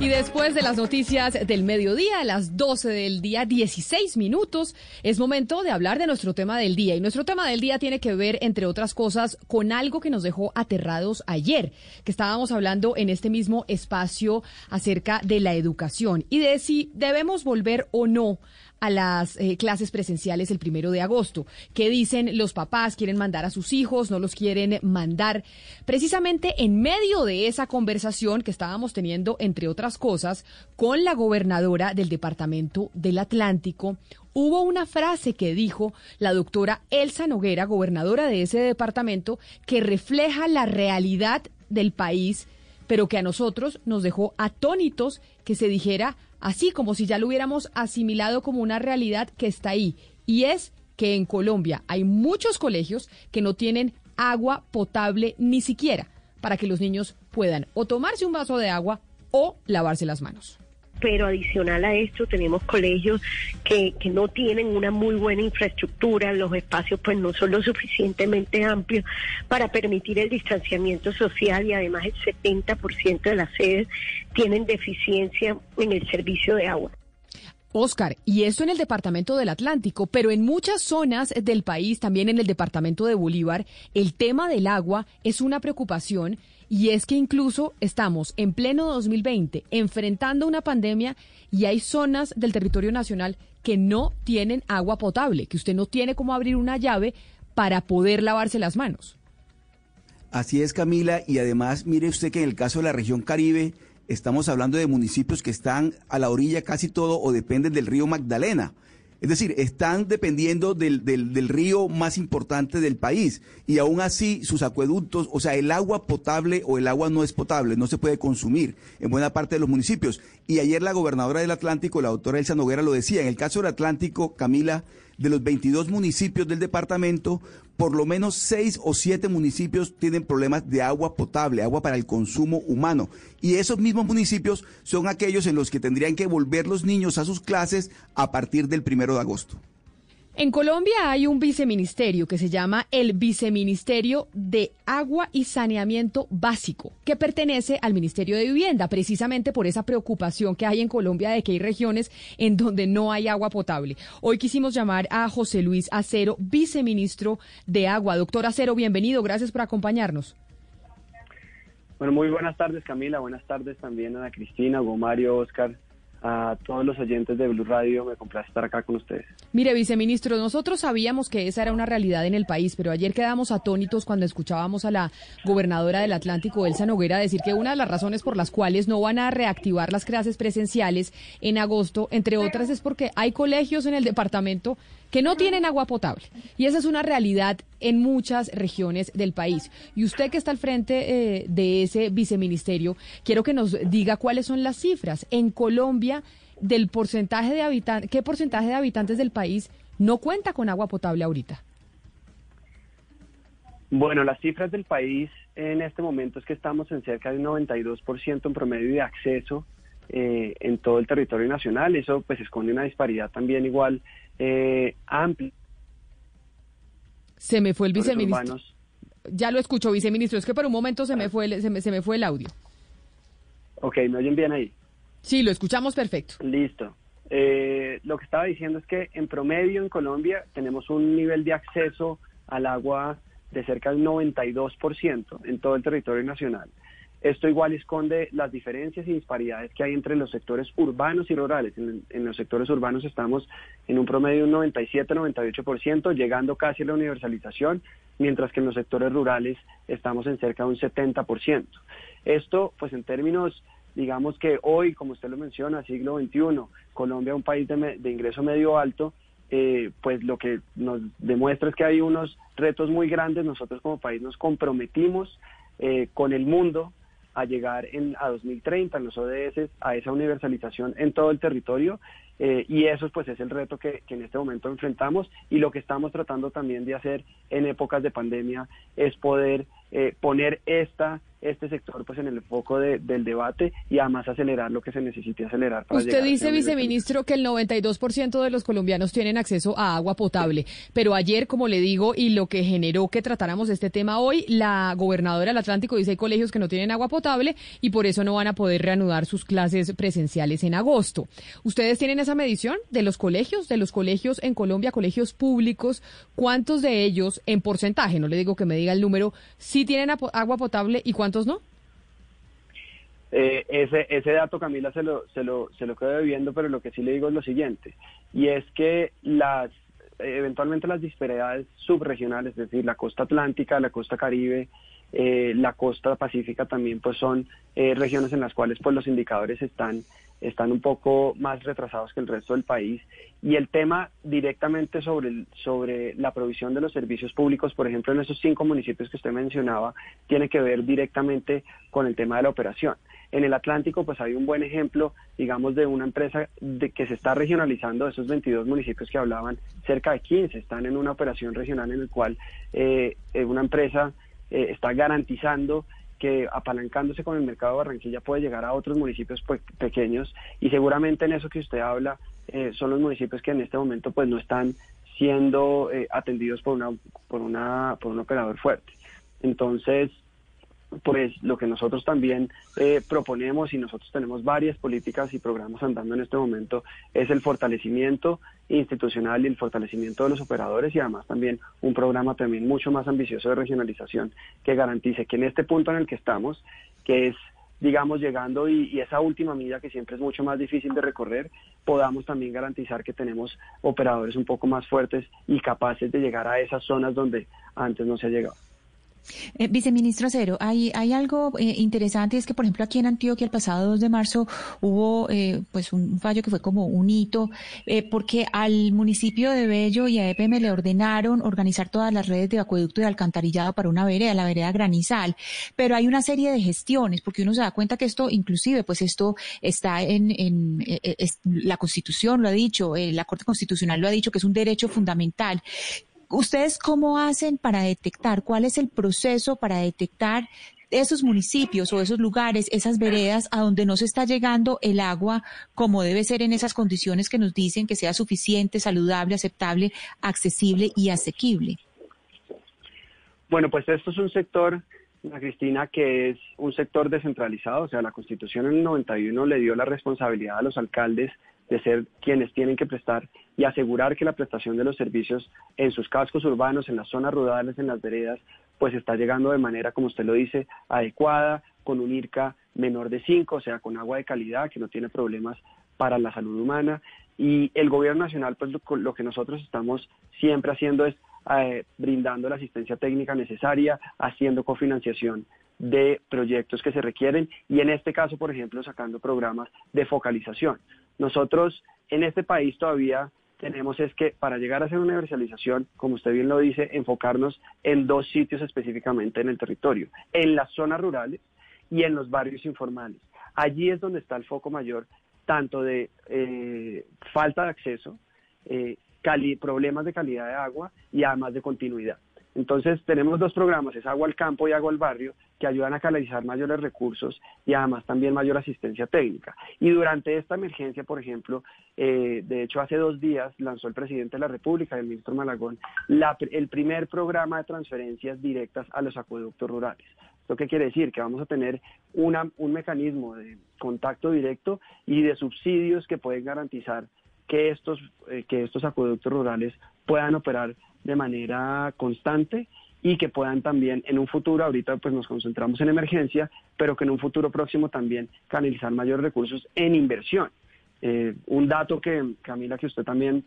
Y después de las noticias del mediodía, a las 12 del día, 16 minutos, es momento de hablar de nuestro tema del día. Y nuestro tema del día tiene que ver, entre otras cosas, con algo que nos dejó aterrados ayer, que estábamos hablando en este mismo espacio acerca de la educación y de si debemos volver o no a las eh, clases presenciales el primero de agosto. ¿Qué dicen los papás? ¿Quieren mandar a sus hijos? ¿No los quieren mandar? Precisamente en medio de esa conversación que estábamos teniendo, entre otras cosas, con la gobernadora del Departamento del Atlántico, hubo una frase que dijo la doctora Elsa Noguera, gobernadora de ese departamento, que refleja la realidad del país, pero que a nosotros nos dejó atónitos que se dijera así como si ya lo hubiéramos asimilado como una realidad que está ahí. Y es que en Colombia hay muchos colegios que no tienen agua potable ni siquiera para que los niños puedan o tomarse un vaso de agua o lavarse las manos pero adicional a esto tenemos colegios que, que no tienen una muy buena infraestructura, los espacios pues no son lo suficientemente amplios para permitir el distanciamiento social y además el 70% de las sedes tienen deficiencia en el servicio de agua. Oscar, y esto en el departamento del Atlántico, pero en muchas zonas del país, también en el departamento de Bolívar, el tema del agua es una preocupación y es que incluso estamos en pleno 2020 enfrentando una pandemia y hay zonas del territorio nacional que no tienen agua potable, que usted no tiene cómo abrir una llave para poder lavarse las manos. Así es, Camila, y además mire usted que en el caso de la región Caribe estamos hablando de municipios que están a la orilla casi todo o dependen del río Magdalena. Es decir, están dependiendo del, del, río más importante del país y aún así sus acueductos, o sea, el agua potable o el agua no es potable, no se puede consumir en buena parte de los municipios. Y ayer la gobernadora del Atlántico, la doctora Elsa Noguera, lo decía, en el caso del Atlántico, Camila, de los 22 municipios del departamento, por lo menos 6 o 7 municipios tienen problemas de agua potable, agua para el consumo humano. Y esos mismos municipios son aquellos en los que tendrían que volver los niños a sus clases a partir del primero de agosto. En Colombia hay un viceministerio que se llama el Viceministerio de Agua y Saneamiento Básico, que pertenece al Ministerio de Vivienda, precisamente por esa preocupación que hay en Colombia de que hay regiones en donde no hay agua potable. Hoy quisimos llamar a José Luis Acero, viceministro de Agua. Doctor Acero, bienvenido, gracias por acompañarnos. Bueno, muy buenas tardes Camila, buenas tardes también a Cristina, Gomario, Oscar a todos los oyentes de Blue Radio. Me complace estar acá con ustedes. Mire, viceministro, nosotros sabíamos que esa era una realidad en el país, pero ayer quedamos atónitos cuando escuchábamos a la gobernadora del Atlántico, Elsa Noguera, decir que una de las razones por las cuales no van a reactivar las clases presenciales en agosto, entre otras, es porque hay colegios en el departamento que no tienen agua potable. Y esa es una realidad en muchas regiones del país. Y usted que está al frente eh, de ese viceministerio, quiero que nos diga cuáles son las cifras. En Colombia, del porcentaje de habitantes, ¿qué porcentaje de habitantes del país no cuenta con agua potable ahorita? Bueno, las cifras del país en este momento es que estamos en cerca de un 92% en promedio de acceso eh, en todo el territorio nacional. Eso pues esconde una disparidad también igual eh, amplia. Se me fue el viceministro. Ya lo escucho, viceministro. Es que por un momento se me fue el, se me, se me fue el audio. Ok, ¿me oyen bien ahí? Sí, lo escuchamos perfecto. Listo. Eh, lo que estaba diciendo es que en promedio en Colombia tenemos un nivel de acceso al agua de cerca del 92% en todo el territorio nacional. Esto igual esconde las diferencias y disparidades que hay entre los sectores urbanos y rurales. En, los sectores urbanos estamos en un promedio de un 97-98%, llegando casi a la universalización, mientras que en los sectores rurales estamos en cerca de un 70%. Esto, pues en términos, digamos que hoy, como usted lo menciona, siglo XXI, Colombia, un país de, ingreso medio alto, eh, pues lo que nos demuestra es que hay unos retos muy grandes. Nosotros como país nos comprometimos eh, con el mundo a llegar en, a 2030 en los ODS a esa universalización en todo el territorio eh, y eso pues es el reto que, que, en este momento enfrentamos y lo que estamos tratando también de hacer en épocas de pandemia es poder eh, poner esta este sector pues en el foco del debate y además acelerar lo que se necesite acelerar. Para Usted dice, viceministro, que el 92% de los colombianos tienen acceso a agua potable, pero ayer, como le digo, y lo que generó que tratáramos este tema hoy, la gobernadora del Atlántico dice hay colegios que no tienen agua potable y por eso no van a poder reanudar sus clases presenciales en agosto. ¿Ustedes tienen esa medición de los colegios, de los colegios en Colombia, colegios públicos? ¿Cuántos de ellos, en porcentaje, no le digo que me diga el número, sí tienen agua potable y cuántos no? Eh, ese, ese dato, Camila, se lo, se, lo, se lo quedo debiendo, pero lo que sí le digo es lo siguiente, y es que las eventualmente las disparidades subregionales, es decir, la costa atlántica, la costa caribe, eh, la costa pacífica también, pues son eh, regiones en las cuales pues los indicadores están están un poco más retrasados que el resto del país. Y el tema directamente sobre, sobre la provisión de los servicios públicos, por ejemplo, en esos cinco municipios que usted mencionaba, tiene que ver directamente con el tema de la operación. En el Atlántico, pues hay un buen ejemplo, digamos, de una empresa de que se está regionalizando, esos 22 municipios que hablaban, cerca de 15 están en una operación regional en el cual eh, una empresa eh, está garantizando que apalancándose con el mercado de Barranquilla puede llegar a otros municipios pues, pequeños. Y seguramente en eso que usted habla eh, son los municipios que en este momento pues no están siendo eh, atendidos por una por una por un operador fuerte. Entonces pues lo que nosotros también eh, proponemos y nosotros tenemos varias políticas y programas andando en este momento es el fortalecimiento institucional y el fortalecimiento de los operadores y además también un programa también mucho más ambicioso de regionalización que garantice que en este punto en el que estamos, que es digamos, llegando y, esa última milla que siempre es mucho más difícil de recorrer, podamos también garantizar que tenemos operadores un poco más fuertes y capaces de llegar a esas zonas donde antes no se ha llegado. Eh, viceministro Acero, hay, hay algo eh, interesante, es que por ejemplo aquí en Antioquia el pasado 2 de marzo hubo eh, pues un fallo que fue como un hito, porque al municipio de Bello y a EPM le ordenaron organizar todas las redes de acueducto y alcantarillado para una vereda, la vereda Granizal, pero hay una serie de gestiones, porque uno se da cuenta que esto inclusive pues esto está en, en la Constitución lo ha dicho, la Corte Constitucional lo ha dicho que es un derecho fundamental. ¿Ustedes cómo hacen para detectar? ¿Cuál es el proceso para detectar esos municipios o esos lugares, esas veredas a donde no se está llegando el agua como debe ser en esas condiciones que nos dicen que sea suficiente, saludable, aceptable, accesible y asequible? Bueno, pues esto es un sector, Cristina, que es un sector descentralizado, o sea, la Constitución en el 91 le dio la responsabilidad a los alcaldes de ser quienes tienen que prestar y asegurar que la prestación de los servicios en sus cascos urbanos, en las zonas rurales, en las veredas, pues está llegando de manera, como usted lo dice, adecuada, con un IRCA menor de 5, o sea, con agua de calidad, que no tiene problemas para la salud humana. Y el gobierno nacional, pues lo, que nosotros estamos siempre haciendo es eh, brindando la asistencia técnica necesaria, haciendo cofinanciación de proyectos que se requieren y en este caso, por ejemplo, sacando programas de focalización. Nosotros en este país todavía tenemos es que para llegar a hacer una universalización, como usted bien lo dice, enfocarnos en dos sitios específicamente en el territorio, en las zonas rurales y en los barrios informales. Allí es donde está el foco mayor, tanto de eh, falta de acceso, eh, problemas de calidad de agua y además de continuidad. Entonces tenemos dos programas, es Agua al Campo y Agua al Barrio, que ayudan a canalizar mayores recursos y además también mayor asistencia técnica. Y durante esta emergencia, por ejemplo, eh, de hecho hace dos días lanzó el presidente de la República, el ministro Malagón, el primer programa de transferencias directas a los acueductos rurales. ¿Esto qué quiere decir? Que vamos a tener un mecanismo de contacto directo y de subsidios que pueden garantizar que estos, eh, que estos acueductos rurales puedan operar de manera constante y que puedan también en un futuro, ahorita pues nos concentramos en emergencia, pero que en un futuro próximo también canalizar mayores recursos en inversión. Eh, un dato que, Camila, que usted también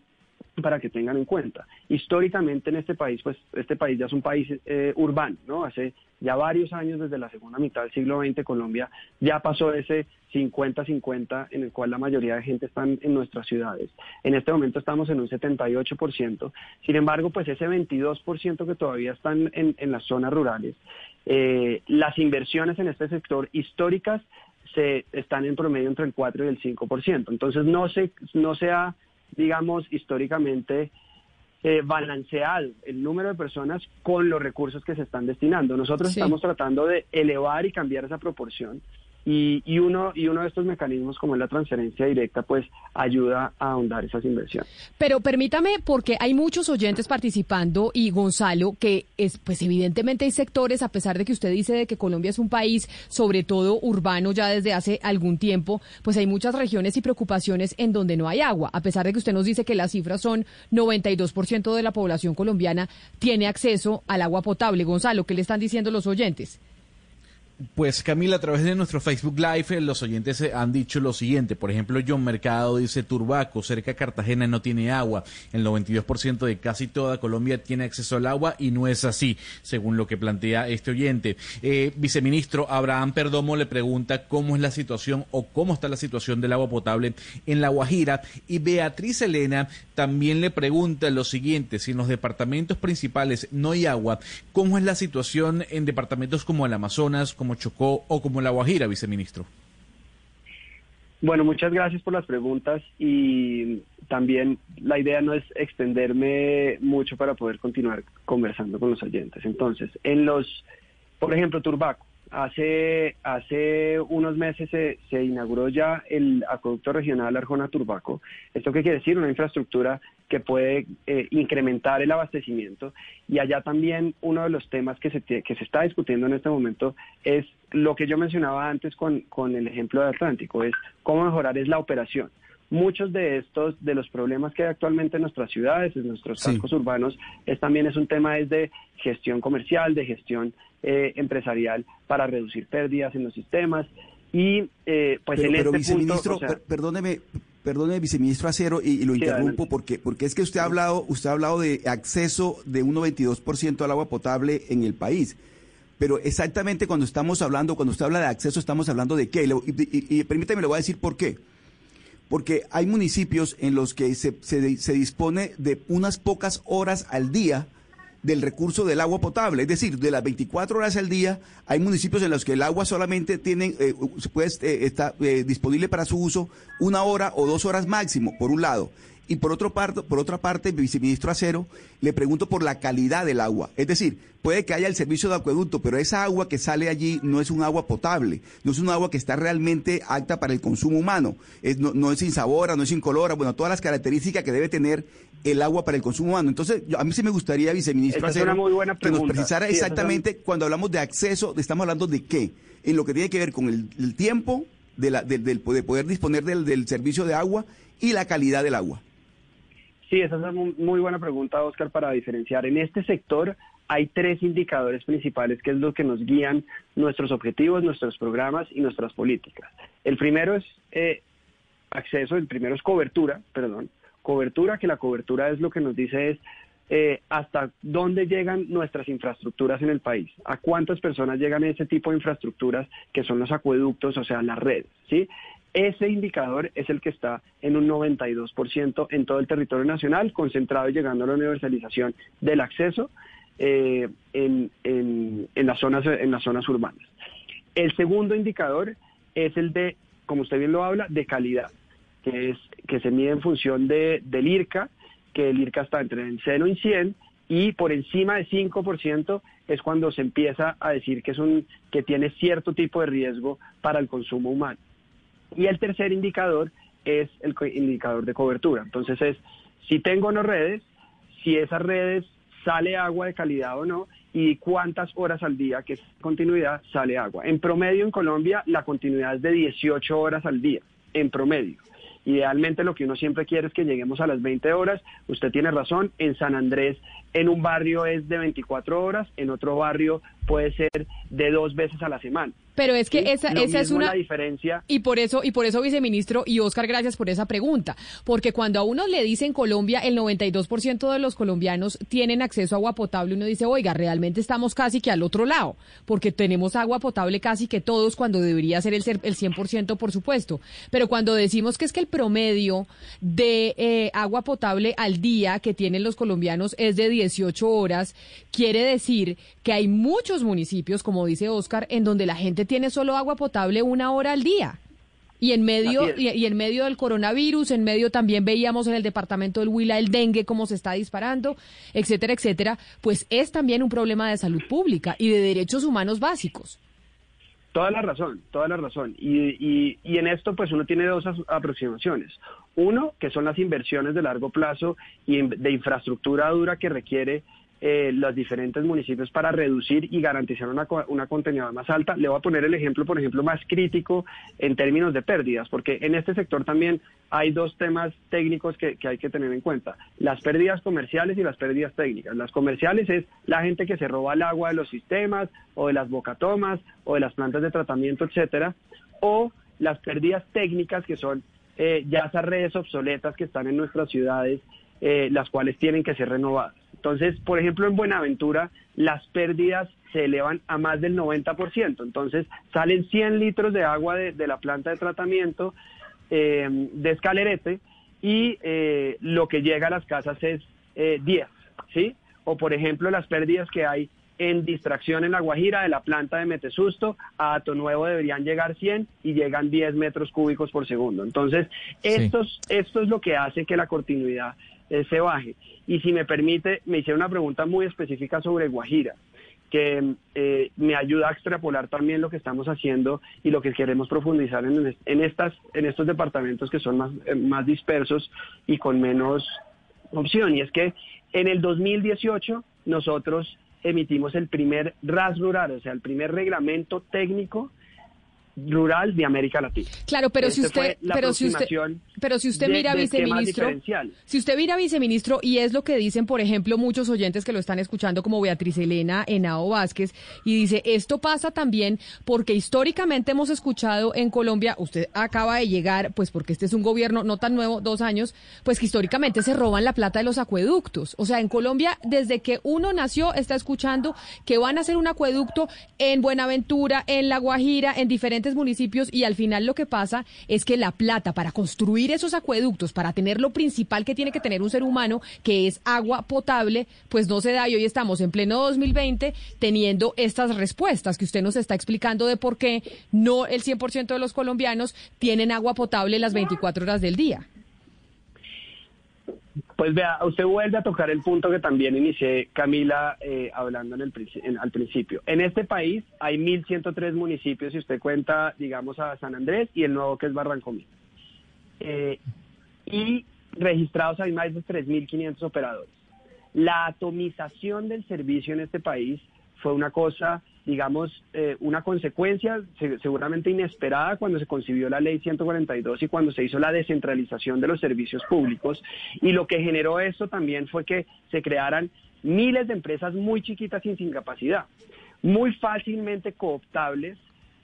para que tengan en cuenta. Históricamente en este país, pues este país ya es un país eh, urbano, ¿no? Hace ya varios años, desde la segunda mitad del siglo XX, Colombia ya pasó ese 50-50 en el cual la mayoría de gente está en nuestras ciudades. En este momento estamos en un 78%. Sin embargo, pues ese 22% que todavía están en, las zonas rurales, eh, las inversiones en este sector históricas se están en promedio entre el 4 y el 5%. Entonces no se, no se ha digamos, históricamente eh, balanceado el número de personas con los recursos que se están destinando. Nosotros estamos tratando de elevar y cambiar esa proporción y, uno, y uno de estos mecanismos, como es la transferencia directa, pues ayuda a ahondar esas inversiones. Pero permítame, porque hay muchos oyentes participando y Gonzalo, que es, pues evidentemente hay sectores, a pesar de que usted dice de que Colombia es un país, sobre todo urbano ya desde hace algún tiempo, pues hay muchas regiones y preocupaciones en donde no hay agua, a pesar de que usted nos dice que las cifras son 92% de la población colombiana tiene acceso al agua potable. Gonzalo, ¿qué le están diciendo los oyentes? Pues Camila, a través de nuestro Facebook Live, los oyentes eh, han dicho lo siguiente. Por ejemplo, John Mercado dice, Turbaco, cerca de Cartagena no tiene agua. El 92% de casi toda Colombia tiene acceso al agua y no es así, según lo que plantea este oyente. Eh, viceministro Abraham Perdomo le pregunta cómo es la situación o cómo está la situación del agua potable en La Guajira. Y Beatriz Elena también le pregunta lo siguiente, si en los departamentos principales no hay agua, ¿cómo es la situación en departamentos como el Amazonas, como Chocó o como La Guajira, viceministro? Bueno, muchas gracias por las preguntas y también la idea no es extenderme mucho para poder continuar conversando con los oyentes. Entonces, en los, por ejemplo, Turbaco, hace, hace unos meses se, se, inauguró ya el acueducto regional Arjona Turbaco. ¿Esto qué quiere decir? Una infraestructura que puede eh, incrementar el abastecimiento. Y allá también uno de los temas que se, que se está discutiendo en este momento es lo que yo mencionaba antes con, con el ejemplo de Atlántico, es cómo mejorar es la operación muchos de estos, de los problemas que hay actualmente en nuestras ciudades, en nuestros cascos urbanos, es también es un tema es de gestión comercial, de gestión eh, empresarial para reducir pérdidas en los sistemas. Y eh, pues en este viceministro, perdóneme, perdóneme, viceministro Acero, y, lo interrumpo porque, porque es que usted ha hablado, usted ha hablado de acceso de un 92% al agua potable en el país. Pero exactamente cuando estamos hablando, cuando usted habla de acceso, estamos hablando de qué. Y, y, y permítame, le voy a decir por qué. Porque hay municipios en los que se, se, dispone de unas pocas horas al día del recurso del agua potable. Es decir, de las 24 horas al día, hay municipios en los que el agua solamente tiene, eh, puede, eh, está eh, disponible para su uso una hora o dos horas máximo, por un lado. Y por, otro parte, por otra parte, viceministro Acero, le pregunto por la calidad del agua. Es decir, puede que haya el servicio de acueducto, pero esa agua que sale allí no es un agua potable, no es un agua que está realmente apta para el consumo humano. Es, no, no, es insabora, no es incolora, bueno, todas las características que debe tener el agua para el consumo humano. Entonces, yo, a mí sí me gustaría, viceministro Acero, que nos precisara sí, exactamente cuando hablamos de acceso, estamos hablando de qué, en lo que tiene que ver con el, el tiempo de, la, de, de poder disponer del, del servicio de agua y la calidad del agua. Sí, esa es una muy buena pregunta, Oscar, para diferenciar. En este sector hay tres indicadores principales que es lo que nos guían nuestros objetivos, nuestros programas y nuestras políticas. El primero es eh, acceso, el primero es cobertura, perdón, cobertura, que la cobertura es lo que nos dice es eh, hasta dónde llegan nuestras infraestructuras en el país, a cuántas personas llegan ese tipo de infraestructuras que son los acueductos, o sea, las redes, ¿sí? Ese indicador es el que está en un 92% en todo el territorio nacional, concentrado y llegando a la universalización del acceso eh, en, en, en, las zonas, en las zonas urbanas. El segundo indicador es el de, como usted bien lo habla, de calidad, que, es, que se mide en función de, del IRCA, que el IRCA está entre el 0 y 100, y por encima de 5% es cuando se empieza a decir que, es un, que tiene cierto tipo de riesgo para el consumo humano. Y el tercer indicador es el indicador de cobertura. Entonces es si tengo o no redes, si esas redes sale agua de calidad o no y cuántas horas al día, que es continuidad, sale agua. En promedio en Colombia la continuidad es de 18 horas al día, en promedio. Idealmente lo que uno siempre quiere es que lleguemos a las 20 horas. Usted tiene razón, en San Andrés en un barrio es de 24 horas, en otro barrio puede ser de dos veces a la semana. Pero es que ¿sí? esa, esa es una la diferencia. Y por eso y por eso viceministro y Oscar, gracias por esa pregunta, porque cuando a uno le dice en Colombia el 92% de los colombianos tienen acceso a agua potable, uno dice, "Oiga, realmente estamos casi que al otro lado, porque tenemos agua potable casi que todos cuando debería ser el el 100%, por supuesto." Pero cuando decimos que es que el promedio de eh, agua potable al día que tienen los colombianos es de 18 horas, quiere decir que hay muchos municipios, como dice Oscar, en donde la gente tiene solo agua potable una hora al día. Y en medio y, y, en medio del coronavirus, en medio también veíamos en el departamento del Huila el dengue cómo se está disparando, etcétera, etcétera, pues es también un problema de salud pública y de derechos humanos básicos. Toda la razón, toda la razón. Y, y, y, en esto pues uno tiene dos aproximaciones. Uno, que son las inversiones de largo plazo y de infraestructura dura que requiere eh, los diferentes municipios para reducir y garantizar una, una continuidad más alta. Le voy a poner el ejemplo, por ejemplo, más crítico en términos de pérdidas, porque en este sector también hay dos temas técnicos que, que hay que tener en cuenta, las pérdidas comerciales y las pérdidas técnicas. Las comerciales es la gente que se roba el agua de los sistemas o de las bocatomas o de las plantas de tratamiento, etcétera, o las pérdidas técnicas que son eh, ya esas redes obsoletas que están en nuestras ciudades, eh, las cuales tienen que ser renovadas. Entonces, por ejemplo, en Buenaventura las pérdidas se elevan a más del 90%. Entonces, salen 100 litros de agua de, de la planta de tratamiento eh, de escalerete y eh, lo que llega a las casas es eh, 10, ¿sí? O, por ejemplo, las pérdidas que hay en distracción en La Guajira de la planta de Metesusto a Ato Nuevo deberían llegar 100 y llegan 10 metros cúbicos por segundo. Entonces, estos, esto es lo que hace que la continuidad eh, se baje. Y si me permite, me hicieron una pregunta muy específica sobre Guajira que eh, me ayuda a extrapolar también lo que estamos haciendo y lo que queremos profundizar en, en, estas, en estos departamentos que son más, eh, más dispersos y con menos opción. Y es que en el 2018 nosotros emitimos el primer RAS rural, o sea, el primer reglamento técnico rural de América Latina. Claro, pero si Este usted, pero si usted, pero si usted de- mira de viceministro, si usted mira viceministro y es lo que dicen, por ejemplo, muchos oyentes que lo están escuchando como Beatriz Elena Henao Vázquez y dice, esto pasa también porque históricamente hemos escuchado en Colombia, usted acaba de llegar, pues porque este es un gobierno no tan nuevo, dos años, pues que históricamente se roban la plata de los acueductos. O sea, en Colombia, desde que uno nació, está escuchando que van a hacer un acueducto en Buenaventura, en La Guajira, en diferentes municipios y al final lo que pasa es que la plata para construir esos acueductos, para tener lo principal que tiene que tener un ser humano, que es agua potable, pues no se da y hoy estamos en pleno 2020 teniendo estas respuestas que usted nos está explicando de por qué no el 100% de los colombianos tienen agua potable las 24 horas del día. Pues vea, usted vuelve a tocar el punto que también inicié, Camila, eh, hablando en el, en- al principio. En este país hay 1.103 municipios, si usted cuenta, digamos, a San Andrés y el nuevo que es Barranquilla. Eh, y registrados hay más de 3.500 operadores. La atomización del servicio en este país fue una cosa, digamos, eh, una consecuencia se- seguramente inesperada cuando se concibió la ley 142 y cuando se hizo la descentralización de los servicios públicos. Y lo que generó esto también fue que se crearan miles de empresas muy chiquitas y sin capacidad, muy fácilmente cooptables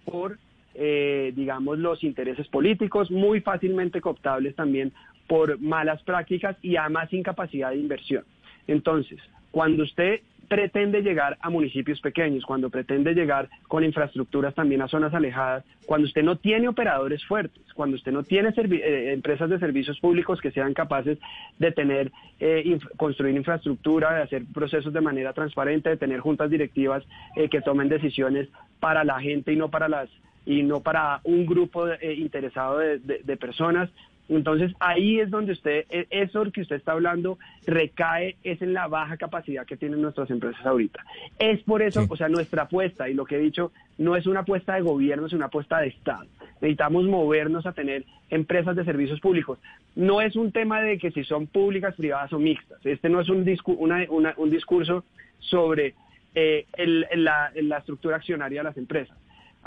por, eh, digamos, los intereses políticos, muy fácilmente cooptables también por malas prácticas y además sin capacidad de inversión. Entonces, cuando usted pretende llegar a municipios pequeños, cuando pretende llegar con infraestructuras también a zonas alejadas, cuando usted no tiene operadores fuertes, cuando usted no tiene servi- eh, empresas de servicios públicos que sean capaces de tener, eh, inf- construir infraestructura, de hacer procesos de manera transparente, de tener juntas directivas eh, que tomen decisiones para la gente y no para las y no para un grupo eh, interesado de, de- de personas. Entonces ahí es donde usted, e- eso que usted está hablando recae, es en la baja capacidad que tienen nuestras empresas ahorita. Es por eso, o sea, nuestra apuesta, y lo que he dicho, no es una apuesta de gobierno, es una apuesta de Estado. Necesitamos movernos a tener empresas de servicios públicos. No es un tema de que si son públicas, privadas o mixtas. Este no es un, discu- una- una- un discurso sobre eh, el- la, la estructura accionaria de las empresas.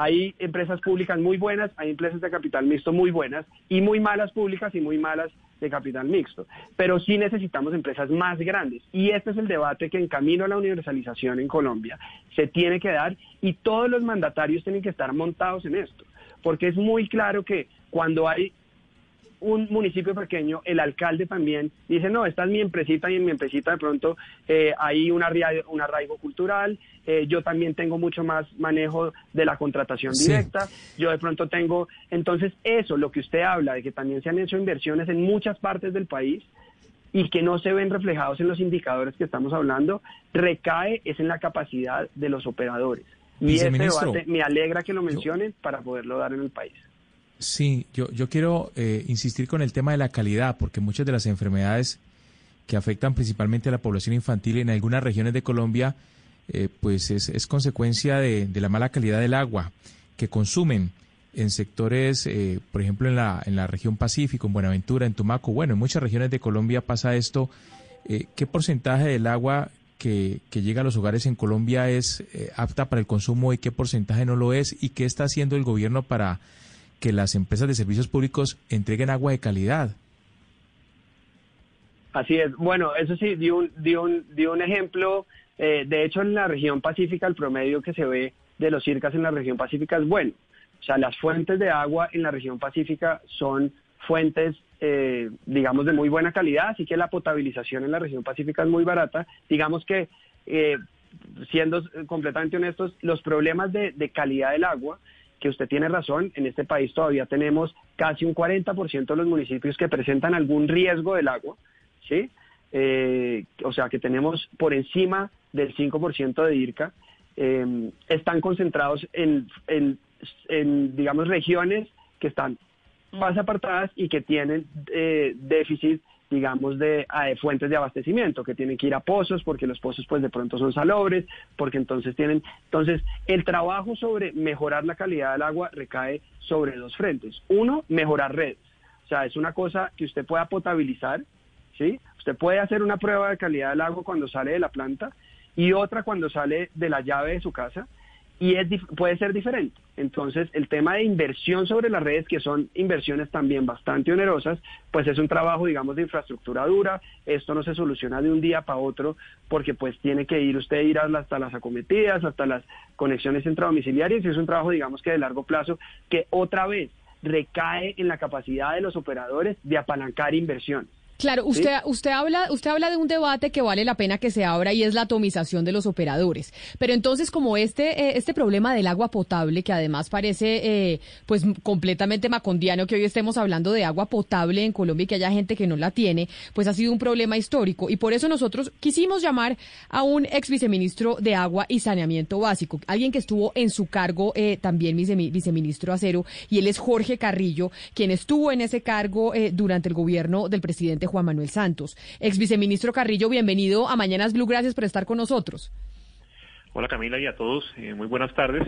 Hay empresas públicas muy buenas, hay empresas de capital mixto muy buenas y muy malas públicas y muy malas de capital mixto. Pero sí necesitamos empresas más grandes. Y este es el debate que en camino a la universalización en Colombia se tiene que dar y todos los mandatarios tienen que estar montados en esto. Porque es muy claro que cuando hay un municipio pequeño, el alcalde también dice, no, esta es mi empresita y en mi empresita de pronto eh, hay un arraigo, un arraigo cultural, eh, yo también tengo mucho más manejo de la contratación Sí. directa, yo de pronto tengo, entonces eso, lo que usted habla, de que también se han hecho inversiones en muchas partes del país y que no se ven reflejados en los indicadores que estamos hablando, recae es en la capacidad de los operadores. Y Viceministro. debate me alegra que lo mencionen para poderlo dar en el país. Sí, yo, yo quiero eh, insistir con el tema de la calidad, porque muchas de las enfermedades que afectan principalmente a la población infantil en algunas regiones de Colombia, eh, pues es, es consecuencia de, de la mala calidad del agua que consumen en sectores, eh, por ejemplo, en la, en la región Pacífico, en Buenaventura, en Tumaco, bueno, en muchas regiones de Colombia pasa esto. Eh, ¿Qué porcentaje del agua que, que llega a los hogares en Colombia es eh, apta para el consumo y qué porcentaje no lo es? ¿Y qué está haciendo el gobierno para que las empresas de servicios públicos entreguen agua de calidad? Así es. Bueno, eso sí, dio un, dio un, dio un ejemplo. eh, de hecho, en la región pacífica, el promedio que se ve de los circas en la región pacífica es bueno. O sea, las fuentes de agua en la región pacífica son fuentes, eh, digamos, de muy buena calidad, así que la potabilización en la región pacífica es muy barata. Digamos que, eh, siendo completamente honestos, los problemas de calidad del agua, que usted tiene razón, en este país todavía tenemos casi un 40% de los municipios que presentan algún riesgo del agua, ¿sí? Eh, o sea que tenemos por encima del 5% de IRCA, eh, están concentrados en, en, en, digamos, regiones que están más apartadas y que tienen eh, déficit, digamos, de, ah, de fuentes de abastecimiento, que tienen que ir a pozos, porque los pozos pues de pronto son salobres, porque entonces tienen... Entonces, el trabajo sobre mejorar la calidad del agua recae sobre dos frentes. Uno, mejorar redes. O sea, es una cosa que usted pueda potabilizar, ¿sí? Usted puede hacer una prueba de calidad del agua cuando sale de la planta y otra cuando sale de la llave de su casa y es, puede ser diferente. Entonces, el tema de inversión sobre las redes, que son inversiones también bastante onerosas, pues es un trabajo, digamos, de infraestructura dura. Esto no se soluciona de un día para otro, porque pues tiene que ir usted ir hasta las acometidas, hasta las conexiones intradomiciliarias, y es un trabajo, digamos, que de largo plazo, que otra vez recae en la capacidad de los operadores de apalancar inversión. Claro, usted, usted, habla, usted habla de un debate que vale la pena que se abra y es la atomización de los operadores. Pero entonces, como este, eh, este problema del agua potable, que además parece eh, pues completamente macondiano que hoy estemos hablando de agua potable en Colombia y que haya gente que no la tiene, pues ha sido un problema histórico. Y por eso nosotros quisimos llamar a un ex viceministro de agua y saneamiento básico, alguien que estuvo en su cargo eh, también viceministro Acero, y él es Jorge Carrillo, quien estuvo en ese cargo durante el gobierno del presidente Juan Manuel Santos. Ex viceministro Carrillo, bienvenido a Mañanas Blue, gracias por estar con nosotros. Hola Camila y a todos, eh, muy buenas tardes.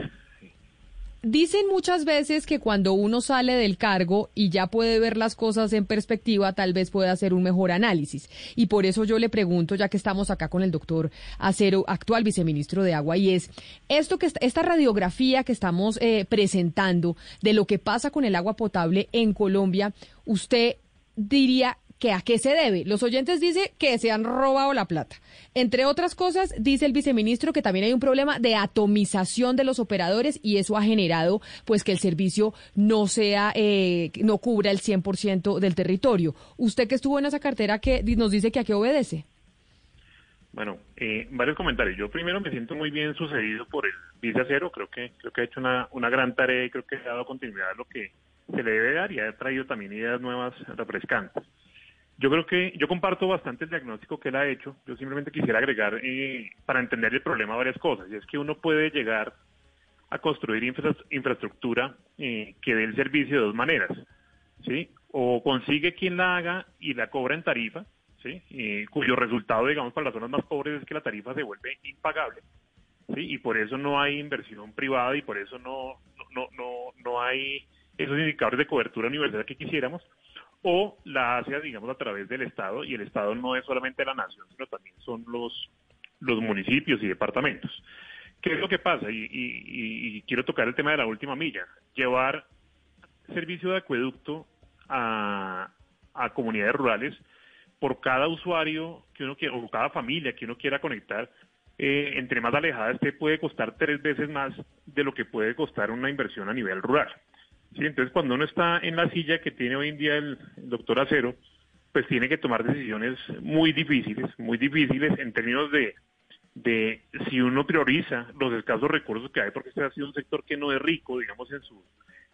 Dicen muchas veces que cuando uno sale del cargo y ya puede ver las cosas en perspectiva, tal vez pueda hacer un mejor análisis. Y por eso yo le pregunto, ya que estamos acá con el doctor Acero, actual viceministro de Agua, y es esto que esta radiografía que estamos eh, presentando de lo que pasa con el agua potable en Colombia, usted diría que a qué se debe. Los oyentes dicen que se han robado la plata. Entre otras cosas, dice el viceministro que también hay un problema de atomización de los operadores y eso ha generado pues que el servicio no sea, eh, no cubra el 100% del territorio. Usted que estuvo en esa cartera, que nos dice que a qué obedece? Bueno, eh, varios comentarios. Yo primero me siento muy bien sucedido por el viceacero. Creo que creo que ha hecho una, una gran tarea y creo que ha dado continuidad a lo que se le debe dar y ha traído también ideas nuevas refrescantes. Yo creo que yo comparto bastante el diagnóstico que él ha hecho. Yo simplemente quisiera agregar eh, para entender el problema varias cosas. Y es que uno puede llegar a construir infraestructura eh, que dé el servicio de dos maneras. ¿sí? O consigue quien la haga y la cobra en tarifa, ¿sí? Eh, cuyo resultado, digamos, para las zonas más pobres es que la tarifa se vuelve impagable. ¿sí? Y por eso no hay inversión privada y por eso no, no, no, no hay esos indicadores de cobertura universal que quisiéramos o la hace, digamos, a través del Estado, y el Estado no es solamente la nación, sino también son los, los municipios y departamentos. ¿Qué es lo que pasa? Y, quiero tocar el tema de la última milla. Llevar servicio de acueducto a, comunidades rurales por cada usuario que uno quiera, o cada familia que uno quiera conectar, eh, entre más alejada esté, puede costar tres veces más de lo que puede costar una inversión a nivel rural. Sí, entonces cuando uno está en la silla que tiene hoy en día el, doctor Acero, pues tiene que tomar decisiones muy difíciles, muy difíciles en términos de, de si uno prioriza los escasos recursos que hay, porque este ha sido un sector que no es rico, digamos, en, su,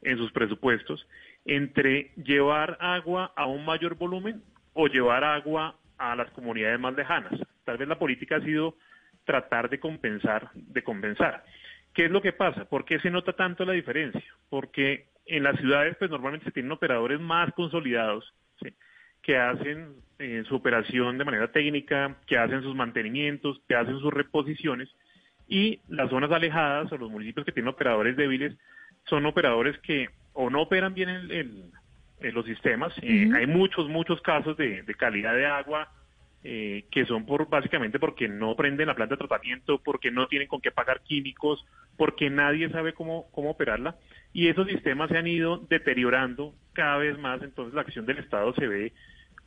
en sus presupuestos, entre llevar agua a un mayor volumen o llevar agua a las comunidades más lejanas. Tal vez la política ha sido tratar de compensar, de compensar. ¿Qué es lo que pasa? ¿Por qué se nota tanto la diferencia? Porque en las ciudades pues normalmente se tienen operadores más consolidados que hacen eh, su operación de manera técnica, que hacen sus mantenimientos, que hacen sus reposiciones. Y las zonas alejadas o los municipios que tienen operadores débiles son operadores que o no operan bien en, los sistemas. Eh, hay muchos, muchos casos de, calidad de agua eh, que son por básicamente porque no prenden la planta de tratamiento, porque no tienen con qué pagar químicos, porque nadie sabe cómo, cómo operarla y esos sistemas se han ido deteriorando cada vez más, entonces la acción del Estado se ve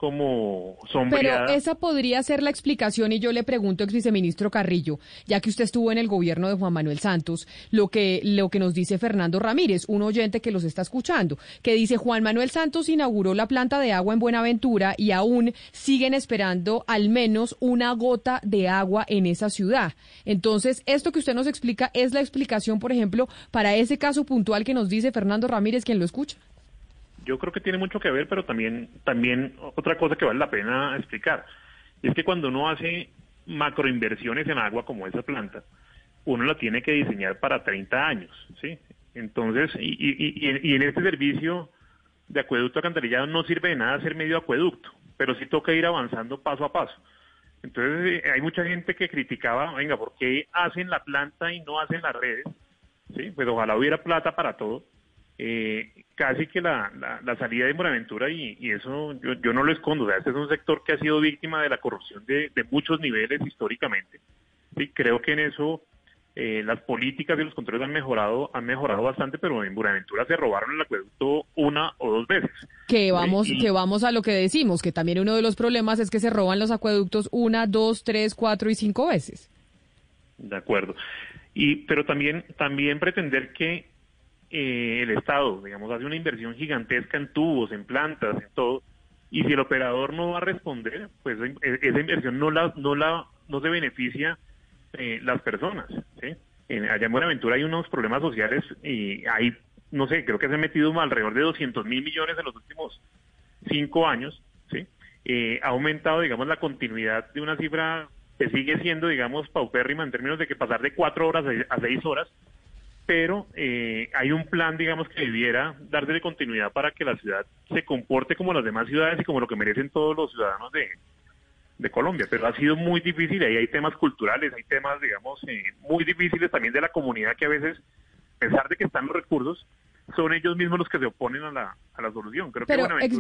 como sombreada. Pero esa podría ser la explicación y yo le pregunto, ex viceministro Carrillo, ya que usted estuvo en el gobierno de Juan Manuel Santos, lo que, lo que nos dice Fernando Ramírez, un oyente que los está escuchando, que dice Juan Manuel Santos inauguró la planta de agua en Buenaventura y aún siguen esperando al menos una gota de agua en esa ciudad. Entonces, esto que usted nos explica es la explicación, por ejemplo, para ese caso puntual que nos dice Fernando Ramírez, quien lo escucha. Yo creo que tiene mucho que ver, pero también, también otra cosa que vale la pena explicar, es que cuando uno hace macroinversiones en agua como esa planta, uno la tiene que diseñar para 30 años, ¿sí? Entonces, y, y, y en este servicio de acueducto alcantarillado no sirve de nada hacer medio acueducto, pero sí toca ir avanzando paso a paso. Entonces, eh, hay mucha gente que criticaba, venga, ¿por qué hacen la planta y no hacen las redes? Sí, pues ojalá hubiera plata para todo eh, casi que la, la, salida de Buenaventura, y, y eso yo, yo, no lo escondo, o sea, este es un sector que ha sido víctima de la corrupción de, de muchos niveles históricamente. Y creo que en eso eh, las políticas y los controles han mejorado, han mejorado bastante, pero en Buenaventura se robaron el acueducto una o dos veces. Que vamos, que vamos a lo que decimos, que también uno de los problemas es que se roban los acueductos una, dos, tres, cuatro y cinco veces. De acuerdo. Y, pero también, también pretender que eh, el Estado, digamos, hace una inversión gigantesca en tubos, en plantas, en todo, y si el operador no va a responder, pues e, esa inversión no la, no la, no se beneficia eh, las personas. En, allá en Buenaventura hay unos problemas sociales y hay, no sé, creo que se han metido alrededor de 200 mil millones en los últimos cinco años. ¿sí? Eh, ha aumentado, digamos, la continuidad de una cifra que sigue siendo, digamos, paupérrima en términos de que pasar de cuatro horas a seis horas, pero eh, hay un plan, digamos, que debiera darle continuidad para que la ciudad se comporte como las demás ciudades y como lo que merecen todos los ciudadanos de, de Colombia, pero ha sido muy difícil, ahí hay temas culturales, hay temas, digamos, eh, muy difíciles también de la comunidad que a veces, a pesar de que están los recursos, son ellos mismos los que se oponen a la, a la solución. Creo Pero, que ex,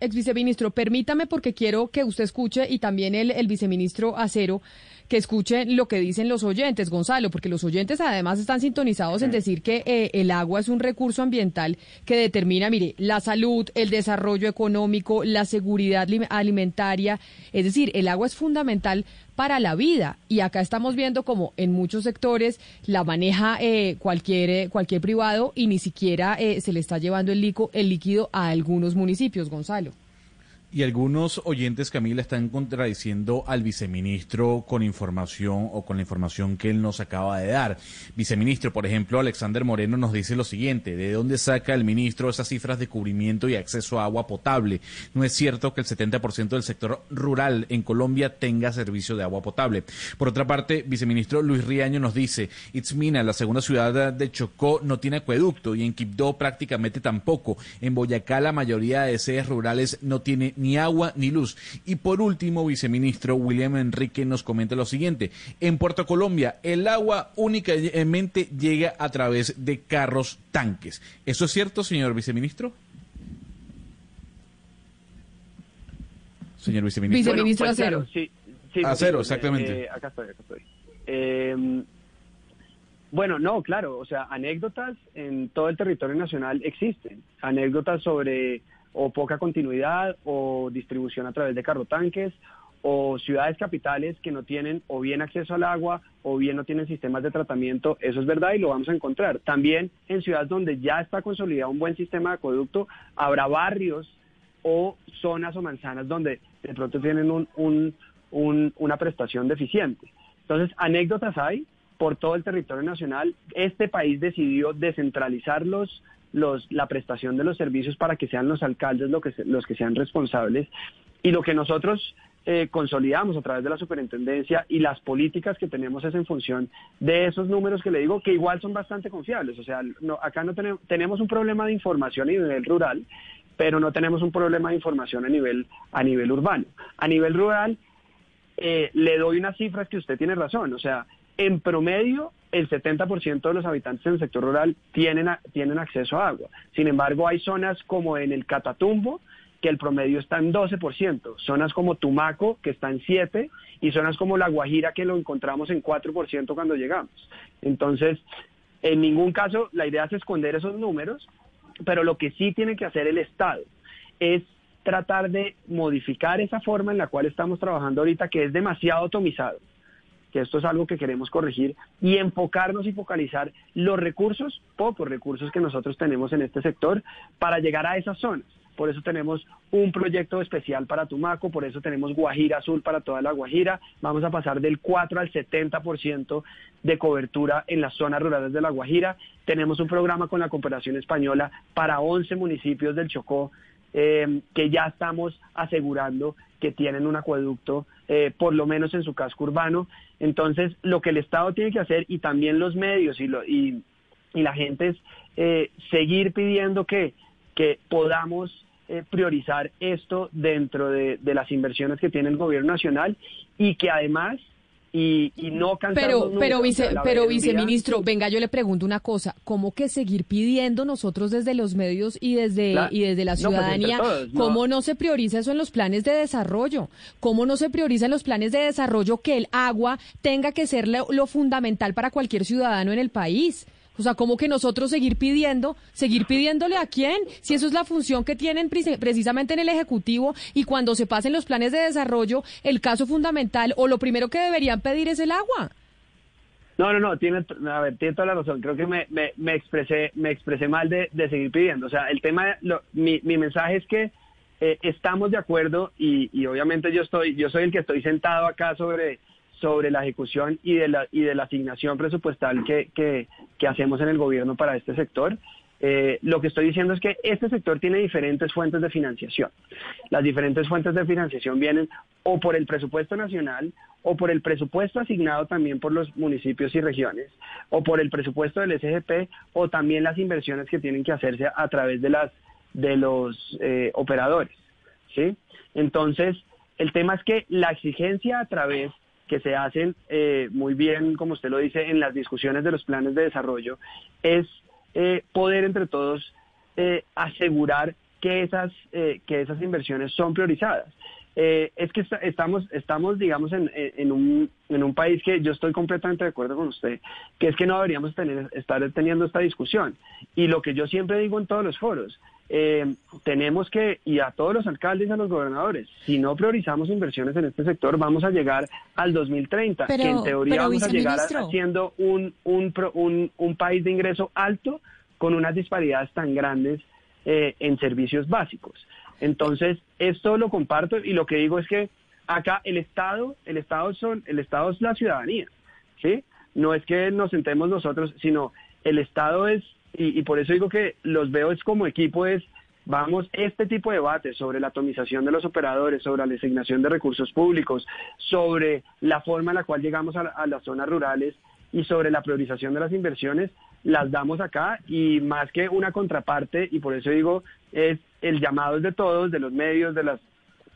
ex, viceministro, permítame porque quiero que usted escuche y también el, el viceministro Acero que escuche lo que dicen los oyentes, Gonzalo, porque los oyentes además están sintonizados en decir que eh, el agua es un recurso ambiental que determina, mire, la salud, el desarrollo económico, la seguridad alimentaria, es decir, el agua es fundamental para la vida. Y acá estamos viendo como en muchos sectores la maneja eh, cualquier, eh, cualquier privado y ni siquiera se le está llevando el, el líquido a algunos municipios, Gonzalo. Y algunos oyentes, Camila, están contradiciendo al viceministro con información o con la información que él nos acaba de dar. Viceministro, por ejemplo, Alexander Moreno nos dice lo siguiente, ¿de dónde saca el ministro esas cifras de cubrimiento y acceso a agua potable? No es cierto que el 70% del sector rural en Colombia tenga servicio de agua potable. Por otra parte, viceministro Luis Riaño nos dice, Itzmina, la segunda ciudad de Chocó, no tiene acueducto y en Quibdó prácticamente tampoco. En Boyacá la mayoría de sedes rurales no tiene ni agua ni luz. Y por último, viceministro William Enrique nos comenta lo siguiente. En Puerto Colombia, el agua únicamente llega a través de carros tanques. ¿Eso es cierto, señor viceministro? Señor viceministro. Viceministro pues, Acero. sí, Acero, exactamente. Eh, acá estoy, acá estoy. Em, bueno, no, claro, o sea, anécdotas en todo el territorio nacional existen. Anécdotas sobre o poca continuidad o distribución a través de carrotanques o ciudades capitales que no tienen o bien acceso al agua o bien no tienen sistemas de tratamiento, eso es verdad y lo vamos a encontrar. También en ciudades donde ya está consolidado un buen sistema de acueducto, habrá barrios o zonas o manzanas donde de pronto tienen un, una prestación deficiente. Entonces, anécdotas hay por todo el territorio nacional. Este país decidió descentralizar los los, la prestación de los servicios para que sean los alcaldes los que sean responsables. Y lo que nosotros eh, consolidamos a través de la superintendencia y las políticas que tenemos es en función de esos números que le digo que igual son bastante confiables. O sea, no, acá no tenemos, tenemos un problema de información a nivel rural, pero no tenemos un problema de información a nivel, a nivel urbano. A nivel rural, eh, le doy unas cifras que usted tiene razón. O sea, en promedio, el 70% de los habitantes en el sector rural tienen, tienen acceso a agua. Sin embargo, hay zonas como en el Catatumbo, que el promedio está en 12%, zonas como Tumaco, que está en 7%, y zonas como La Guajira, que lo encontramos en 4% cuando llegamos. Entonces, en ningún caso la idea es esconder esos números, pero lo que sí tiene que hacer el Estado es tratar de modificar esa forma en la cual estamos trabajando ahorita, que es demasiado atomizado que esto es algo que queremos corregir y enfocarnos y focalizar los recursos, pocos recursos que nosotros tenemos en este sector para llegar a esas zonas. Por eso tenemos un proyecto especial para Tumaco, por eso tenemos Guajira Azul para toda la Guajira. Vamos a pasar del 4 al 70% de cobertura en las zonas rurales de la Guajira. Tenemos un programa con la cooperación española para 11 municipios del Chocó eh, que ya estamos asegurando que tienen un acueducto, eh, por lo menos en su casco urbano. Entonces, lo que el Estado tiene que hacer y también los medios y, lo, y, la gente es eh, seguir pidiendo que, que podamos priorizar esto dentro de, de las inversiones que tiene el gobierno nacional y que además y, y no Pero, pero, vice, la pero viceministro, venga, yo le pregunto una cosa, ¿cómo que seguir pidiendo nosotros desde los medios y desde, Claro. y desde la No, pues, ciudadanía, todos, no. cómo no se prioriza eso en los planes de desarrollo? ¿Cómo no se prioriza en los planes de desarrollo que el agua tenga que ser lo, lo fundamental para cualquier ciudadano en el país? O sea, ¿cómo que nosotros seguir pidiendo, seguir pidiéndole a quién? Si eso es la función que tienen preci- precisamente en el Ejecutivo y cuando se pasen los planes de desarrollo, el caso fundamental o lo primero que deberían pedir es el agua. No, no, no, tiene, a ver, tiene toda la razón. Creo que me, me, me expresé me expresé mal de, de seguir pidiendo. O sea, el tema, lo- mi, mi mensaje es que eh, estamos de acuerdo y, y obviamente yo estoy yo soy el que estoy sentado acá sobre sobre la ejecución y de la y de la asignación presupuestal que, que, hacemos en el gobierno para este sector. Eh, lo que estoy diciendo es que este sector tiene diferentes fuentes de financiación. Las diferentes fuentes de financiación vienen o por el presupuesto nacional o por el presupuesto asignado también por los municipios y regiones o por el presupuesto del SGP o también las inversiones que tienen que hacerse a través de las de los eh, operadores, ¿sí? Entonces, el tema es que la exigencia a través que se hacen eh, muy bien, como usted lo dice, en las discusiones de los planes de desarrollo, es eh, poder entre todos eh, asegurar que esas, eh, que esas inversiones son priorizadas. Eh, es que esta- estamos, estamos digamos, en, en- un, en un país que yo estoy completamente de acuerdo con usted, que es que no deberíamos estar teniendo esta discusión. Y lo que yo siempre digo en todos los foros, eh, tenemos que, y a todos los alcaldes y a los gobernadores, si no priorizamos inversiones en este sector, vamos a llegar al 2030, Pero- que en teoría pero, vamos a llegar siendo un, un, un, un país de ingreso alto con unas disparidades tan grandes eh, en servicios básicos. Entonces, esto lo comparto y lo que digo es que acá el Estado, el Estado son, el Estado es la ciudadanía, ¿sí? No es que nos sentemos nosotros, sino el Estado es, y, y por eso digo que los veo es como equipo es, vamos, este tipo de debates sobre la atomización de los operadores, sobre la designación de recursos públicos, sobre la forma en la cual llegamos a, a las zonas rurales y sobre la priorización de las inversiones, las damos acá y más que una contraparte, y por eso digo, es el llamado es de todos, de los medios, de las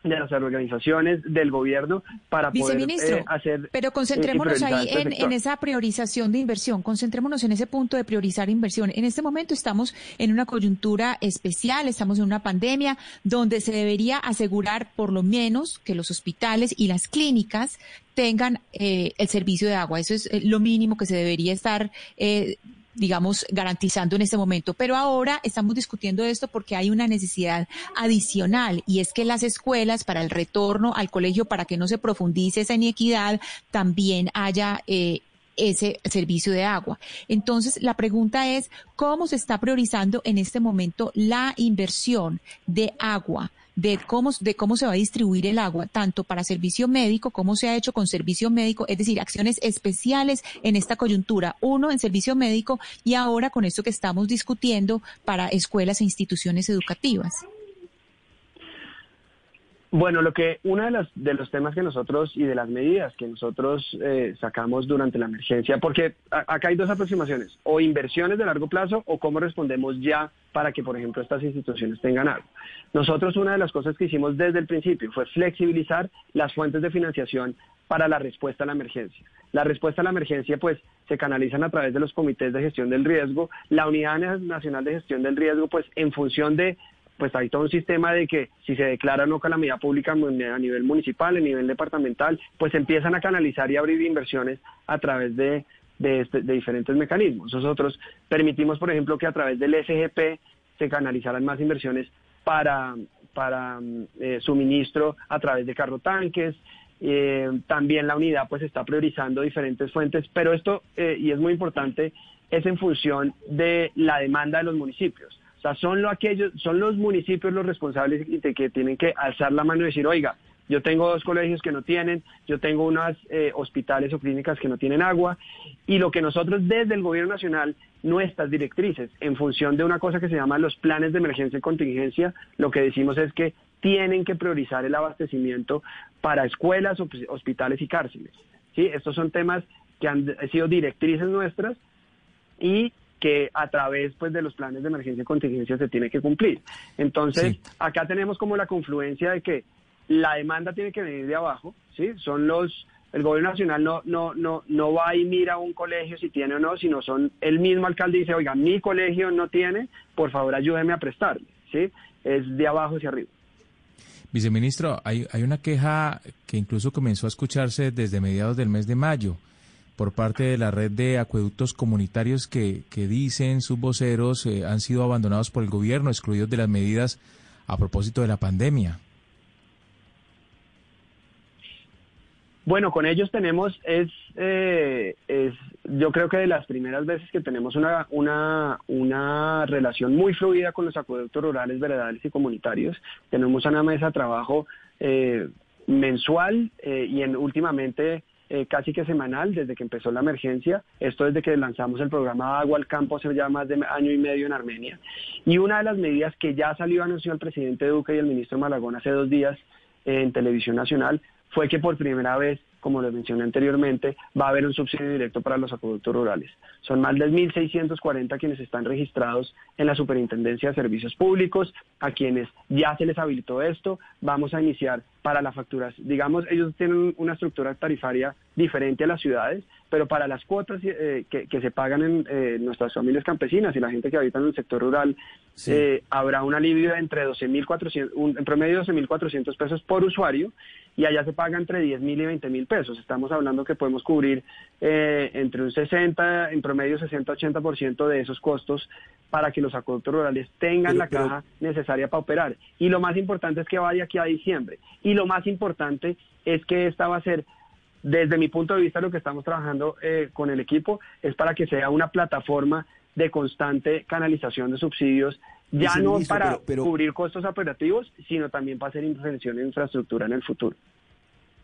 de las organizaciones, del gobierno, para poder eh, hacer... pero eh, y concentrémonos ahí este en esa priorización de inversión, concentrémonos en ese punto de priorizar inversión. En este momento estamos en una coyuntura especial, estamos en una pandemia donde se debería asegurar por lo menos que los hospitales y las clínicas tengan eh, el servicio de agua. Eso es eh, lo mínimo que se debería estar eh, digamos, garantizando en este momento. Pero ahora estamos discutiendo esto porque hay una necesidad adicional y es que las escuelas para el retorno al colegio, para que no se profundice esa inequidad, también haya eh, ese servicio de agua. Entonces, la pregunta es, ¿cómo se está priorizando en este momento la inversión de agua? De cómo, de cómo se va a distribuir el agua, tanto para servicio médico, cómo se ha hecho con servicio médico, es decir, acciones especiales en esta coyuntura, uno en servicio médico y ahora con esto que estamos discutiendo para escuelas e instituciones educativas. Bueno, lo que uno de los, de los temas que nosotros y de las medidas que nosotros eh, sacamos durante la emergencia, porque acá hay dos aproximaciones, o inversiones de largo plazo o cómo respondemos ya para que, por ejemplo, estas instituciones tengan algo. Nosotros una de las cosas que hicimos desde el principio fue flexibilizar las fuentes de financiación para la respuesta a la emergencia. La respuesta a la emergencia, pues, se canalizan a través de los comités de gestión del riesgo, la Unidad Nacional de Gestión del Riesgo, pues, en función de pues hay todo un sistema de que si se declara no calamidad pública a nivel municipal, a nivel departamental, pues empiezan a canalizar y abrir inversiones a través de, este- de diferentes mecanismos. Nosotros permitimos, por ejemplo, que a través del SGP se canalizaran más inversiones para, para mm, eh, suministro a través de carro tanques. Eh, también la unidad pues está priorizando diferentes fuentes, pero esto, eh, y es muy importante, es en función de la demanda de los municipios. O sea, son, lo aquellos, son los municipios los responsables de que tienen que alzar la mano y decir, oiga, yo tengo dos colegios que no tienen, yo tengo unos hospitales o clínicas que no tienen agua, y lo que nosotros desde el gobierno nacional, nuestras directrices, en función de una cosa que se llama los planes de emergencia y contingencia, lo que decimos es que tienen que priorizar el abastecimiento para escuelas, hos- hospitales y cárceles. ¿sí? Estos son temas que han sido directrices nuestras y que a través pues de los planes de emergencia y contingencia se tiene que cumplir. Entonces, acá tenemos como la confluencia de que la demanda tiene que venir de abajo, ¿sí? Son los El gobierno nacional no, no, no, no va y mira un colegio si tiene o no, sino son el mismo alcalde dice, oiga, mi colegio no tiene, por favor ayúdeme a prestarle, ¿sí? Es de abajo hacia arriba. Viceministro, hay, hay una queja que incluso comenzó a escucharse desde mediados del mes de mayo por parte de la red de acueductos comunitarios que, que dicen sus voceros eh, han sido abandonados por el gobierno, excluidos de las medidas a propósito de la pandemia. Bueno, con ellos tenemos, es, eh, es, yo creo que de las primeras veces que tenemos una, una, una relación muy fluida con los acueductos rurales, veredales y comunitarios. Tenemos una mesa de trabajo eh, mensual eh, y en, últimamente eh, casi que semanal desde que empezó la emergencia. Esto desde que lanzamos el programa Agua al Campo hace ya más de año y medio en Armenia. Y una de las medidas que ya salió anunció el presidente Duque y el ministro Malagón hace dos días en televisión nacional fue que por primera vez, como les mencioné anteriormente, va a haber un subsidio directo para los acueductos rurales. Son más de 1.640 quienes están registrados en la Superintendencia de Servicios Públicos, a quienes ya se les habilitó esto. Vamos a iniciar para la facturas. Digamos, ellos tienen una estructura tarifaria diferente a las ciudades, pero para las cuotas eh, que, se pagan en eh, nuestras familias campesinas y la gente que habita en el sector rural, eh, habrá un alivio entre 12.400, en promedio 12.400 pesos por usuario y allá se paga entre 10 mil y 20 mil pesos. Estamos hablando que podemos cubrir eh, entre un 60, en promedio 60-80% de esos costos para que los acueductos rurales tengan la caja necesaria para operar. Y lo más importante es que vaya aquí a diciembre. Y lo más importante es que esta va a ser desde mi punto de vista, lo que estamos trabajando eh, con el equipo es para que sea una plataforma de constante canalización de subsidios ya no para cubrir costos operativos, sino también para hacer intervención en infraestructura en el futuro.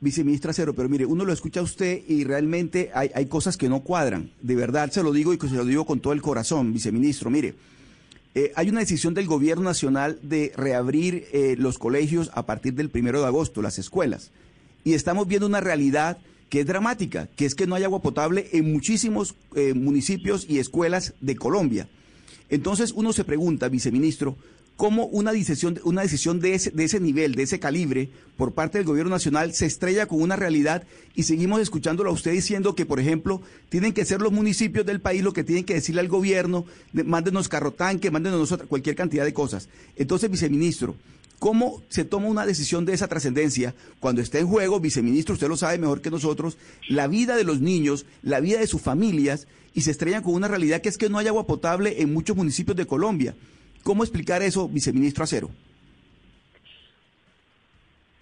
Viceministra Cero, pero mire, uno lo escucha a usted y realmente hay, hay cosas que no cuadran. De verdad se lo digo y se lo digo con todo el corazón, viceministro. Mire, eh, hay una decisión del gobierno nacional de reabrir eh, los colegios a partir del primero de agosto, las escuelas. Y estamos viendo una realidad que es dramática, que es que no hay agua potable en muchísimos eh, municipios y escuelas de Colombia. Entonces uno se pregunta, viceministro, cómo una decisión, una decisión de, ese, de ese nivel, de ese calibre, por parte del gobierno nacional, se estrella con una realidad y seguimos escuchándolo a usted diciendo que, por ejemplo, tienen que ser los municipios del país lo que tienen que decirle al gobierno, mándenos carrotanque, mándenos cualquier cantidad de cosas. Entonces, viceministro, ¿Cómo se toma una decisión de esa trascendencia cuando está en juego, viceministro, usted lo sabe mejor que nosotros, la vida de los niños, la vida de sus familias y se estrellan con una realidad que es que no hay agua potable en muchos municipios de Colombia? ¿Cómo explicar eso, viceministro Acero?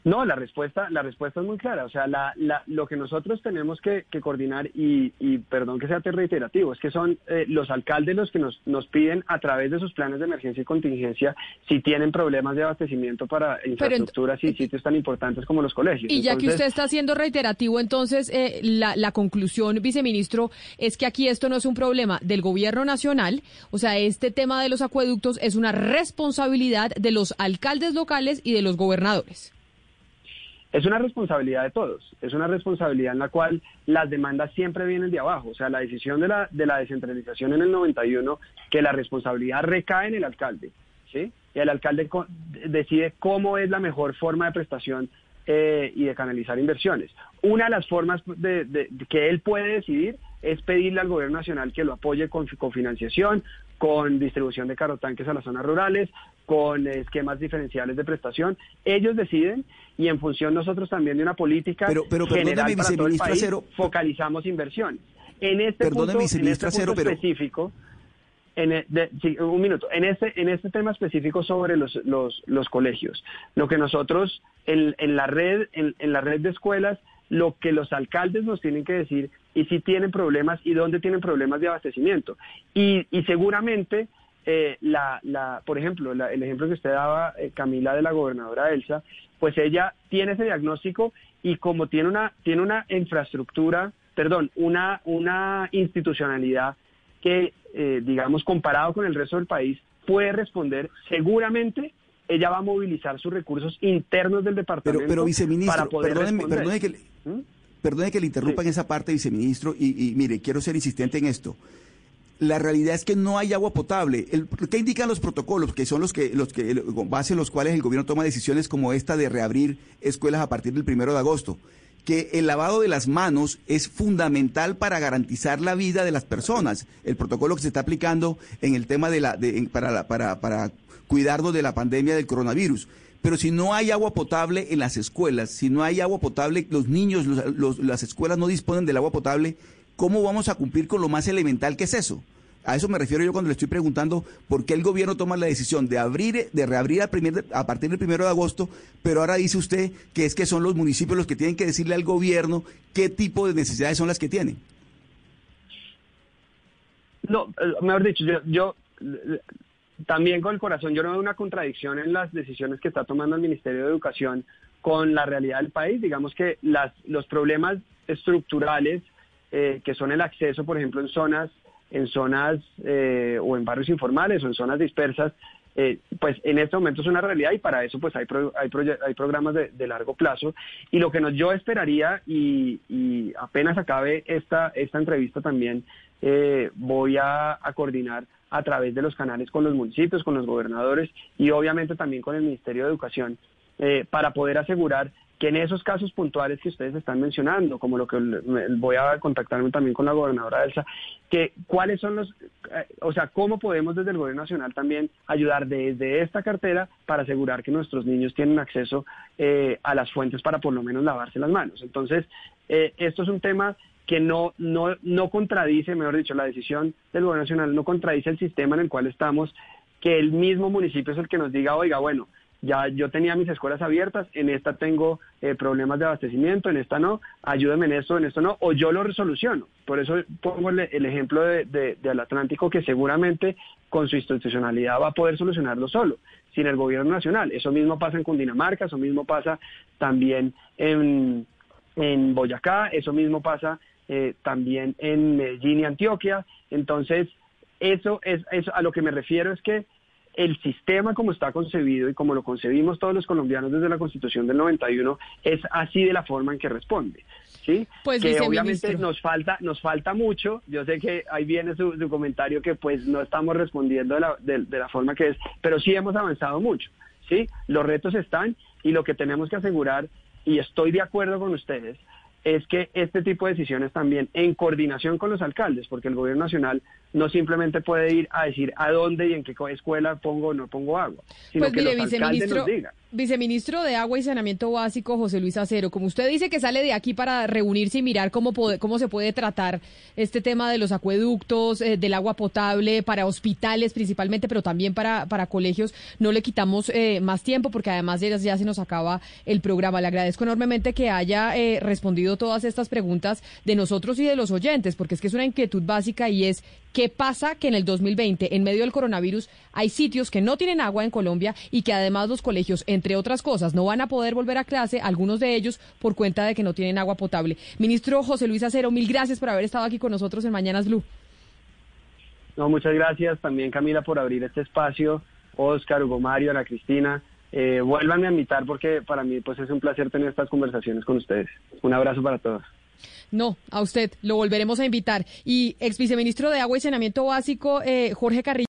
No, la respuesta, la respuesta es muy clara. O sea, la, la, lo que nosotros tenemos que, coordinar, y, y, perdón que sea reiterativo, es que son eh, los alcaldes los que nos, nos piden a través de sus planes de emergencia y contingencia si tienen problemas de abastecimiento para infraestructuras y sitios tan importantes como los colegios. Y ya que usted está siendo reiterativo, entonces eh, la, la conclusión, viceministro, es que aquí esto no es un problema del gobierno nacional, o sea, este tema de los acueductos es una responsabilidad de los alcaldes locales y de los gobernadores. Es una responsabilidad de todos, es una responsabilidad en la cual las demandas siempre vienen de abajo, o sea, la decisión de la, de la descentralización en el 91, que la responsabilidad recae en el alcalde, ¿sí? Y el alcalde decide cómo es la mejor forma de prestación eh, y de canalizar inversiones. Una de las formas de, que él puede decidir es pedirle al gobierno nacional que lo apoye con, con financiación, con distribución de carotanques a las zonas rurales, con esquemas diferenciales de prestación. Ellos deciden y en función nosotros también de una política pero, pero general para todo el país, focalizamos inversiones. En este punto, en este punto específico, en e, un minuto, en este, en este tema específico sobre los, los, los colegios, lo que nosotros en, en la red, en, en la red de escuelas, lo que los alcaldes nos tienen que decir y si tienen problemas y dónde tienen problemas de abastecimiento. Y, y seguramente eh, la, la, por ejemplo, el ejemplo que usted daba, eh, Camila, de la gobernadora Elsa, pues ella tiene ese diagnóstico y como tiene una, tiene una infraestructura, perdón, una, una institucionalidad que, eh, digamos, comparado con el resto del país, puede responder seguramente ella va a movilizar sus recursos internos del departamento pero, viceministro, para poder perdóneme, que, ¿Mm? perdone que le interrumpa en esa parte, viceministro, y, y mire, quiero ser insistente en esto la realidad es que no hay agua potable. El, ¿Qué indican los protocolos? Que son los que, los que, con base en los cuales el gobierno toma decisiones como esta de reabrir escuelas a partir del primero de agosto. que el lavado de las manos es fundamental para garantizar la vida de las personas. El protocolo que se está aplicando en el tema de la, para, para, para cuidarnos de la pandemia del coronavirus. Pero si no hay agua potable en las escuelas, si no hay agua potable, los niños, las escuelas no disponen del agua potable, ¿cómo vamos a cumplir con lo más elemental que es eso? A eso me refiero yo cuando le estoy preguntando por qué el gobierno toma la decisión de abrir, de reabrir a, primer, a partir del primero de agosto, pero ahora dice usted que es que son los municipios los que tienen que decirle al gobierno qué tipo de necesidades son las que tienen. No, eh, mejor dicho, yo, yo también con el corazón, yo no veo una contradicción en las decisiones que está tomando el Ministerio de Educación con la realidad del país. Digamos que las, los problemas estructurales eh, que son el acceso, por ejemplo, en zonas en zonas eh, o en barrios informales o en zonas dispersas, eh, pues en este momento es una realidad y para eso pues hay, hay, hay programas de, largo plazo. Y lo que nos, yo esperaría, y, apenas acabe esta, esta entrevista también, eh, voy a, coordinar a través de los canales con los municipios, con los gobernadores y obviamente también con el Ministerio de Educación, para poder asegurar que en esos casos puntuales que ustedes están mencionando, como lo que voy a contactarme también con la gobernadora Elsa, que cuáles son los, eh, o sea, cómo podemos desde el gobierno nacional también ayudar desde esta cartera para asegurar que nuestros niños tienen acceso eh, a las fuentes para por lo menos lavarse las manos. Entonces, eh, esto es un tema que no, no, no contradice, mejor dicho, la decisión del gobierno nacional no contradice el sistema en el cual estamos, que el mismo municipio es el que nos diga, oiga, bueno, ya yo tenía mis escuelas abiertas, en esta tengo eh, problemas de abastecimiento, en esta no, ayúdeme en esto, en esto no, o yo lo resoluciono. Por eso pongo el, ejemplo de, del Atlántico que seguramente con su institucionalidad va a poder solucionarlo solo, sin el gobierno nacional. Eso mismo pasa en Cundinamarca, eso mismo pasa también en, en Boyacá, eso mismo pasa eh, también en Medellín y Antioquia. Entonces, eso es eso a lo que me refiero es que el sistema como está concebido y como lo concebimos todos los colombianos desde la Constitución del 91 es así de la forma en que responde. ¿sí? Pues, que obviamente nos falta nos falta mucho. Yo sé que ahí viene su, comentario que pues no estamos respondiendo de la, de la forma que es, pero sí hemos avanzado mucho. ¿sí? Los retos están y lo que tenemos que asegurar, y estoy de acuerdo con ustedes, es que este tipo de decisiones también en coordinación con los alcaldes, porque el gobierno nacional no simplemente puede ir a decir a dónde y en qué escuela pongo o no pongo agua, sino pues que los alcaldes nos digan. Viceministro de Agua y Saneamiento Básico, José Luis Acero, como usted dice que sale de aquí para reunirse y mirar cómo, cómo se puede tratar este tema de los acueductos, eh, del agua potable, para hospitales principalmente, pero también para, para colegios, no le quitamos eh, más tiempo porque además ya, ya se nos acaba el programa. Le agradezco enormemente que haya eh, respondido todas estas preguntas de nosotros y de los oyentes, porque es que es una inquietud básica y es qué pasa que en el 2020, en medio del coronavirus, hay sitios que no tienen agua en Colombia y que además los colegios, entre otras cosas, no van a poder volver a clase, algunos de ellos por cuenta de que no tienen agua potable. Ministro José Luis Acero, mil gracias por haber estado aquí con nosotros en Mañanas Blue. No, muchas gracias también Camila por abrir este espacio, Oscar, Hugo Mario, Ana Cristina. Eh, vuélvanme a invitar porque para mí pues es un placer tener estas conversaciones con ustedes. Un abrazo para todos. No, a usted lo volveremos a invitar. Y ex viceministro de Agua y Saneamiento Básico, eh, Jorge Carrillo.